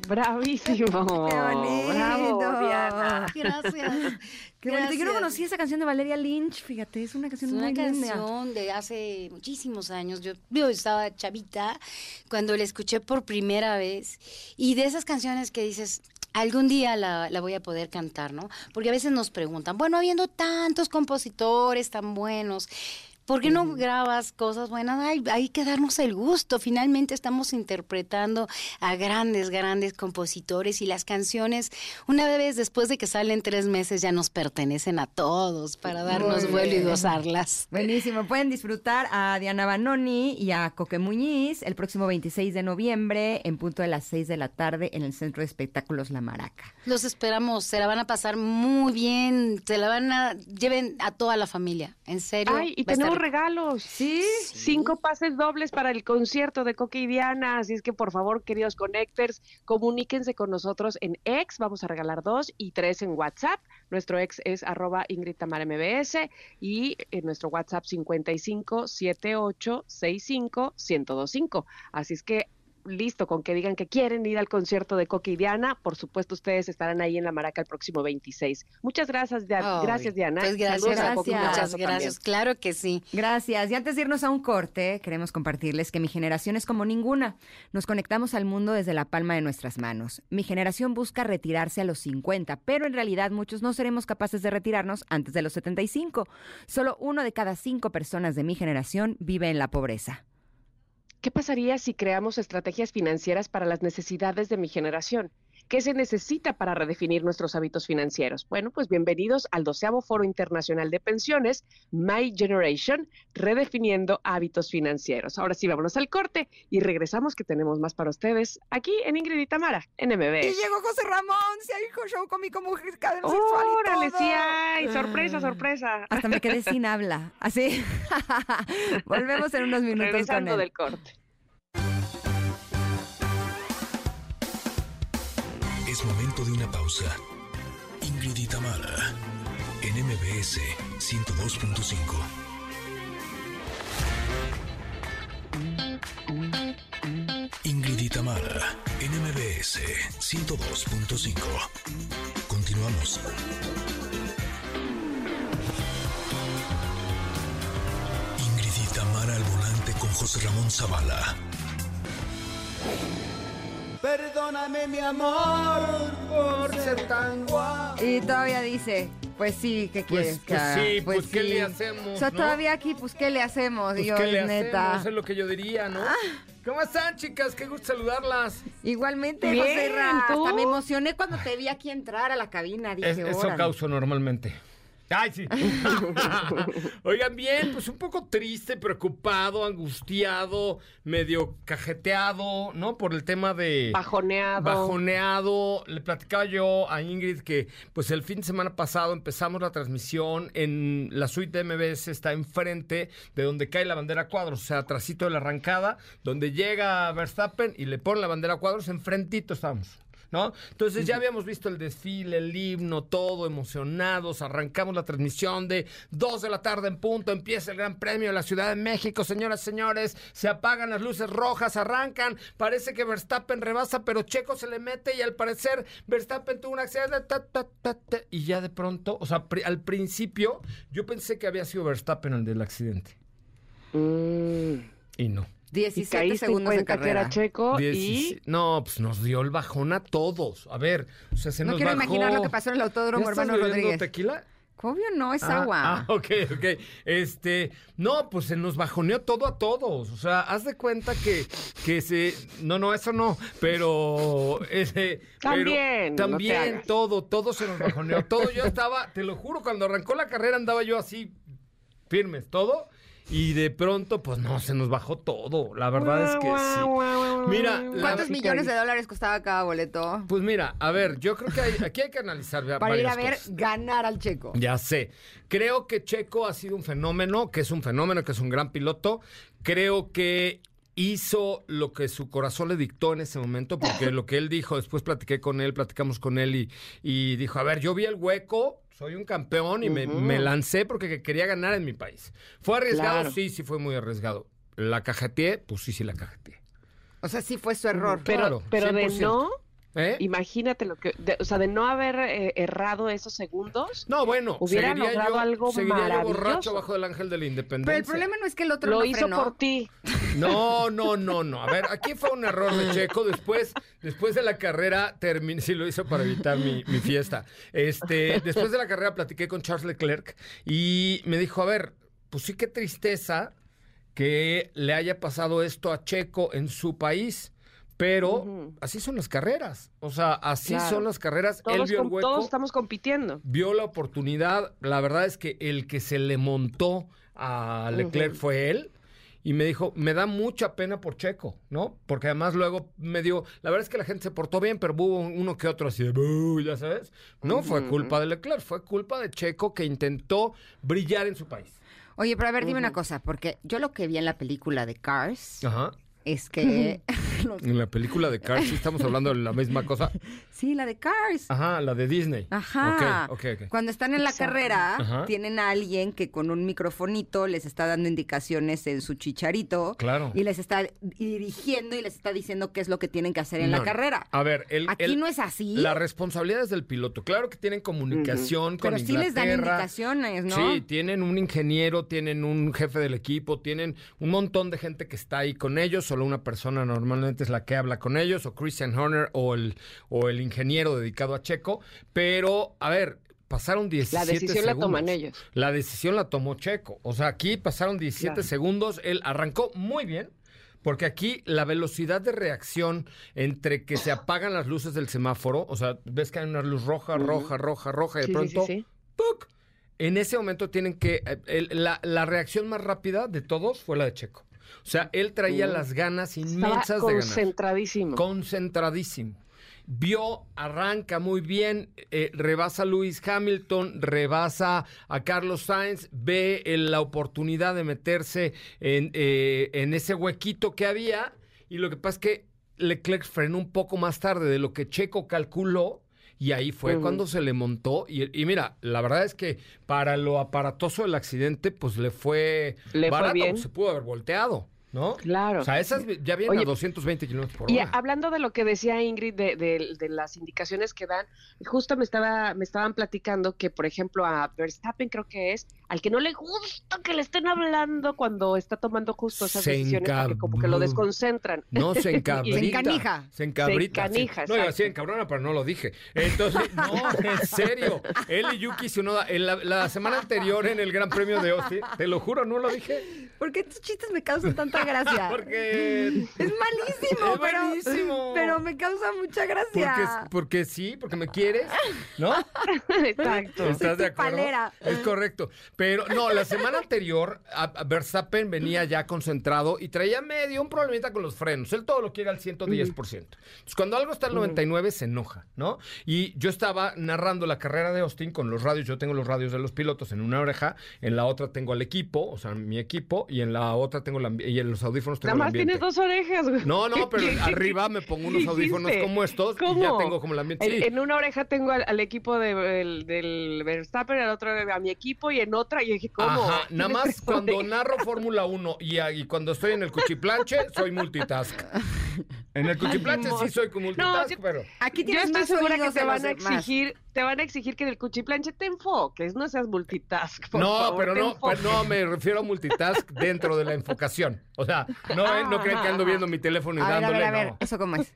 Bravísimo. [laughs] ¡Qué bonito! Bravo, Diana. Gracias. [laughs] Qué bonito. Yo no conocía esa canción de Valeria Lynch, fíjate, es una Es canción una muy linda. canción de hace muchísimos años. Yo, yo estaba chavita cuando la escuché por primera vez. Y de esas canciones que dices, algún día la, la voy a poder cantar, ¿no? Porque a veces nos preguntan, bueno, habiendo tantos compositores tan buenos, ¿por qué no grabas cosas buenas? Hay, hay que darnos el gusto. Finalmente estamos interpretando a grandes, grandes compositores y las canciones, una vez después de que salen tres meses, ya nos pertenecen a todos para darnos vuelo y gozarlas. Buenísimo, pueden disfrutar a Diana Banoni y a Coque Muñiz el próximo 26 de noviembre en punto de las 6 de la tarde en el Centro de Espectáculos La Maraca. Los esperamos, se la van a pasar muy bien, se la van a, lleven a toda la familia, en serio. Ay, y va a estar tenemos regalos. ¿Sí? Cinco pases dobles para el concierto de Coque y Diana. Así es que, por favor, queridos connectors, comuníquense con nosotros en X. Vamos a regalar dos y tres en WhatsApp. Nuestro ex es arroba Ingrid MBS y en nuestro WhatsApp 55 78 65 1025. Así es que listo con que digan que quieren ir al concierto de Coque y Diana. Por supuesto, ustedes estarán ahí en la Maraca el próximo 26. Muchas gracias, Dia- Ay, gracias Diana. Pues gracias, gracias. muchas gracias, también. claro que sí. Gracias. Y antes de irnos a un corte, queremos compartirles que mi generación es como ninguna. Nos conectamos al mundo desde la palma de nuestras manos. Mi generación busca retirarse a los 50, pero en realidad muchos no seremos capaces de retirarnos antes de los 75. Solo uno de cada cinco personas de mi generación vive en la pobreza. ¿Qué pasaría si creamos estrategias financieras para las necesidades de mi generación? ¿Qué se necesita para redefinir nuestros hábitos financieros? Bueno, pues bienvenidos al doceavo Foro Internacional de Pensiones, My Generation, redefiniendo hábitos financieros. Ahora sí, vámonos al corte y regresamos que tenemos más para ustedes aquí en Ingrid y Tamara, en MBS. Y llegó José Ramón, se hizo show cómico mujer cadena ¡Órale, todo. sí hay! ¡Sorpresa, sorpresa! Hasta me quedé sin [laughs] habla. Así. [laughs] Volvemos en unos minutos con Regresando él. del corte. Momento de una pausa. Ingrid y Tamara, en MBS 102.5. Ingrid y Tamara, en MBS 102.5. Continuamos. Ingrid y Tamara al volante con José Ramón Zavala. Perdóname mi amor por ser tan guapo. Y todavía dice, pues sí, ¿qué Pues- quieres? pues que sí, haga? pues, ¿qué le hacemos, O sea, no? todavía aquí, pues ¿qué le hacemos? Pues, Dios, ¿qué le neta. hacemos? Es lo que yo diría, ¿no? ¿Cómo están, chicas? Qué gusto saludarlas. Igualmente, Bien, José hasta me emocioné cuando te vi aquí entrar a la cabina. Dije, Es- eso causo normalmente. Ay, sí. [laughs] Oigan, bien, pues un poco triste, preocupado, angustiado, medio cajeteado, ¿no? Por el tema de... Bajoneado. Bajoneado. Le platicaba yo a Ingrid que, pues el fin de semana pasado empezamos la transmisión en la suite de MBS, está enfrente de donde cae la bandera cuadros, o sea, atrásito de la arrancada, donde llega Verstappen y le pone la bandera cuadros, enfrentito estamos. ¿No? Entonces ya habíamos visto el desfile, el himno, todo emocionados. Arrancamos la transmisión de 2 de la tarde en punto. Empieza el Gran Premio de la Ciudad de México, señoras y señores. Se apagan las luces rojas, arrancan. Parece que Verstappen rebasa, pero Checo se le mete y al parecer Verstappen tuvo un accidente. ta, ta, ta, ta, y ya de pronto, o sea, al principio yo pensé que había sido Verstappen el del accidente. Y no. 17 caíste en segundos de cuenta que era carrera. Checo Diecisie- No, pues nos dio el bajón a todos. A ver, o sea, se No nos quiero bajó. imaginar lo que pasó en el autódromo, ¿Ya estás hermano Rodríguez. tequila? Obvio no, es Ah, agua. Ah, [laughs] ok, ok. Este, no, pues se nos bajoneó todo a todos. O sea, haz de cuenta que, que se. No, no, eso no. Pero. [laughs] Ese, También, pero también todo, todo se nos bajoneó. Todo yo estaba, te lo juro, cuando arrancó la carrera andaba yo así, firmes, todo. Y de pronto, pues no, se nos bajó todo. La verdad es que sí. Mira, la- ¿Cuántos millones de dólares costaba cada boleto? Pues mira, a ver, yo creo que hay- aquí hay que analizar Para ir a ver cosas. ganar al Checo. Ya sé. Creo que Checo ha sido un fenómeno, que es un fenómeno, que es un gran piloto. Creo que hizo lo que su corazón le dictó en ese momento, porque [laughs] lo que él dijo, después platiqué con él, platicamos con él y, y dijo, a ver, yo vi el hueco, soy un campeón y me, lancé porque quería ganar en mi país. ¿Fue arriesgado? Claro. Sí, sí fue muy arriesgado. ¿La cajeteé? Pues sí, sí la cajeteé. O sea, sí fue su error. Pero, Claro, pero de 100%. no, ¿Eh? imagínate lo que, de- o sea, de no haber eh, errado esos segundos, No, bueno, Hubiera seguiría logrado yo, algo seguiría yo borracho bajo del ángel de la independencia. Pero el problema no es que el otro lo no hizo frenó. por ti. No, no, no, no. A ver, aquí fue un error de [laughs] Checo. Después, después de la carrera, terminé, sí lo hizo para evitar mi, mi fiesta. Este, después de la carrera platiqué con Charles Leclerc y me dijo, a ver, pues sí qué tristeza que le haya pasado esto a Checo en su país. Pero así son las carreras. O sea, así Claro. son las carreras. Él Todos, vio el hueco todos estamos compitiendo. vio la oportunidad. La verdad es que el que se le montó a Leclerc fue él. Y me dijo, me da mucha pena por Checo, ¿no? Porque además luego me dio, la verdad es que la gente se portó bien, pero hubo uno que otro así de, ya sabes. No fue culpa de Leclerc, fue culpa de Checo que intentó brillar en su país. Oye, pero a ver, dime una cosa, porque yo lo que vi en la película de Cars Ajá. es que... los- En la película de Cars, sí estamos hablando de la misma cosa. [laughs] sí, la de Cars. Ajá, la de Disney. Ajá. Ok, ok, ok. Cuando están en la Exacto. carrera, Ajá. tienen a alguien que con un microfonito les está dando indicaciones en su chicharito. Claro. Y les está dirigiendo y les está diciendo qué es lo que tienen que hacer en No, la carrera. A ver, el, Aquí el- no es así. La responsabilidad es del piloto. Claro que tienen comunicación con pero sí les dan indicaciones, ¿no? Sí, tienen un ingeniero, tienen un jefe del equipo, tienen un montón de gente que está ahí con ellos. Solo una persona normalmente es la que habla con ellos, o Christian Horner, o el, o el ingeniero dedicado a Checo. Pero, a ver, pasaron 17 La decisión la segundos. toman ellos. La decisión la tomó Checo. O sea, aquí pasaron 17 Claro. segundos. Él arrancó muy bien. Porque aquí la velocidad de reacción entre que se apagan las luces del semáforo, o sea, ves que hay una luz roja, roja, roja, roja, y de Sí, sí, sí, pronto, sí. ¡puc! En ese momento tienen que. eh, el- la, la reacción más rápida de todos fue la de Checo. O sea, él traía las ganas Estaba inmensas de ganar. concentradísimo. Concentradísimo. Vio, arranca muy bien, eh, rebasa a Lewis Hamilton, rebasa a Carlos Sainz, ve eh, la oportunidad de meterse en, eh, en ese huequito que había. Y lo que pasa es que Leclerc frenó un poco más tarde de lo que Checo calculó. Y ahí fue cuando se le montó. Y, y mira, la verdad es que para lo aparatoso del accidente, pues le fue Le fue barato. bien. Se pudo haber volteado, ¿no? Claro. O sea, esas ya vienen Oye, a 220 kilómetros por Y hora. hablando de lo que decía Ingrid de, de- de las indicaciones que dan, justo me estaba me estaban platicando que, por ejemplo, a Verstappen creo que es al que no le gusta que le estén hablando cuando está tomando justo esas Se decisiones porque como que lo desconcentran. No, se [laughs] encabrita. Se encanija. Se encabrita. Se encanija, sí. No, iba a decir encabrona, pero no lo dije. Entonces, no, en serio. Él y Yuki Tsunoda, en la, la semana anterior en el Gran Premio de Austin, te lo juro, no lo dije. ¿Por qué tus chistes me causan tanta gracia? [laughs] Porque... Es malísimo, Es pero, malísimo. pero me causa mucha gracia. porque sí, porque me quieres, ¿no? [laughs] Exacto. ¿Estás de acuerdo? palera. Es correcto. Pero no, la semana anterior a- a Verstappen venía ya concentrado y traía medio un problemita con los frenos. Él todo lo quiere al 110%. Entonces, cuando algo está al 99 se enoja, ¿no? Y yo estaba narrando la carrera de Austin con los radios. Yo tengo los radios de los pilotos en una oreja, en la otra tengo al equipo, o sea, mi equipo, y en la otra tengo la, y en los audífonos tengo Nada el más ambiente. tienes dos orejas. güey. No, no, pero ¿Qué- qué- arriba me pongo unos [laughs] audífonos hiciste? como estos y ya ¿Cómo? tengo como el ambiente. En, Sí. en una oreja tengo al, al equipo de- del, del Verstappen, en la otra a mi equipo y en otra y dije, ¿cómo? Ajá, [laughs] nada más cuando [laughs] narro Fórmula 1 y, cuando estoy en el cuchiplanche, soy multitask. [laughs] En el cuchiplanche sí soy multitask, yo- pero... Aquí Yo tienes estoy más segura que te van a exigir, te van a exigir que en el cuchiplanche te enfoques, no seas multitask. por no, favor, pero no, no, me refiero a multitask dentro de la enfocación. O sea, no, eh, no crean que ando viendo mi teléfono y A ver, a dándole, a ver, no. ¿eso cómo es?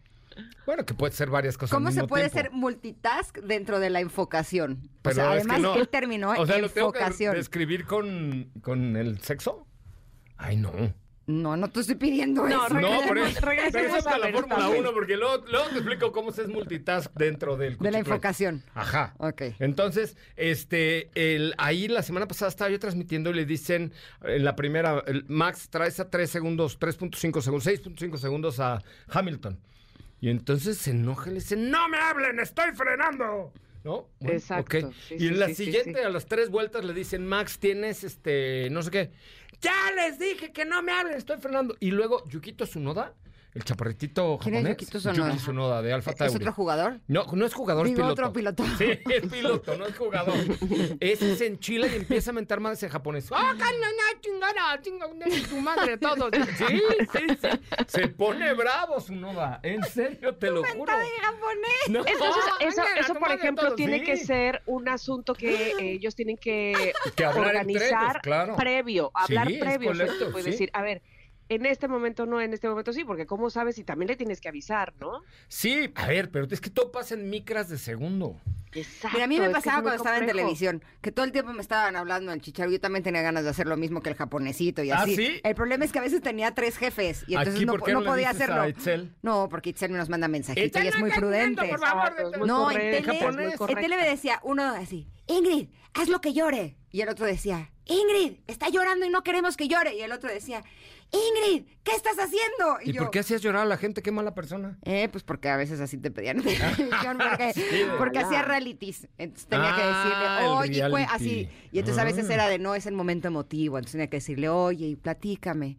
Bueno, que puede ser varias cosas al ¿Cómo se mismo puede tiempo. ser multitask dentro de la enfocación? Pero o sea, es que además no. él terminó O sea, ¿lo tengo que enfocación. describir con, con el sexo? Ay, no. No, no te estoy pidiendo No, eso. No, por eso. regresemos a la. Fórmula 1 porque luego, luego te explico cómo se es multitask dentro del De la enfocación. Ajá. Ok. Entonces, este, el, ahí la semana pasada estaba yo transmitiendo y le dicen en la primera, el Max traes a 3 segundos, 3.5 segundos, 6.5 segundos a Hamilton. Y entonces se enoja y le dice, no me hablen, estoy frenando. ¿No? Bueno, Exacto, sí, y sí, en la sí, siguiente, a las tres vueltas, le dicen, Max, tienes este, no sé qué. Ya les dije que no me hablen, estoy frenando. Y luego, Yukito Tsunoda, el chaparritito ¿Quién es japonés. Tsunoda? Yuki Tsunoda, de Alfa ¿Es Tauri. otro jugador? No, no es jugador, es Digo, piloto. otro piloto. Sí, es piloto, no es jugador. Ese se enchila y empieza a mentar madres en japonés. ¡Ah, chingada, tu madre, todo! Sí, sí, sí. Se pone bravo su nova. En serio, te lo juro. en japonés. No, Entonces, eso, eso por ejemplo, tiene sí. que ser un asunto que eh, [gasps] ellos tienen que, Que hablar entre organizar ellos, claro. previo, hablar Sí, es previo. o sea, correcto, puedes sí. decir, a ver, en este momento no, en este momento sí, porque ¿cómo sabes si también le tienes que avisar, no? Sí, a ver, pero es que todo pasa en micras de segundo. Exacto. Mira, a mí me es que pasaba es cuando estaba en televisión, que todo el tiempo me estaban hablando del chicharro. Yo también tenía ganas de hacer lo mismo que el japonesito y ¿Ah, así. sí? El problema es que a veces tenía tres jefes y entonces Aquí, no, ¿por qué no no podía dices hacerlo. a Itzel? No, porque Itzel nos manda mensajitos Itzel, y es muy prudente. por favor, Exacto, es muy No, en correcta, tele, en tele me decía uno así, Ingrid, haz lo que llore. Y el otro decía, Ingrid, está llorando y no queremos que llore. Y el otro decía, Ingrid, ¿qué estás haciendo? ¿Y, yo, por qué hacías llorar a la gente? Qué mala persona. Eh, pues porque a veces así te pedían [laughs] [laughs] porque, Sí, porque verdad. hacía realities. Entonces tenía que decirle, oye, y así. Y entonces a veces era de no, es el momento emotivo. Entonces tenía que decirle, oye, y platícame,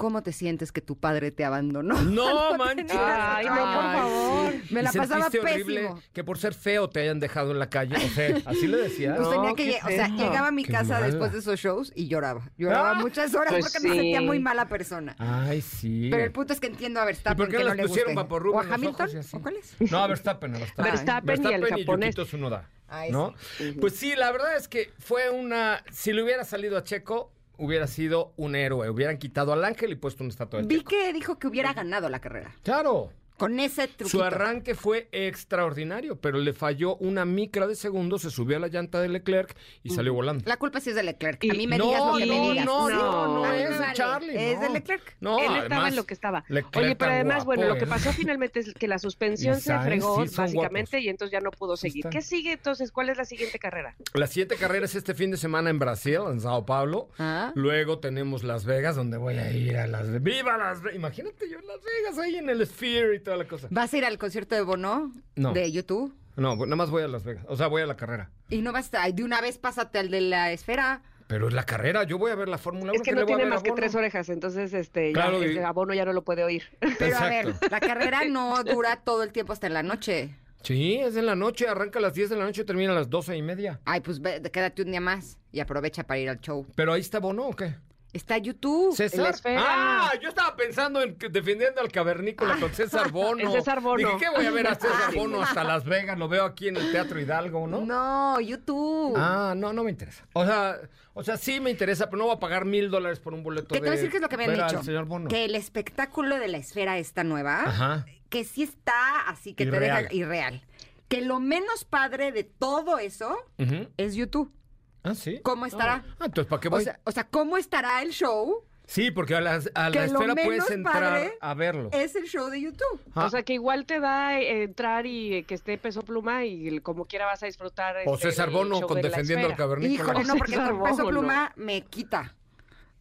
¿cómo te sientes que tu padre te abandonó? No, [laughs] manches. Ay, no, por favor. Me ¿Y la pasaba pésimo. que por ser feo te hayan dejado en la calle? O sea, así le decías. Pues No, tenía que, o sea, llegaba a mi Qué casa mala. después de esos shows y lloraba. Lloraba Ah. muchas horas Pues porque me sí. sentía muy mala persona. Ay, sí. Pero el punto es que entiendo a Verstappen ¿Y por qué que no no les le pusieron guste. vaporrubo ¿O a Hamilton? ojos y así? ¿O cuál es? No, a Verstappen, a Verstappen. Verstappen y el japonés. Yukito Tsunoda, Ay, ¿no? Pues sí, la verdad es que fue una... Si le hubiera salido a Checo, hubiera sido un héroe. Hubieran quitado al ángel y puesto una estatua de Vi que dijo que hubiera ganado la carrera. Claro, Con ese truquito. Su arranque fue extraordinario, pero le falló una micra de segundo, se subió a la llanta de Leclerc y salió volando. La culpa sí es de Leclerc. A mí me no, digas lo que no, me digas. no, no, no, mí es de vale. Charlie. Es no. de Leclerc. No, Él estaba en lo que estaba. Leclerc Oye, pero además, guapo, bueno, lo que pasó finalmente es que la suspensión se fregó, sí, básicamente, y entonces ya no pudo seguir. ¿Qué sigue entonces? ¿Cuál es la siguiente carrera? La siguiente carrera es este fin de semana en Brasil, en Sao Paulo. Ah. Luego tenemos Las Vegas, donde voy a ir a Las Vegas. ¡Viva Las Vegas! Imagínate yo en Las Vegas, ahí en el Sphere y toda la cosa. ¿Vas a ir al concierto de Bono? No. De YouTube. No, nada más voy a Las Vegas. O sea, voy a la carrera. Y no vas a... De una vez pásate al de la esfera. Pero es la carrera, yo voy a ver la Fórmula 1. Es que no tiene más que tres orejas, entonces este, ya, Claro, y- ese abono ya no lo puede oír. Pero a ver, la carrera [laughs] no dura todo el tiempo hasta en la noche. Sí, es en la noche, arranca a las 10 de la noche y termina a las 12 y media. Ay, pues ve- quédate un día más y aprovecha para ir al show. ¿Pero ahí está Bono o qué? Está YouTube. ¿César? Ah, yo estaba pensando en que- defendiendo al cavernícola con César [laughs] Bono. El César Bono. Dije, ¿qué voy a ver a César. [laughs] Bono hasta Las Vegas? Lo veo aquí en el Teatro Hidalgo, ¿no? No, YouTube. Ah, no, no me interesa. O sea, o sea, sí me interesa, pero no voy a pagar mil dólares por un boleto Que te voy a de decir qué es lo que me han ver al dicho. señor Bono. Que el espectáculo de la esfera esta nueva, Ajá. que sí está así que te Irreal. deja irreal. Que lo menos padre de todo eso Ujú. es YouTube. Ah, sí. ¿Cómo estará? Ah, entonces, ¿para qué O voy? sea, o sea, ¿cómo estará el show? sí, porque a la, a la esfera puedes entrar padre a verlo. Es el show de YouTube. Ah. O sea, que igual te da eh, entrar y eh, que esté peso pluma y como quiera vas a disfrutar. O este, César Bono con defendiendo al cavernícola. Híjole, no, porque [laughs] con peso pluma me quita.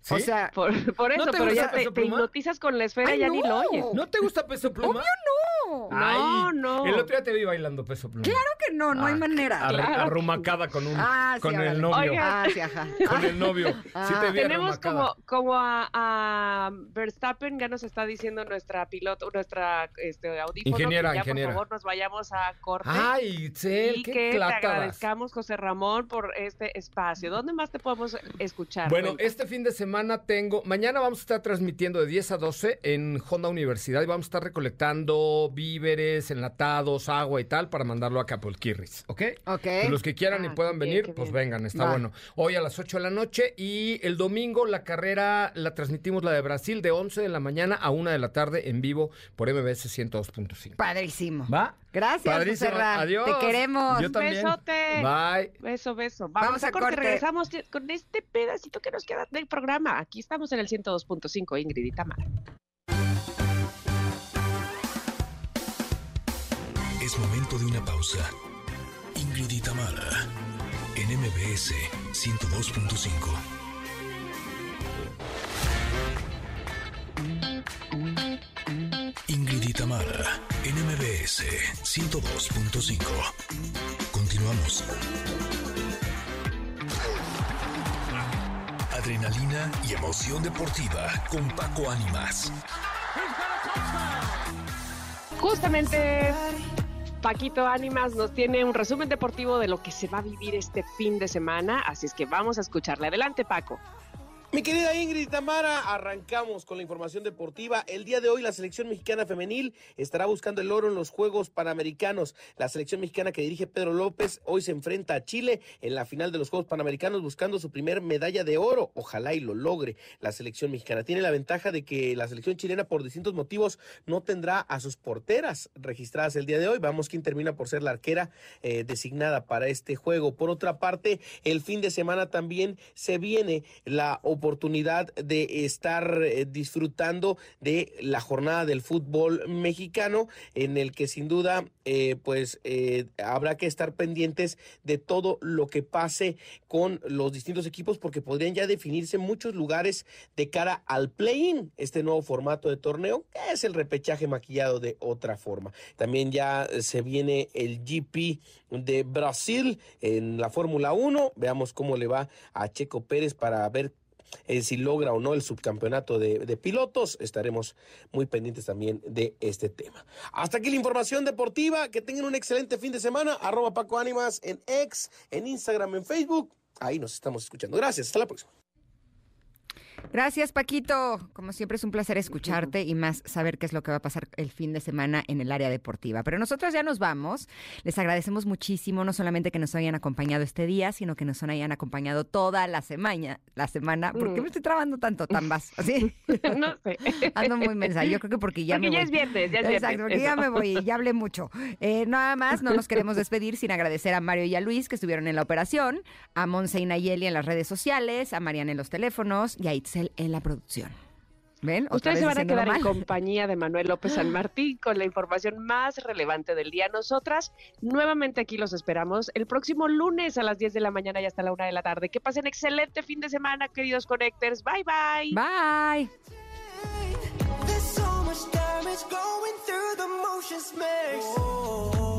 ¿Sí? O sea, Por, por eso, ¿No te pero gusta ya te, hipnotizas con la esfera y ya ni lo no. oyes. ¿No te gusta Peso Pluma? no. Ay, No, no. El otro día te vi bailando Peso Pluma. Claro que no, no hay Ah, manera. Claro. Arrumacada con un Ah, sí, con el novio. Oiga. Ah, sí, ajá. [laughs] Con el novio. Sí Ah. te vi Tenemos arrumacada. como, como a, a Verstappen, ya nos está diciendo nuestra piloto, nuestra este, audífono, Ingeniera, que ya ingeniera. por favor nos vayamos a corte. Ay, Itzel, y qué que te agradezcamos, José Ramón, por este espacio. ¿Dónde más te podemos escuchar? Bueno, Cuenta. este fin de semana tengo, mañana vamos a estar transmitiendo de 10 a 12 en Honda Universidad y vamos a estar recolectando víveres, enlatados, agua y tal para mandarlo a Capolquirris, ¿ok? Ok. Los que quieran y Ah, puedan venir, pues bien. vengan, está Va. bueno. Hoy a las 8 de la noche y el domingo la carrera la transmitimos la de Brasil de 11 de la mañana a 1 de la tarde en vivo por MBS 102.5. Padrísimo. ¿Va? Gracias. Adiós. Te queremos. Yo también. Besote. Bye. Beso, beso. Vamos, Vamos a, a corte. corte. Regresamos con este pedacito que nos queda del programa. Aquí estamos en el 102.5, Ingrid y Tamara. Es momento de una pausa. Ingrid y Tamara, en MBS 102.5. Ingrid y Tamara, en MBS 102.5. Continuamos. Adrenalina y emoción deportiva con Paco Ánimas. Justamente Paquito Ánimas nos tiene un resumen deportivo de lo que se va a vivir este fin de semana, así es que vamos a escucharle. Adelante, Paco. Mi querida Ingrid Tamara, arrancamos con la información deportiva. El día de hoy la selección mexicana femenil estará buscando el oro en los Juegos Panamericanos. La selección mexicana que dirige Pedro López hoy se enfrenta a Chile en la final de los Juegos Panamericanos buscando su primer medalla de oro. Ojalá y lo logre. La selección mexicana tiene la ventaja de que la selección chilena por distintos motivos no tendrá a sus porteras registradas el día de hoy. Vamos quién termina por ser la arquera eh, designada para este juego. Por otra parte, el fin de semana también se viene la oportunidad de estar eh, disfrutando de la jornada del fútbol mexicano, en el que sin duda, eh, pues eh, habrá que estar pendientes de todo lo que pase con los distintos equipos, porque podrían ya definirse muchos lugares de cara al play-in, este nuevo formato de torneo, que es el repechaje maquillado de otra forma. También ya se viene el GP de Brasil en la Fórmula 1. Veamos cómo le va a Checo Pérez para ver si logra o no el subcampeonato de, de pilotos. Estaremos muy pendientes también de este tema. Hasta aquí la información deportiva. Que tengan un excelente fin de semana. Arroba Paco Ánimas en X, en Instagram, en Facebook. Ahí nos estamos escuchando. Gracias. Hasta la próxima. Gracias, Paquito. Como siempre es un placer escucharte y más saber qué es lo que va a pasar el fin de semana en el área deportiva. Pero nosotros ya nos vamos. Les agradecemos muchísimo, no solamente que nos hayan acompañado este día, sino que nos hayan acompañado toda la semana. La semana. ¿Por qué Mm. me estoy trabando tanto, tambas? [laughs] ¿Así? no sé. Ando muy mensa. Yo creo que porque ya Porque me ya voy. es viernes, ya es viernes, Exacto, porque ya me voy y ya hablé mucho. Eh, nada más, no nos queremos despedir sin agradecer a Mario y a Luis que estuvieron en la operación, a Monse y Nayeli en las redes sociales, a Mariana en los teléfonos y a Itzel en la producción. ¿Ven? Ustedes se van a quedar en [laughs] compañía de Manuel López San Martín con la información más relevante del día. Nosotras nuevamente aquí los esperamos el próximo lunes a las 10 de la mañana y hasta la 1 de la tarde. Que pasen excelente fin de semana, queridos Connectors. Bye, bye. Bye. There's so much damage going through the motions. Oh, oh,